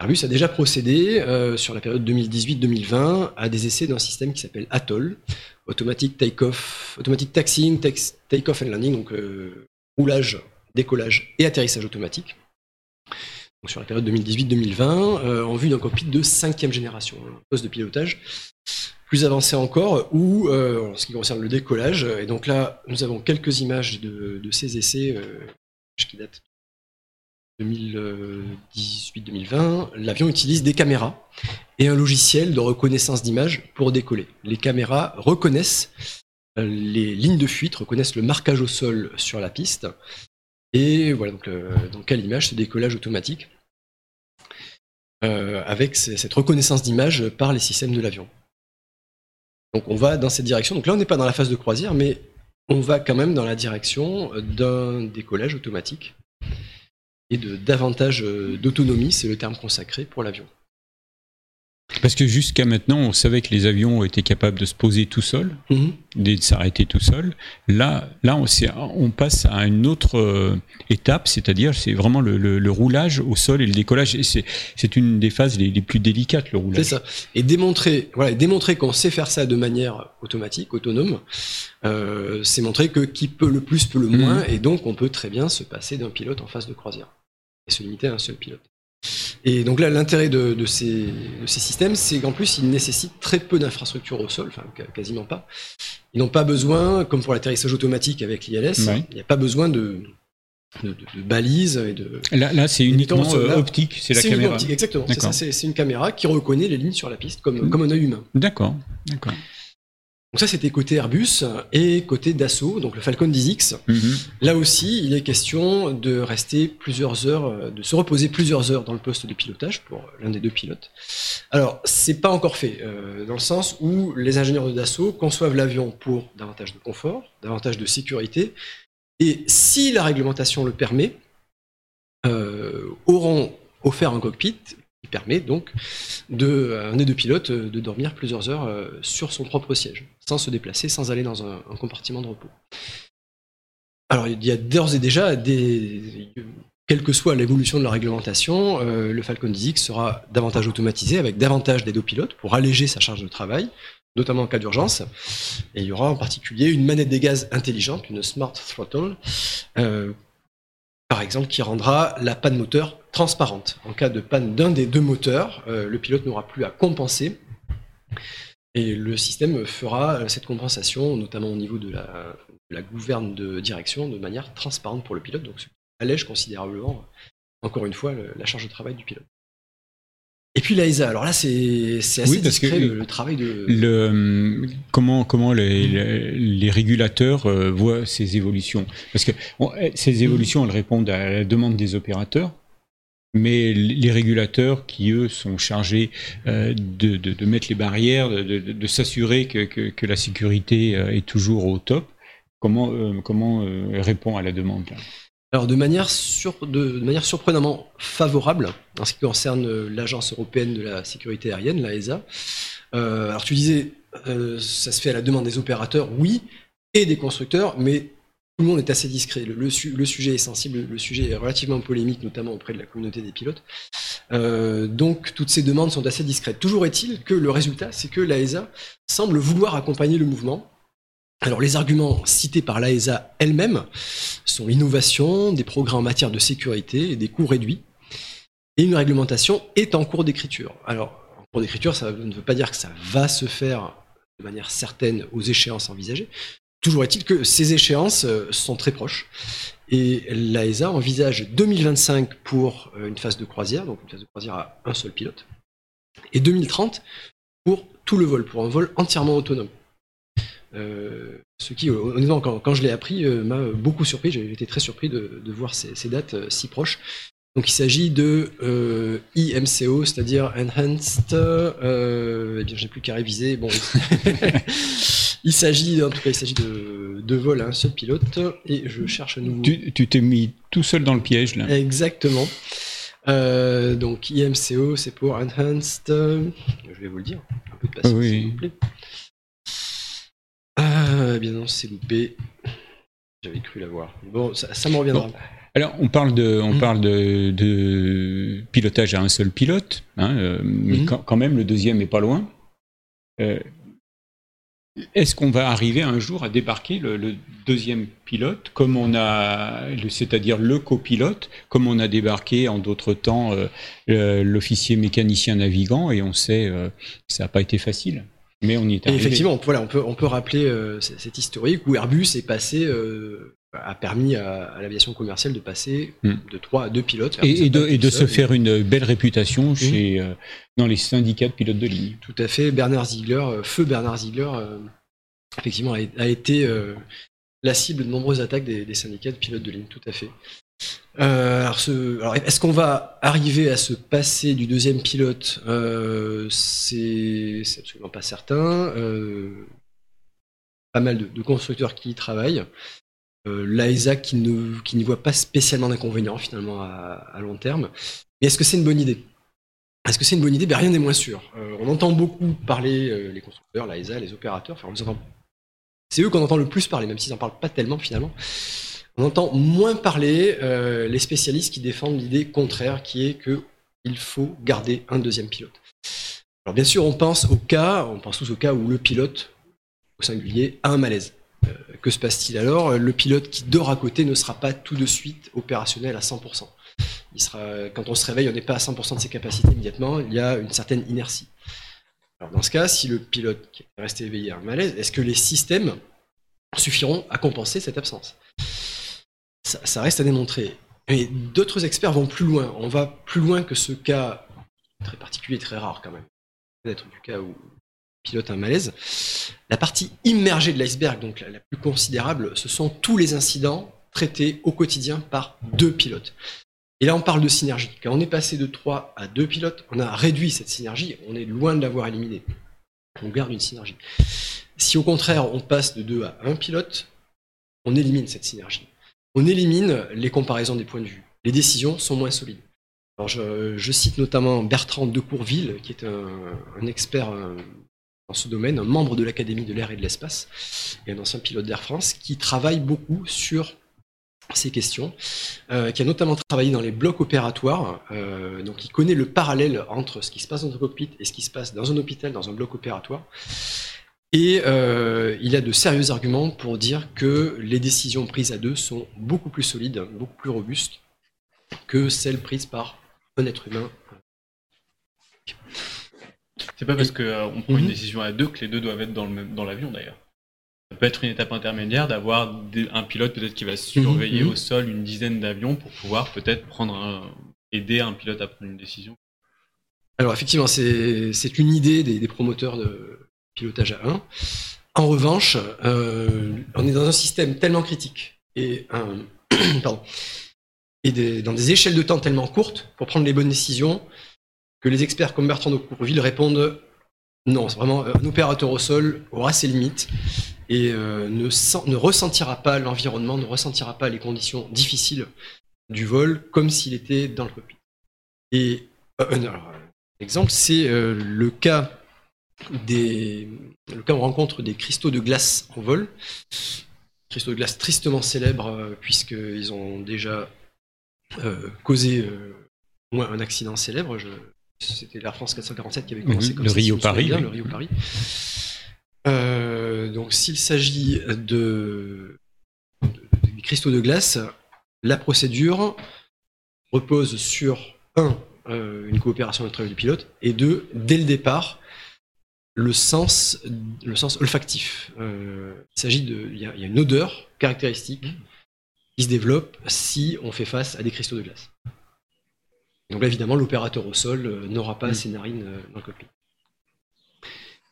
Airbus a déjà procédé sur la période 2018-2020 à des essais d'un système qui s'appelle Atoll, automatique take-off, automatique taxiing, take-off and landing, donc roulage, décollage et atterrissage automatique. Sur la période 2018-2020, euh, en vue d'un cockpit de cinquième génération, un poste de pilotage plus avancé encore, ou euh, en ce qui concerne le décollage. Et donc là, nous avons quelques images de, ces essais qui datent 2018-2020, l'avion utilise des caméras et un logiciel de reconnaissance d'image pour décoller. Les caméras reconnaissent euh, les lignes de fuite, reconnaissent le marquage au sol sur la piste. Et voilà, donc, euh, donc à l'image, ce décollage automatique euh, avec cette reconnaissance d'image par les systèmes de l'avion. Donc on va dans cette direction. Donc là, on n'est pas dans la phase de croisière, mais on va quand même dans la direction d'un décollage automatique et de davantage euh, d'autonomie, c'est le terme consacré pour l'avion. Parce que jusqu'à maintenant, on savait que les avions étaient capables de se poser tout seuls, mhm. de s'arrêter tout seuls. Là, là on, on, passe à une autre euh, étape, c'est-à-dire c'est vraiment le, roulage au sol et le décollage. C'est une des phases les, plus délicates, le roulage. C'est ça. Et démontrer, voilà, démontrer qu'on sait faire ça de manière automatique, autonome, euh, c'est montrer que qui peut le plus peut le moins, mhm. et donc on peut très bien se passer d'un pilote en phase de croisière et se limiter à un seul pilote. Et donc là, l'intérêt de, ces, systèmes, c'est qu'en plus, ils nécessitent très peu d'infrastructures au sol, enfin quasiment pas. Ils n'ont pas besoin, comme pour l'atterrissage automatique avec l'ILS, il n'y a pas besoin de, balises et de. Là, c'est uniquement euh, optique, c'est la caméra. Optique, exactement. C'est une caméra qui reconnaît les lignes sur la piste comme, comme un œil humain. D'accord, d'accord. Donc ça, c'était côté Airbus et côté Dassault, donc le Falcon 10X. Mhm. Là aussi, il est question de rester plusieurs heures, de se reposer plusieurs heures dans le poste de pilotage pour l'un des deux pilotes. Alors, c'est pas encore fait, euh, dans le sens où les ingénieurs de Dassault conçoivent l'avion pour davantage de confort, davantage de sécurité, et si la réglementation le permet, euh, auront offert un cockpit permet donc de, un des deux pilotes de dormir plusieurs heures euh, sur son propre siège, sans se déplacer, sans aller dans un, compartiment de repos. Alors il y a d'ores et déjà des, quelle que soit l'évolution de la réglementation, euh, le Falcon 10X sera davantage automatisé avec davantage d'aides aux pilotes pour alléger sa charge de travail, notamment en cas d'urgence. Et il y aura en particulier une manette des gaz intelligente, une Smart Throttle, euh, par exemple, qui rendra la panne moteur transparente. En cas de panne d'un des deux moteurs, euh, le pilote n'aura plus à compenser. Et le système fera euh, cette compensation, notamment au niveau de la, gouverne de direction, de manière transparente pour le pilote, donc ce qui allège considérablement, encore une fois, la charge de travail du pilote. Et puis l'AESA, alors là c'est assez discret le, travail de... Le, comment comment les, les, régulateurs euh, voient ces évolutions? Parce que eh, ces évolutions, elles répondent à la demande des opérateurs, mais les régulateurs qui, eux, sont chargés euh, de, mettre les barrières, de, s'assurer que, la sécurité euh, est toujours au top, comment, comment répond à la demande alors de manière, manière surprenamment favorable en ce qui concerne euh, l'Agence européenne de la sécurité aérienne, l'AESA. Euh, alors tu disais, euh, ça se fait à la demande des opérateurs, oui, et des constructeurs, mais tout le monde est assez discret. Le, sujet est sensible, le sujet est relativement polémique, notamment auprès de la communauté des pilotes. donc toutes ces demandes sont assez discrètes. Toujours est-il que le résultat, c'est que l'AESA semble vouloir accompagner le mouvement alors les arguments cités par l'AESA elle-même sont l'innovation, des progrès en matière de sécurité et des coûts réduits. Et une réglementation est en cours d'écriture. Alors, en cours d'écriture, ça ne veut pas dire que ça va se faire de manière certaine aux échéances envisagées. Toujours est-il que ces échéances sont très proches. Et l'AESA envisage 2025 pour une phase de croisière, donc une phase de croisière à un seul pilote, et 2030 pour tout le vol, pour un vol entièrement autonome. Euh, ce qui, honnêtement, quand, je l'ai appris, euh, m'a beaucoup surpris. J'ai été très surpris de, voir ces, dates euh, si proches. Donc il s'agit de euh, IMCO, c'est-à-dire Enhanced. Euh, eh bien, j'ai plus qu'à réviser. Bon, il s'agit, en tout cas, il s'agit de, de vol à un seul pilote. Et je cherche à nouveau. Tu t'es mis tout seul dans le piège là. Exactement. Euh, donc IMCO, c'est pour Enhanced. Je vais vous le dire. Un peu de patience, Oui. s'il vous plaît. Ah, bien non, c'est loupé. J'avais cru l'avoir. Bon, ça, ça me reviendra. Alors, on parle de, on Mhm. parle de, de pilotage à un seul pilote, hein, euh, mais quand, quand même, le deuxième est pas loin. Euh, Est-ce qu'on va arriver un jour à débarquer le, le deuxième pilote, comme on a, c'est-à-dire le copilote, comme on a débarqué en d'autres temps euh, l'officier mécanicien navigant, et on sait, euh, ça n'a pas été facile, mais on y est Et arrivé. effectivement, voilà, on peut, on peut rappeler euh, cet historique où Airbus est passé, euh, a permis à, à l'aviation commerciale de passer Mm. de 3 à 2 pilotes. Et, de, et se faire une belle réputation Mhm. chez, euh, dans les syndicats de pilotes de ligne. Tout à fait. Bernard Ziegler, euh, feu Bernard Ziegler, euh, effectivement, a, a été la cible de nombreuses attaques des, des syndicats de pilotes de ligne, tout à fait. Alors, ce- alors, est-ce qu'on va arriver à se passer du deuxième pilote? C'est absolument pas certain. Pas mal de, de constructeurs qui y travaillent. Euh, L'AESA qui qui n'y voit pas spécialement d'inconvénients finalement à, long terme. Mais est-ce que c'est une bonne idée? Est-ce que c'est une bonne idée? Ben, Rien n'est moins sûr. Euh, on entend beaucoup parler euh, les constructeurs, la ESA, les opérateurs. Enfin, on entend- C'est eux qu'on entend le plus parler, même s'ils n'en parlent pas tellement finalement. On entend moins parler les spécialistes qui défendent l'idée contraire, qui est que il faut garder un deuxième pilote. Alors bien sûr, on pense au cas, on pense tous au cas où le pilote, au singulier, a un malaise. Euh, que se passe-t-il alors? Le pilote qui dort à côté ne sera pas tout de suite opérationnel à 100%. Il quand on se réveille, on n'est pas à 100% de ses capacités immédiatement, il y a une certaine inertie. Dans ce cas, si le pilote qui est resté éveillé a un malaise, est-ce que les systèmes suffiront à compenser cette absence? Ça, ça reste à démontrer. Et d'autres experts vont plus loin. On va plus loin que ce cas très particulier, très rare quand même. Peut-être du cas où pilote un malaise. La partie immergée de l'iceberg, donc la, plus considérable, ce sont tous les incidents traités au quotidien par deux pilotes. Et là, on parle de synergie. Quand on est passé de 3 à 2 pilotes, on a réduit cette synergie, on est loin de l'avoir éliminée. On garde une synergie. Si au contraire, on passe de 2 à 1 pilote, on élimine cette synergie. On élimine les comparaisons des points de vue. Les décisions sont moins solides. Alors je, cite notamment Bertrand de Courville, qui est un, un expert euh, dans ce domaine, un membre de l'Académie de l'air et de l'espace, et un ancien pilote d'Air France, qui travaille beaucoup sur ces questions, euh, qui a notamment travaillé dans les blocs opératoires, euh, donc il connaît le parallèle entre ce qui se passe dans un cockpit et ce qui se passe dans un hôpital, dans un bloc opératoire. Et euh, il a de sérieux arguments pour dire que les décisions prises à deux sont beaucoup plus solides, beaucoup plus robustes que celles prises par un être humain. C'est pas parce qu'on prend Mhm. une décision à deux que les deux doivent être dans le même- dans l'avion d'ailleurs. Ça peut être une étape intermédiaire d'avoir un pilote peut-être qui va surveiller Mhm. au sol une dizaine d'avions pour pouvoir peut-être prendre un- aider un pilote à prendre une décision. Alors effectivement, c'est c'est une idée des, des promoteurs de pilotage à 1. En revanche, euh, on est dans un système tellement critique et, un, pardon, et des- dans des échelles de temps tellement courtes pour prendre les bonnes décisions que les experts comme Bertrand de Courville répondent non, c'est vraiment un opérateur au sol aura ses limites et euh, ne, sent- ne ressentira pas l'environnement, ne ressentira pas les conditions difficiles du vol comme s'il était dans le cockpit. Et euh, euh, alors, Exemple, c'est euh, le cas des le cas où on rencontre des cristaux de glace en vol. Cristaux de glace tristement célèbres euh, puisqu'ils ont déjà euh, causé euh, un accident célèbre. C'était l'Air France 447 qui avait commencé Mhm, comme le ça, si bien, oui. le Rio-Paris. Euh, donc s'il s'agit de, cristaux de glace, la procédure repose sur un euh, une coopération entre du pilote et deux dès le départ le sens, le sens olfactif. il s'agit de, il y, a une odeur caractéristique qui se développe si on fait face à des cristaux de glace. Donc là, évidemment, l'opérateur au sol n'aura pas ses narines dans le cockpit.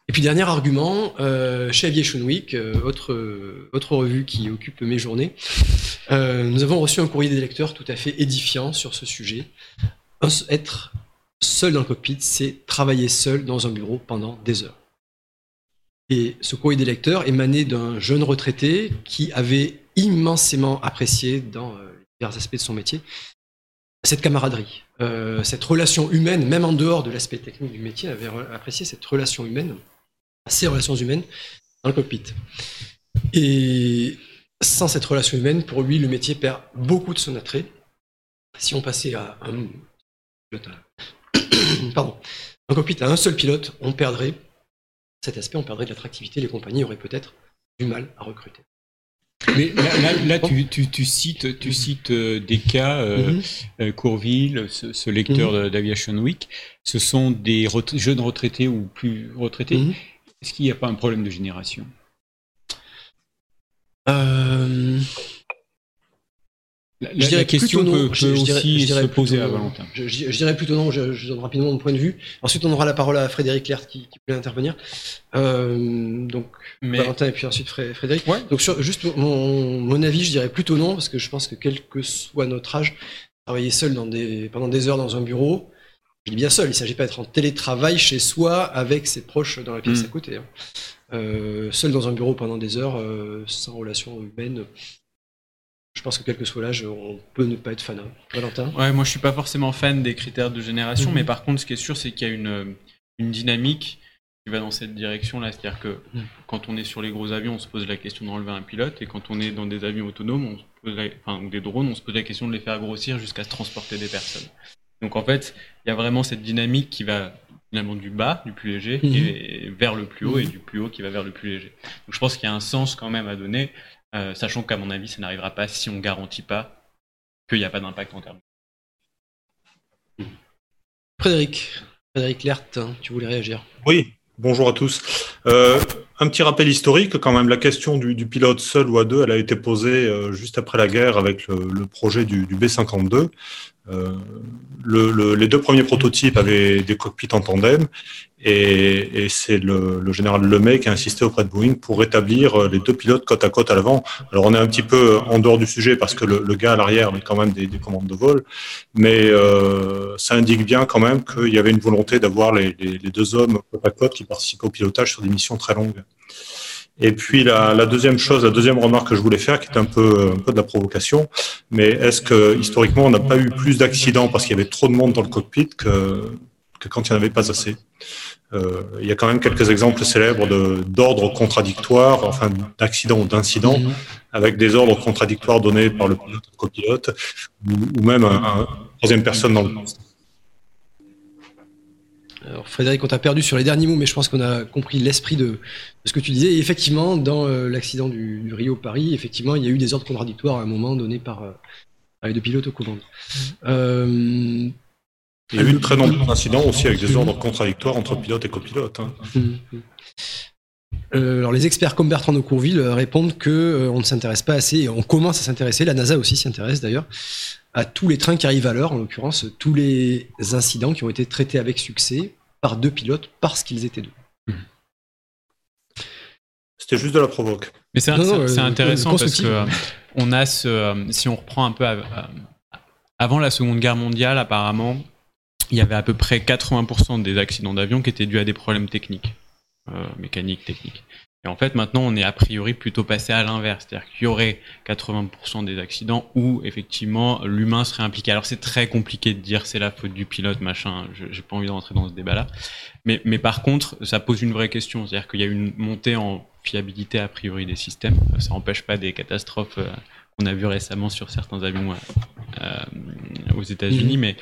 Et puis dernier argument, euh, chez Aviation Week, euh, autre, autre revue qui occupe mes journées, euh, nous avons reçu un courrier des lecteurs tout à fait édifiant sur ce sujet. Être seul dans le cockpit, c'est travailler seul dans un bureau pendant des heures. Et ce courrier des lecteurs émanait d'un jeune retraité qui avait immensément apprécié dans divers aspects de son métier cette camaraderie, cette relation humaine, même en dehors de l'aspect technique du métier, avait apprécié cette relation humaine ces relations humaines dans le cockpit. Et sans cette relation humaine, pour lui, le métier perd beaucoup de son attrait. Si on passait à un cockpit à un seul pilote, on perdrait cet aspect, on perdrait de l'attractivité. Les compagnies auraient peut-être du mal à recruter. Mais là, tu, cites, tu cites euh, des cas, euh, mhm. euh, Courville, ce, lecteur mhm. d'Aviation Week, ce sont des jeunes retraités ou plus retraités. Mhm. Est-ce qu'il n'y a pas un problème de génération? Euh... La, je dirais question peut, aussi se poser à Valentin. Je, dirais plutôt non, je, donne rapidement mon point de vue. Ensuite, on aura la parole à Frédéric Lert qui, peut intervenir. Euh, donc, Valentin et puis ensuite Frédéric. Donc, juste mon, mon, avis, je dirais plutôt non, parce que je pense que quel que soit notre âge, travailler seul dans des, pendant des heures dans un bureau, je dis bien seul, il ne s'agit pas d'être en télétravail chez soi avec ses proches dans la pièce mm. à côté. Hein. Euh, seul dans un bureau pendant des heures, euh, sans relation humaine, je pense que quel que soit l'âge, on peut ne pas être fan. Hein. Valentin Ouais, moi je suis pas forcément fan des critères de génération, mm-hmm. mais par contre, ce qui est sûr, c'est qu'il y a une, dynamique qui va dans cette direction-là. C'est-à-dire que mm. quand on est sur les gros avions, on se pose la question d'enlever un pilote, et quand on est dans des avions autonomes, ou des drones, on se pose la question de les faire grossir jusqu'à transporter des personnes. Donc en fait, il y a vraiment cette dynamique qui va finalement du bas, du plus léger, mhm. et vers le plus haut, et mhm. du plus haut qui va vers le plus léger. Donc je pense qu'il y a un sens quand même à donner, euh, sachant qu'à mon avis, ça n'arrivera pas si on ne garantit pas qu'il n'y a pas d'impact en termes. Frédéric, Frédéric Lert, tu voulais réagir Oui, bonjour à tous. Euh, un petit rappel historique, quand même, la question du, pilote seul ou à deux, elle a été posée euh, juste après la guerre avec le, projet du, du B-52. Euh, le, les deux premiers prototypes avaient des cockpits en tandem et, et c'est le, le, général Lemay qui a insisté auprès de Boeing pour rétablir les deux pilotes côte à côte à l'avant. Alors on est un petit peu en dehors du sujet parce que le, le gars à l'arrière avait quand même des, des, commandes de vol, mais euh, ça indique bien quand même qu'il y avait une volonté d'avoir les, les, deux hommes côte à côte qui participaient au pilotage sur des missions très longues. Et puis la, la, deuxième chose, la deuxième remarque que je voulais faire, qui est un peu, un peu de la provocation, mais est-ce que historiquement on n'a pas eu plus d'accidents parce qu'il y avait trop de monde dans le cockpit que, que quand il n'y en avait pas assez? Euh, Il y a quand même quelques exemples célèbres d'ordres contradictoires, enfin d'accidents ou d'incidents, mhm. avec des ordres contradictoires donnés par le copilote ou, ou même un, troisième personne dans le alors Frédéric, on t'a perdu sur les derniers mots, mais je pense qu'on a compris l'esprit de, ce que tu disais. Et effectivement, dans euh, l'accident du, Rio Paris, effectivement, il y a eu des ordres contradictoires à un moment donné par, euh, les deux pilotes aux commandes. Euh, il y a eu de très nombreux incidents aussi avec des ordres contradictoires entre pilotes et copilotes. Hein. Hum, hum. alors les experts comme Bertrand de Courville répondent que on ne s'intéresse pas assez, et on commence à s'intéresser, la NASA aussi s'y intéresse d'ailleurs, à tous les trains qui arrivent à l'heure, en l'occurrence tous les incidents qui ont été traités avec succès par deux pilotes parce qu'ils étaient deux. C'était juste de la provoque. Mais c'est euh, intéressant parce que euh, on a ce, euh, si on reprend un peu avant la Seconde Guerre mondiale, apparemment, il y avait à peu près 80% des accidents d'avion qui étaient dus à des problèmes techniques, mécaniques, techniques. Et en fait, maintenant, on est a priori plutôt passé à l'inverse. C'est-à-dire qu'il y aurait 80% des accidents où, effectivement, l'humain serait impliqué. Alors, c'est très compliqué de dire c'est la faute du pilote, machin. J'ai pas envie de rentrer dans ce débat-là. Mais, mais par contre, ça pose une vraie question. C'est-à-dire qu'il y a une montée en fiabilité a priori des systèmes. Ça n'empêche pas des catastrophes euh, qu'on a vues récemment sur certains avions euh, euh, aux États-Unis, mmh. mais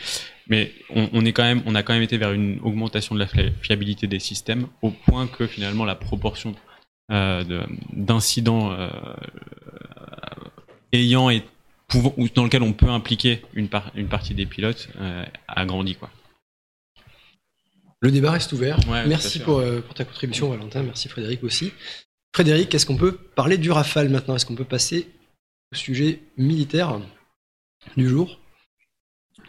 mais on, on, est quand même, on a quand même été vers une augmentation de la fiabilité des systèmes au point que finalement la proportion d'incidents euh, ayant et ou dans lequel on peut impliquer une, une partie des pilotes euh, a grandi quoi. Le débat reste ouvert. Merci pour, pour, ta contribution, Valentin. Merci Frédéric aussi. Frédéric, est-ce qu'on peut parler du Rafale maintenant? Est-ce qu'on peut passer au sujet militaire du jour?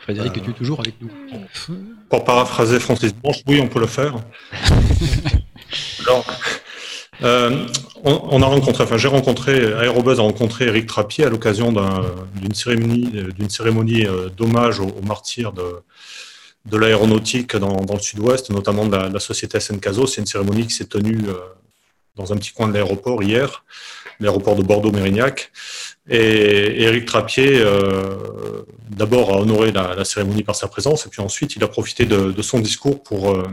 Frédéric, es-tu toujours avec nous? Pour paraphraser Francis Blanche, oui, on peut le faire. Alors, euh, on, a rencontré, enfin j'ai rencontré, Aérobuzz a rencontré Eric Trappier à l'occasion d'une cérémonie, d'une cérémonie euh, d'hommage aux, martyrs de, de l'aéronautique dans, le sud-ouest, notamment de la, société SNCASO. C'est une cérémonie qui s'est tenue euh, dans un petit coin de l'aéroport hier, l'aéroport de Bordeaux-Mérignac. Et Éric Trappier, euh, d'abord, a honoré la, cérémonie par sa présence, et puis ensuite, il a profité de, son discours pour, euh,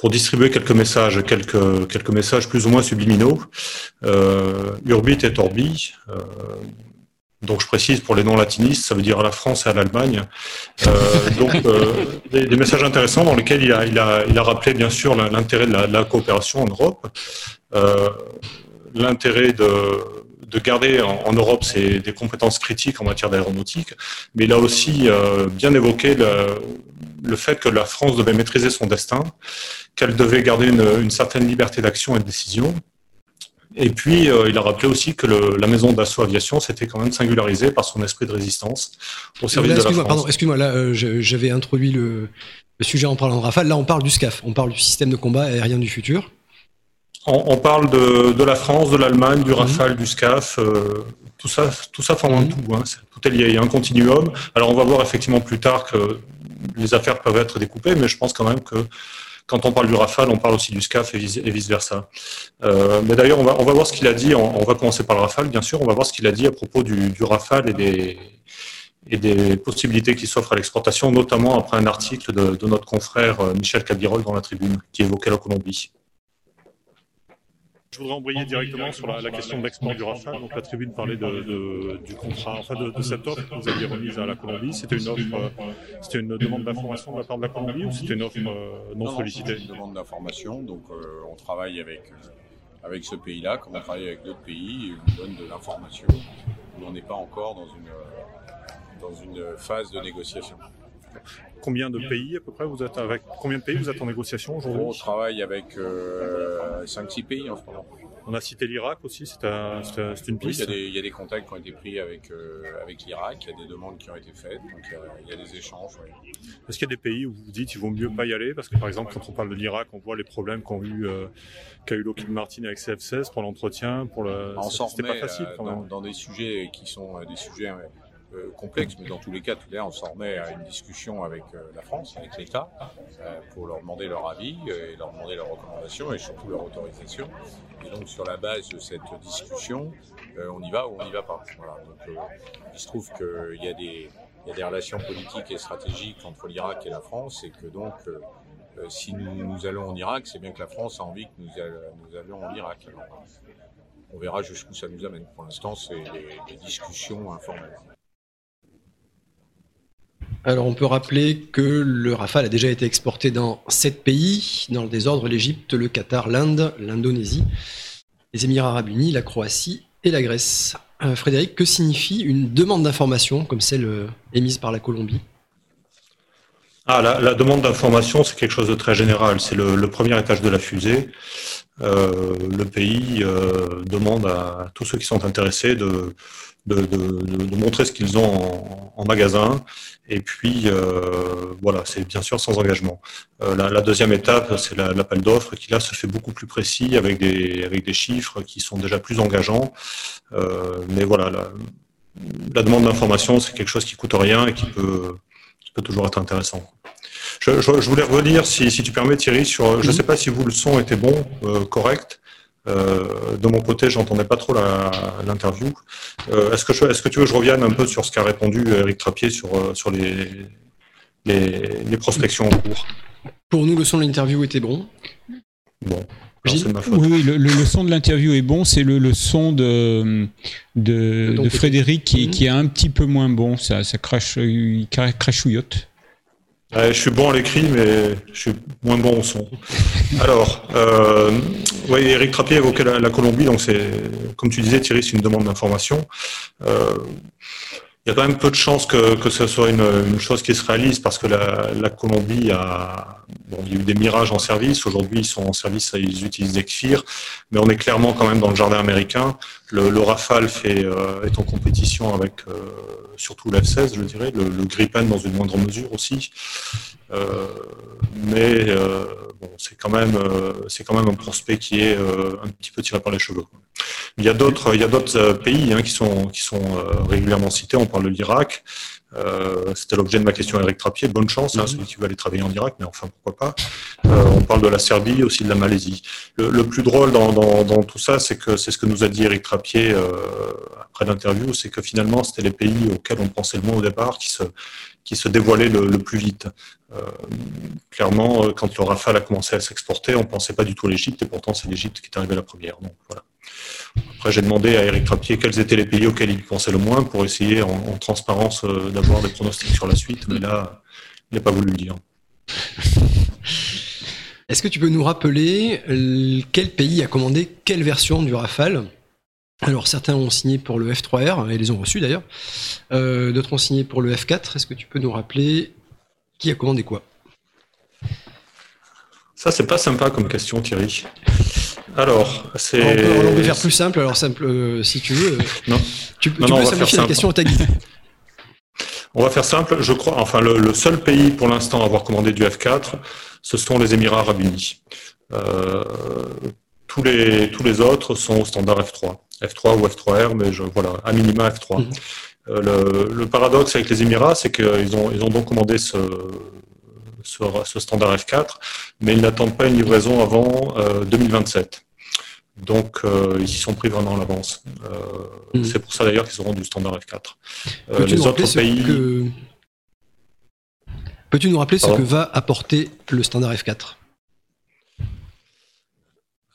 pour distribuer quelques messages, quelques, quelques messages plus ou moins subliminaux. Euh, Urbit et Orbi. donc je précise pour les non-latinistes, ça veut dire à la France et à l'Allemagne. donc des, messages intéressants dans lesquels il a, il a, il a rappelé bien sûr l'intérêt de, la, coopération en Europe, l'intérêt de, de garder en, Europe des compétences critiques en matière d'aéronautique, mais il a aussi euh, bien évoqué fait que la France devait maîtriser son destin, qu'elle devait garder une, certaine liberté d'action et de décision. Et puis, euh, il a rappelé aussi que la maison d'assaut aviation s'était quand même singularisée par son esprit de résistance au service de la France. Pardon, excuse-moi, là, euh, j'avais introduit le, le, sujet en parlant de Rafale. Là, on parle du SCAF, on parle du système de combat aérien du futur. On, parle de, la France, de l'Allemagne, du mhm. Rafale, du SCAF. Euh, tout ça, tout ça forme un mhm. tout. Hein. Tout est lié. Il y a un continuum. Alors, on va voir effectivement plus tard que les affaires peuvent être découpées, mais je pense quand même que quand on parle du Rafale, on parle aussi du SCAF et vice-versa. Euh, mais d'ailleurs, on va, on va voir ce qu'il a dit. On, va commencer par le Rafale, bien sûr. On va voir ce qu'il a dit à propos du, Rafale et des, et des possibilités qui s'offrent à l'exportation, notamment après un article de, de notre confrère euh, Michel Cabirol dans la Tribune qui évoquait la Colombie. Je voudrais embrayer directement sur la, question de l'export du Rafale. Donc la tribune parlait de, du contrat, enfin de, cette offre que vous aviez remise à la Colombie. C'était une offre, euh, c'était une demande d'information de la part de la Colombie ou c'était une offre euh, non, sollicitée? Une demande d'information. Donc euh, on travaille avec avec ce pays-là, comme on travaille avec d'autres pays, on donne de l'information. On n'est pas encore dans une dans une phase de négociation. Combien de pays à peu près vous êtes avec combien de pays vous êtes en négociation aujourd'hui On travaille avec euh, 5-6 pays en ce moment. On a cité l'Irak aussi, c'est une piste. il, y a des, contacts qui ont été pris avec, euh, avec l'Irak, il y a des demandes qui ont été faites, donc il y a, des échanges. Est-ce qu'il y a des pays où vous dites qu'il vaut mieux pas y aller? Parce que par exemple, quand on parle de l'Irak, on voit les problèmes qu'ont eu, euh, qu'a eu Lockheed Martin avec CF-16 pour l'entretien, pour le. C'était pas facile quand même. Dans, des sujets qui sont des sujets euh, complexe, mais dans tous les cas, tout à on s'en remet à une discussion avec euh, la France, avec l'État, euh, pour leur demander leur avis et leur demander leurs recommandations et surtout leur autorisation. Et donc, sur la base de cette discussion, on y va ou on n'y va pas. Voilà. Donc, il se trouve qu'il y, a des, y a des relations politiques et stratégiques entre l'Irak et la France, et que donc, si nous, nous, allons en Irak, c'est bien que la France a envie que nous, nous allions en Irak. on verra jusqu'où ça nous amène. Pour l'instant, c'est des discussions informelles. Alors on peut rappeler que le Rafale a déjà été exporté dans sept pays, dans le désordre l'Égypte, le Qatar, l'Inde, l'Indonésie, les Émirats arabes unis, la Croatie et la Grèce. Euh, Frédéric, que signifie une demande d'information comme celle euh, émise par la Colombie? Ah, la, demande d'information, c'est quelque chose de très général. C'est le, premier étage de la fusée. Euh, le pays demande à tous ceux qui sont intéressés de, de, montrer ce qu'ils ont en, magasin. Et puis, euh, voilà, c'est bien sûr sans engagement. Euh, la, deuxième étape, c'est l'appel d'offres qui là se fait beaucoup plus précis avec des, avec des chiffres qui sont déjà plus engageants. Euh, mais voilà, la, demande d'information, c'est quelque chose qui coûte rien et qui peut, peut toujours être intéressant. Je, voulais revenir, si, si, tu permets Thierry, sur, je ne sais pas si vous le son était bon, correct. Euh, de mon côté, j'entendais pas trop l'interview. Euh, est-ce que, est que tu veux que je revienne un peu sur ce qu'a répondu Eric Trappier sur, euh, sur les, les, prospections en cours? Pour nous, le son de l'interview était bon. Bon. Oui, le, son de l'interview est bon. C'est le, son de, de, Frédéric qui, mhm. qui, est un petit peu moins bon. Ça, ça crache, crachouillote je suis bon à l'écrit, mais je suis moins bon au son. Alors, euh, oui, Eric Trappier évoquait la, Colombie, donc c'est, comme tu disais, Thierry, c'est une demande d'information. Euh, il y a quand même peu de chances que, que ce soit une, une, chose qui se réalise parce que la, la Colombie a, bon, il y a eu des mirages en service. Aujourd'hui, ils sont en service, ils utilisent des KFIR, mais on est clairement quand même dans le jardin américain. Le, le Rafale fait, euh, est en compétition avec euh, surtout l'F-16, je dirais, le, Gripen dans une moindre mesure aussi. Euh, mais euh, bon, c'est quand même, c'est quand même un prospect qui est un petit peu tiré par les cheveux. Il y a d'autres, il y a d'autres pays hein, qui sont, qui sont régulièrement cités. On parle de l'Irak. Euh, C'était l'objet de ma question à Eric Trappier. Bonne chance, hein, celui qui veut aller travailler en Irak, mais enfin pourquoi pas. Euh, on parle de la Serbie, aussi de la Malaisie. Le, le plus drôle dans, dans, dans tout ça, c'est que c'est ce que nous a dit Eric Trappier euh, après l'interview, c'est que finalement c'était les pays auxquels on pensait le moins au départ qui se qui se dévoilaient le, le plus vite. Euh, clairement, euh, quand le Rafale a commencé à s'exporter, on pensait pas du tout à l'Égypte, et pourtant c'est l'Égypte qui est arrivée la première. Donc voilà. Après, j'ai demandé à Eric Trappier quels étaient les pays auxquels il pensait le moins pour essayer en, en transparence euh, d'avoir des pronostics sur la suite, mais là, il n'a pas voulu le dire. Est-ce que tu peux nous rappeler quel pays a commandé quelle version du Rafale? Alors certains ont signé pour le F3R et les ont reçus d'ailleurs. Euh, D'autres ont signé pour le F4. Est-ce que tu peux nous rappeler qui a commandé quoi? Ça c'est pas sympa comme question Thierry. Alors, c'est. On peut, on peut faire plus simple, alors simple, euh, si tu veux. Non. Tu, non, tu non, peux simplifier faire la question guide. On va faire simple, je crois, enfin le, le, seul pays pour l'instant à avoir commandé du F4, ce sont les Émirats Arabes Unis. Euh, tous, les, tous les autres sont au standard F3. F3 ou F3R, mais je, voilà, à minima F3. Mmh. Euh, le, le, paradoxe avec les Émirats, c'est qu'ils ont, ils ont donc commandé ce, ce, ce, standard F4, mais ils n'attendent pas une livraison avant euh, 2027. Donc, euh, ils y sont pris vraiment en avance. Euh, mmh. C'est pour ça d'ailleurs qu'ils auront du standard F4. Euh, les autres pays. Que... Peux-tu nous rappeler Pardon ce que va apporter le standard F4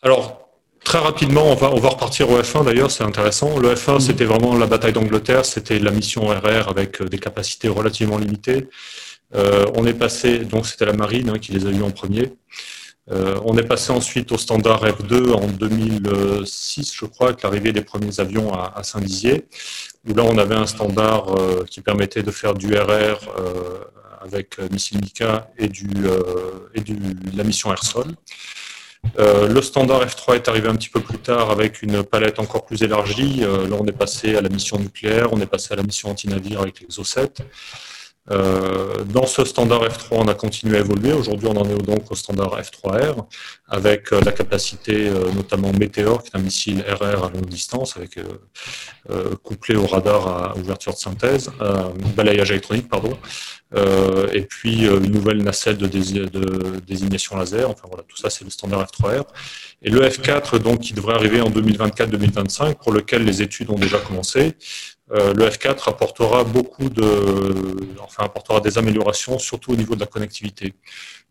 Alors, Très rapidement, on va, on va repartir au F1 d'ailleurs, c'est intéressant. Le F1, mmh. c'était vraiment la bataille d'Angleterre, c'était la mission RR avec des capacités relativement limitées. Euh, on est passé, donc c'était la marine hein, qui les a eu en premier. Euh, on est passé ensuite au standard F2 en 2006, je crois, avec l'arrivée des premiers avions à, Saint-Dizier, où là on avait un standard euh, qui permettait de faire du RR avec missile Mika et, du, la mission air-sol. Le standard F3 est arrivé un petit peu plus tard avec une palette encore plus élargie. Là, on est passé à la mission nucléaire, on est passé à la mission anti-navire avec l'Exo 7. Euh, dans ce standard F3, on a continué à évoluer. Aujourd'hui, on en est donc au standard F3R, avec euh, la capacité euh, notamment Météor, qui est un missile RR à longue distance, avec couplé au radar à ouverture de synthèse, balayage électronique, pardon, et puis une nouvelle nacelle de, de, désignation laser. Enfin voilà, tout ça, c'est le standard F3R. Et le F4, donc, qui devrait arriver en 2024-2025, pour lequel les études ont déjà commencé. Euh, le F4 apportera beaucoup de, enfin apportera des améliorations, surtout au niveau de la connectivité.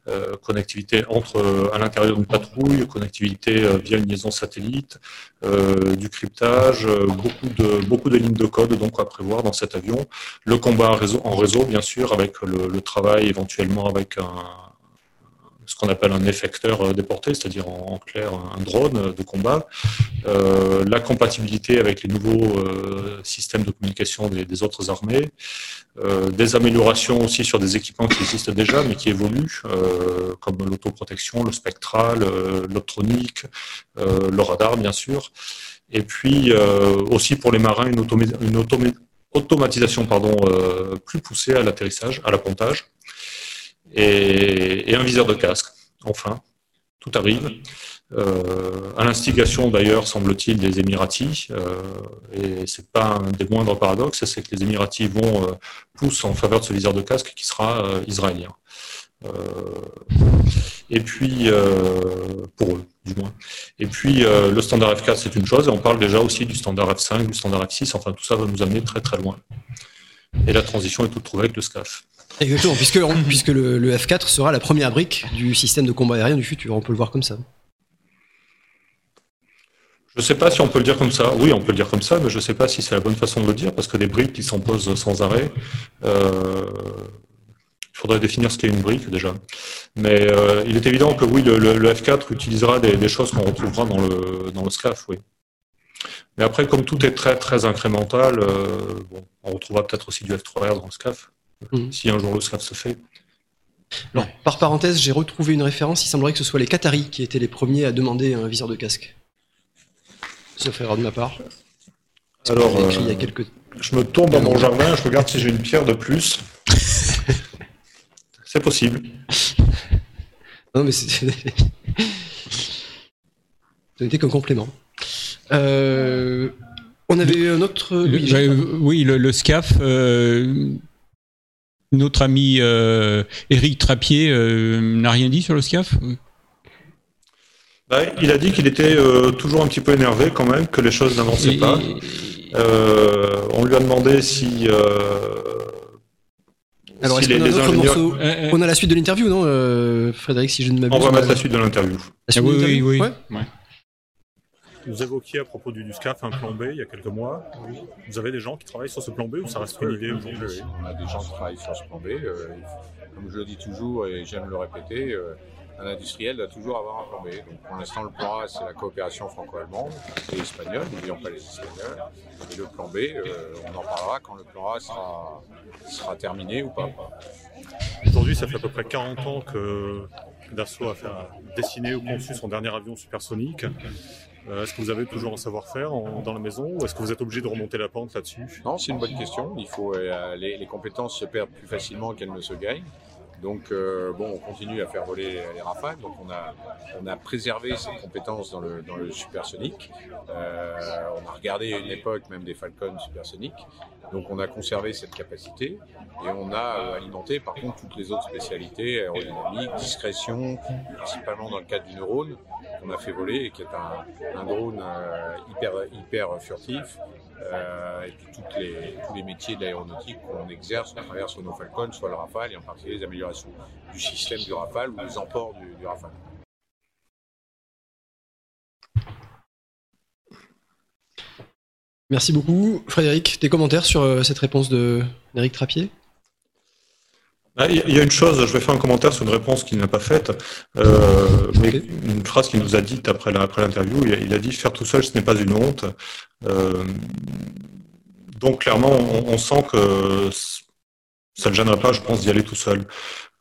Euh, connectivité entre à l'intérieur d'une patrouille, connectivité euh, via une liaison satellite, euh, du cryptage, euh, beaucoup de beaucoup de lignes de code donc à prévoir dans cet avion. Le combat en réseau, en réseau bien sûr, avec le, le travail éventuellement avec un, ce qu'on appelle un effecteur déporté, c'est-à-dire en, clair un drone de combat, euh, la compatibilité avec les nouveaux euh, systèmes de communication des, autres armées, euh, des améliorations aussi sur des équipements qui existent déjà mais qui évoluent, euh, comme l'autoprotection, le spectral, euh, l'optronique, le radar bien sûr, et puis aussi pour les marins une, automatisation plus poussée à l'atterrissage, à l'appontage et, un viseur de casque. Enfin, tout arrive. Euh, à l'instigation d'ailleurs, semble-t-il, des Émiratis, euh, et c'est pas un des moindres paradoxes, c'est que les Émiratis vont euh, poussent en faveur de ce viseur de casque qui sera euh, israélien. Et puis, pour eux, du moins. Et puis, le standard F4, c'est une chose, et on parle déjà aussi du standard F5, du standard F6, enfin tout ça va nous amener très très loin. Et la transition est toute trouvée avec le SCAF. Exactement, puisque, puisque le, le, F4 sera la première brique du système de combat aérien du futur, on peut le voir comme ça. Je ne sais pas si on peut le dire comme ça. Oui, on peut le dire comme ça, mais je ne sais pas si c'est la bonne façon de le dire, parce que des briques qui s'en posent sans arrêt, euh, il faudrait définir ce qu'est une brique déjà. Mais euh, il est évident que oui, le, le, le F4 utilisera des, des choses qu'on retrouvera dans le, dans le SCAF, oui. Mais après, comme tout est très très incrémental, bon, on retrouvera peut-être aussi du F3R dans le SCAF, mmh. si un jour le SCAF se fait. Alors, par parenthèse, j'ai retrouvé une référence. Il semblerait que ce soit les Qataris qui étaient les premiers à demander un viseur de casque. Sauf erreur de ma part. Alors, il y a quelques... je me tourne dans mon jardin, je regarde si j'ai une pierre de plus. c'est possible. Non, mais c'est. Ce n'était qu'un complément. Euh, on avait un autre. oui, le, SCAF. Euh, notre ami euh, Eric Trappier n'a rien dit sur le SCAF bah, Il a dit qu'il était toujours un petit peu énervé quand même, que les choses n'avançaient pas. on lui a demandé si alors, est-ce qu'on a un morceau On a la suite de l'interview, non, euh, Frédéric, si je ne m'abuse On va mettre la suite de l'interview. Ah oui, oui, oui. Vous évoquiez à propos du SCAF un plan B il y a quelques mois. Vous avez des gens qui travaillent sur ce plan B ou ça reste une idée aujourd'hui On a des gens qui travaillent sur ce plan B. Euh, comme je le dis toujours et j'aime le répéter, euh, un industriel doit toujours avoir un plan B. Donc pour l'instant, le plan A, c'est la coopération franco-allemande et espagnole, n'oublions pas les Espagnols. Et le plan B, euh, on en parlera quand le plan A sera, sera terminé ou pas. Aujourd'hui, ça fait à peu près 40 ans que Dassault a, fait, dessiné ou conçu son dernier avion supersonique. Euh, est-ce que vous avez toujours un savoir-faire dans la maison ou est-ce que vous êtes obligé de remonter la pente là-dessus? Non, c'est une bonne question. Il faut, euh, les, les, compétences se perdent plus facilement qu'elles ne se gagnent. Donc euh, bon, on continue à faire voler les Rafales. Donc on a, on a préservé ces compétences dans le, dans le supersonique. Euh, on a regardé à une époque même des Falcons supersoniques. Donc on a conservé cette capacité et on a euh, alimenté par contre toutes les autres spécialités, aérodynamique, discrétion, principalement dans le cadre du neurone qu'on a fait voler et qui est un, drone hyper, hyper furtif et puis toutes les, tous les métiers de l'aéronautique qu'on exerce à travers nos Falcon, soit le Rafale, et en particulier les améliorations du système du Rafale ou les emports du, Rafale. Merci beaucoup. Frédéric, tes commentaires sur euh, cette réponse d'Éric Trappier? Il y a une chose, je vais faire un commentaire sur une réponse qu'il n'a pas faite, euh, mais une phrase qu'il nous a dite après l'interview. il, a dit faire tout seul, ce n'est pas une honte. Euh, donc clairement, on, sent que ça ne gênerait pas, je pense, d'y aller tout seul.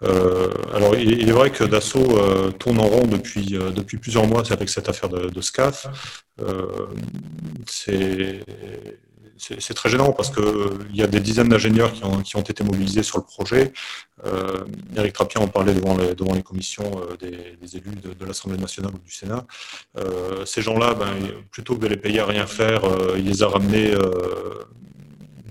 Euh, alors, il, est vrai que Dassault tourne en rond depuis, depuis plusieurs mois avec cette affaire de, de SCAF. c'est c'est très gênant parce qu'il y a des dizaines d'ingénieurs qui ont, été mobilisés sur le projet. Euh, Eric Trappier en parlait devant les, commissions euh, des, élus de, l'Assemblée nationale ou du Sénat. Euh, ces gens-là, ben, plutôt que de les payer à rien faire, euh, il les a ramenés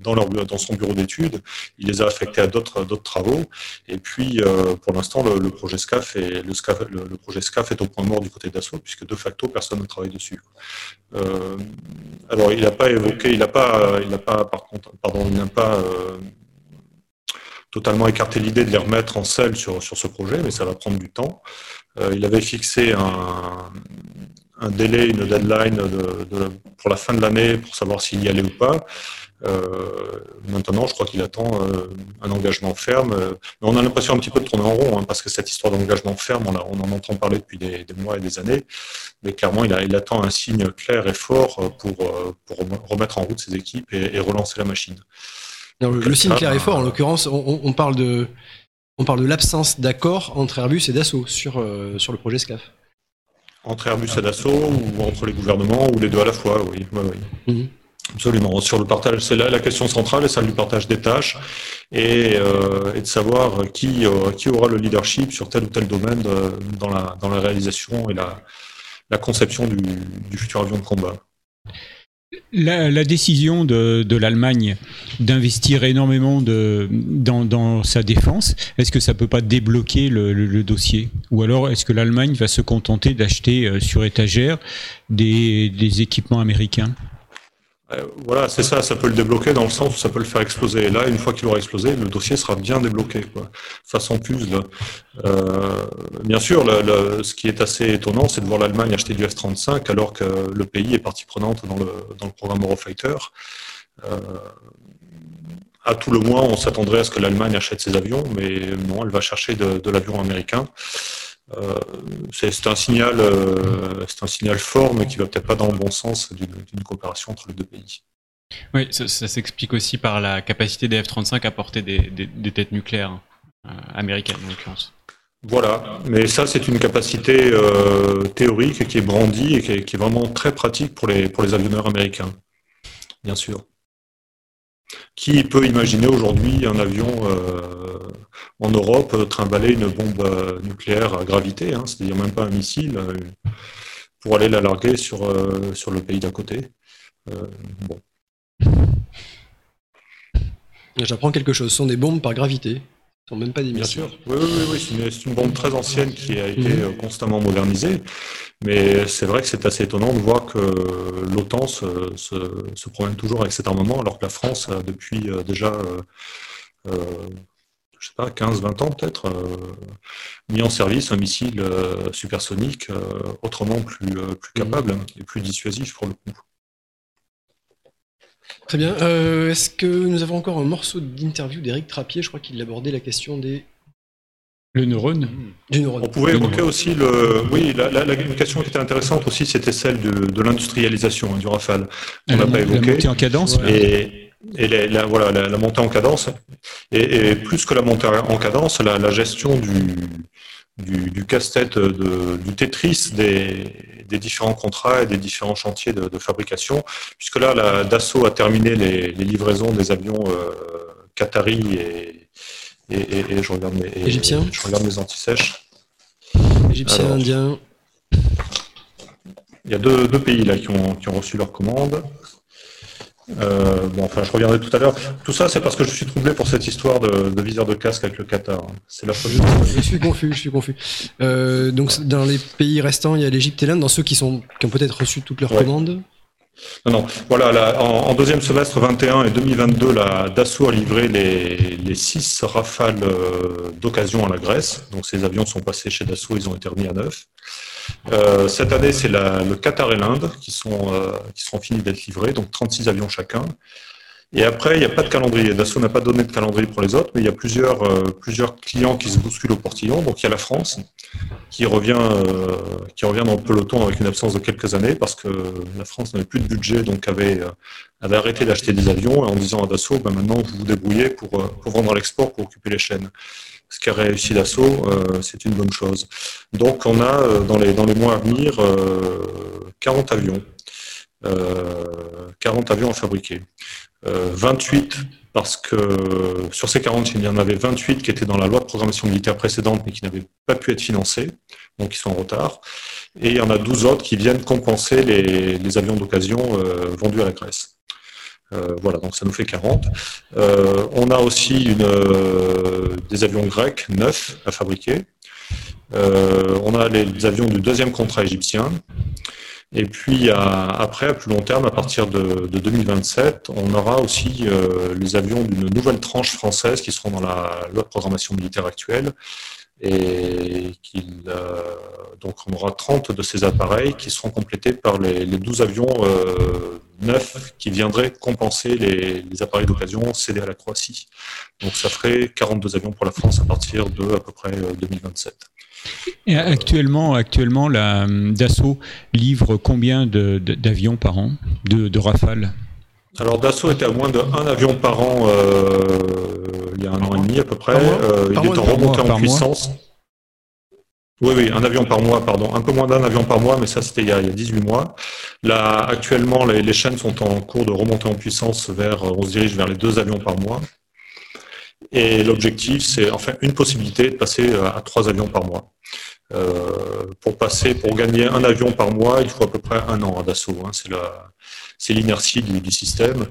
dans, son bureau d'études. Il les a affectés à d'autres travaux. Et puis, euh, pour l'instant, le, projet SCAF est, au point mort du côté d'Assaut, puisque de facto, personne ne travaille dessus. Euh, alors, il n'a pas évoqué, il n'a pas, il pas, par contre, pardon, il n'a pas euh, totalement écarté l'idée de les remettre en selle sur, ce projet, mais ça va prendre du temps. il avait fixé un, délai, une deadline de, pour la fin de l'année pour savoir s'il y allait ou pas. Euh, maintenant, je crois qu'il attend euh, un engagement ferme. Mais on a l'impression un petit peu de tourner en rond, hein, parce que cette histoire d'engagement ferme, on, on, en entend parler depuis des, mois et des années. Mais clairement, il, a, il, attend un signe clair et fort pour, pour remettre en route ses équipes et, relancer la machine. le, signe clair et fort, en l'occurrence, on, parle de, on parle de l'absence d'accord entre Airbus et Dassault sur, euh, sur le projet SCAF. Entre Airbus et Dassault ou entre les gouvernements ou les deux à la fois, oui. oui. Mhm. Absolument. Sur le partage, c'est là la question centrale, celle du partage des tâches et, euh, de savoir qui, euh, qui aura le leadership sur tel ou tel domaine dans, la, dans la réalisation et la, conception du, futur avion de combat. La, décision de, l'Allemagne d'investir énormément dans, sa défense, est-ce que ça peut pas débloquer le, dossier? Ou alors est-ce que l'Allemagne va se contenter d'acheter euh, sur étagère des équipements américains? Euh, voilà, c'est ça, ça peut le débloquer dans le sens où ça peut le faire exploser. Et là, une fois qu'il aura explosé, le dossier sera bien débloqué, quoi, façon puzzle. Euh, bien sûr, ce qui est assez étonnant, c'est de voir l'Allemagne acheter du F-35 alors que le pays est partie prenante dans le, programme Eurofighter. Euh, à tout le moins, on s'attendrait à ce que l'Allemagne achète ses avions, mais non, elle va chercher de l'avion américain. C'est un signal, c'est un signal fort, mais qui va peut-être pas dans le bon sens d'une coopération entre les deux pays. Oui, ça, s'explique aussi par la capacité des F-35 à porter des, têtes nucléaires américaines en l'occurrence. Voilà, mais ça c'est une capacité euh, théorique qui est brandie et qui est, vraiment très pratique pour les, pour les avionneurs américains, bien sûr. Qui peut imaginer aujourd'hui un avion euh, en Europe trimballer une bombe euh, nucléaire à gravité, hein, c'est-à-dire même pas un missile, pour aller la larguer sur, sur le pays d'à côté. Bon. J'apprends quelque chose, ce sont des bombes par gravité sont même pas des Bien sûr, oui, oui, oui, c'est une, bombe très ancienne qui a été mhm. euh, constamment modernisée, mais c'est vrai que c'est assez étonnant de voir que l'OTAN se, se, promène toujours avec cet armement, alors que la France a depuis euh, déjà, euh, je sais pas, 15-20 ans peut-être, mis en service un missile supersonique autrement plus, plus capable mhm. et plus dissuasif pour le coup. Très bien. Euh, est-ce que nous avons encore un morceau d'interview d'Éric Trappier? Je crois qu'il abordait la question des. Le neurone. On pouvait évoquer aussi le. Oui, la, question qui était intéressante aussi, c'était celle de, l'industrialisation hein, du Rafale. On n'a pas évoqué. La montée en cadence. Et, la, voilà, la, montée en cadence. Et, plus que la montée en cadence, la, gestion du, du, casse-tête du Tetris des, différents contrats et des différents chantiers de, fabrication, puisque là, la, Dassault a terminé les, livraisons des avions euh, Qatari et, et, je regarde mes, Égyptiens. Je regarde mes antisèches. Égyptiens, Indiens. Il y a deux, pays là qui ont, qui ont reçu leur commande. Euh, bon, enfin, je reviendrai tout à l'heure. Tout ça, c'est parce que je suis troublé pour cette histoire de, de viseur de casque avec le Qatar. C'est la première. Je suis confus, je suis confus. Euh, donc, dans les pays restants, il y a l'Égypte et l'Inde. Dans ceux qui sont, qui ont peut-être reçu toutes leurs commandes. Non, non. Voilà, en, deuxième semestre 21 et 2022, la Dassault a livré les, six rafales euh, d'occasion à la Grèce. Donc, ces avions sont passés chez Dassault, ils ont été remis à neuf. Euh, cette année, c'est le Qatar et l'Inde qui sont, euh, qui sont finis d'être livrés, donc 36 avions chacun. Et après, il n'y a pas de calendrier. Dassault n'a pas donné de calendrier pour les autres, mais il y a plusieurs, euh, plusieurs clients qui se bousculent au portillon. Donc il y a la France qui revient, qui revient dans le peloton avec une absence de quelques années parce que la France n'avait plus de budget, donc avait, avait arrêté d'acheter des avions en disant à Dassault, ben maintenant vous vous débrouillez pour, pour vendre à l'export, pour occuper les chaînes ce qu'a réussi l'assaut, euh, c'est une bonne chose. Donc on a euh, dans les, dans les mois à venir 40 euh, avions. 40 avions à fabriquer. 28 parce que sur ces 40, il y en avait 28 qui étaient dans la loi de programmation militaire précédente mais qui n'avaient pas pu être financés, donc ils sont en retard. Et il y en a 12 autres qui viennent compenser les, avions d'occasion vendus à la Grèce. Euh, voilà, donc ça nous fait 40. Euh, on a aussi euh, des avions grecs neufs à fabriquer. on a les, avions du deuxième contrat égyptien. Et puis après, à plus long terme, à partir de, 2027, on aura aussi les avions d'une nouvelle tranche française qui seront dans la de programmation militaire actuelle. Et donc on aura 30 de ces appareils qui seront complétés par les, les 12 avions neuf qui viendraient compenser les, appareils d'occasion cédés à la Croatie. Donc ça ferait 42 avions pour la France à partir de à peu près 2027. Euh, Et actuellement, actuellement, la Dassault livre combien d'avions par an, de, de Rafale alors Dassault était à moins de un avion par an euh, il y a un an et demi à peu près. Euh, il est en remontée en puissance. Oui, oui, un avion par mois, pardon. Un peu moins d'un avion par mois, mais ça, c'était il, y a 18 mois. Là, actuellement, les, chaînes sont en cours de remonter en puissance vers, on se dirige vers les deux avions par mois. Et l'objectif, c'est enfin une possibilité de passer euh, à trois avions par mois. Euh, pour passer, pour gagner un avion par mois, il faut à peu près un an d'assaut. Hein. C'est la, c'est l'inertie du, système.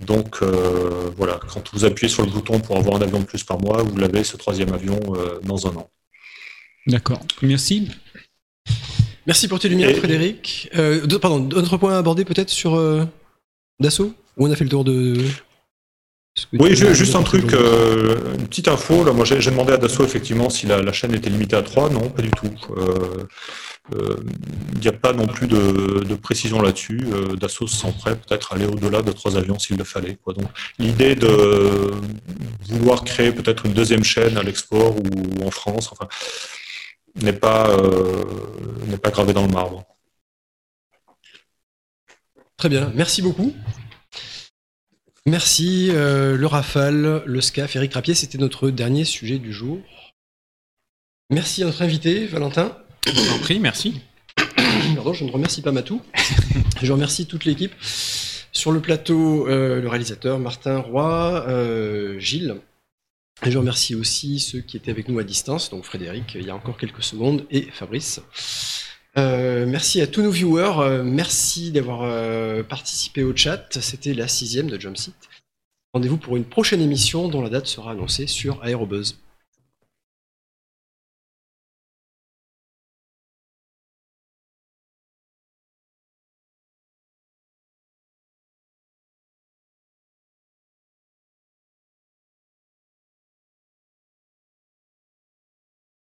Donc euh, voilà, quand vous appuyez sur le bouton pour avoir un avion de plus par mois, vous l'avez ce troisième avion dans un an. D'accord. Merci. Merci pour tes lumières, Frédéric. Euh, pardon, d'autres points à aborder peut-être sur euh, Dassault? Ou on a fait le tour de. Oui, juste un truc, euh, une petite info. Là, moi, j'ai demandé à Dassault effectivement si la, chaîne était limitée à 3. Non, pas du tout. Il n'y a pas non plus de, précision là-dessus. Dassault se sent prêt peut-être aller au-delà de trois avions s'il le fallait. Quoi. Donc, l'idée de vouloir créer peut-être une deuxième chaîne à l'export ou en France, enfin, n'est pas, n'est pas gravé dans le marbre. Très bien, merci beaucoup. Merci, le Rafale, le SCAF, Eric Rapier, c'était notre dernier sujet du jour. Merci à notre invité, Valentin. Je en prie, merci. Pardon, je ne remercie pas Matou. je remercie toute l'équipe. Sur le plateau, euh, le réalisateur Martin Roy, euh, Gilles. Et je remercie aussi ceux qui étaient avec nous à distance, donc Frédéric, il y a encore quelques secondes, et Fabrice. Euh, merci à tous nos viewers, merci d'avoir participé au chat. C'était la sixième de Jumpseat. Rendez-vous pour une prochaine émission dont la date sera annoncée sur Aerobuzz.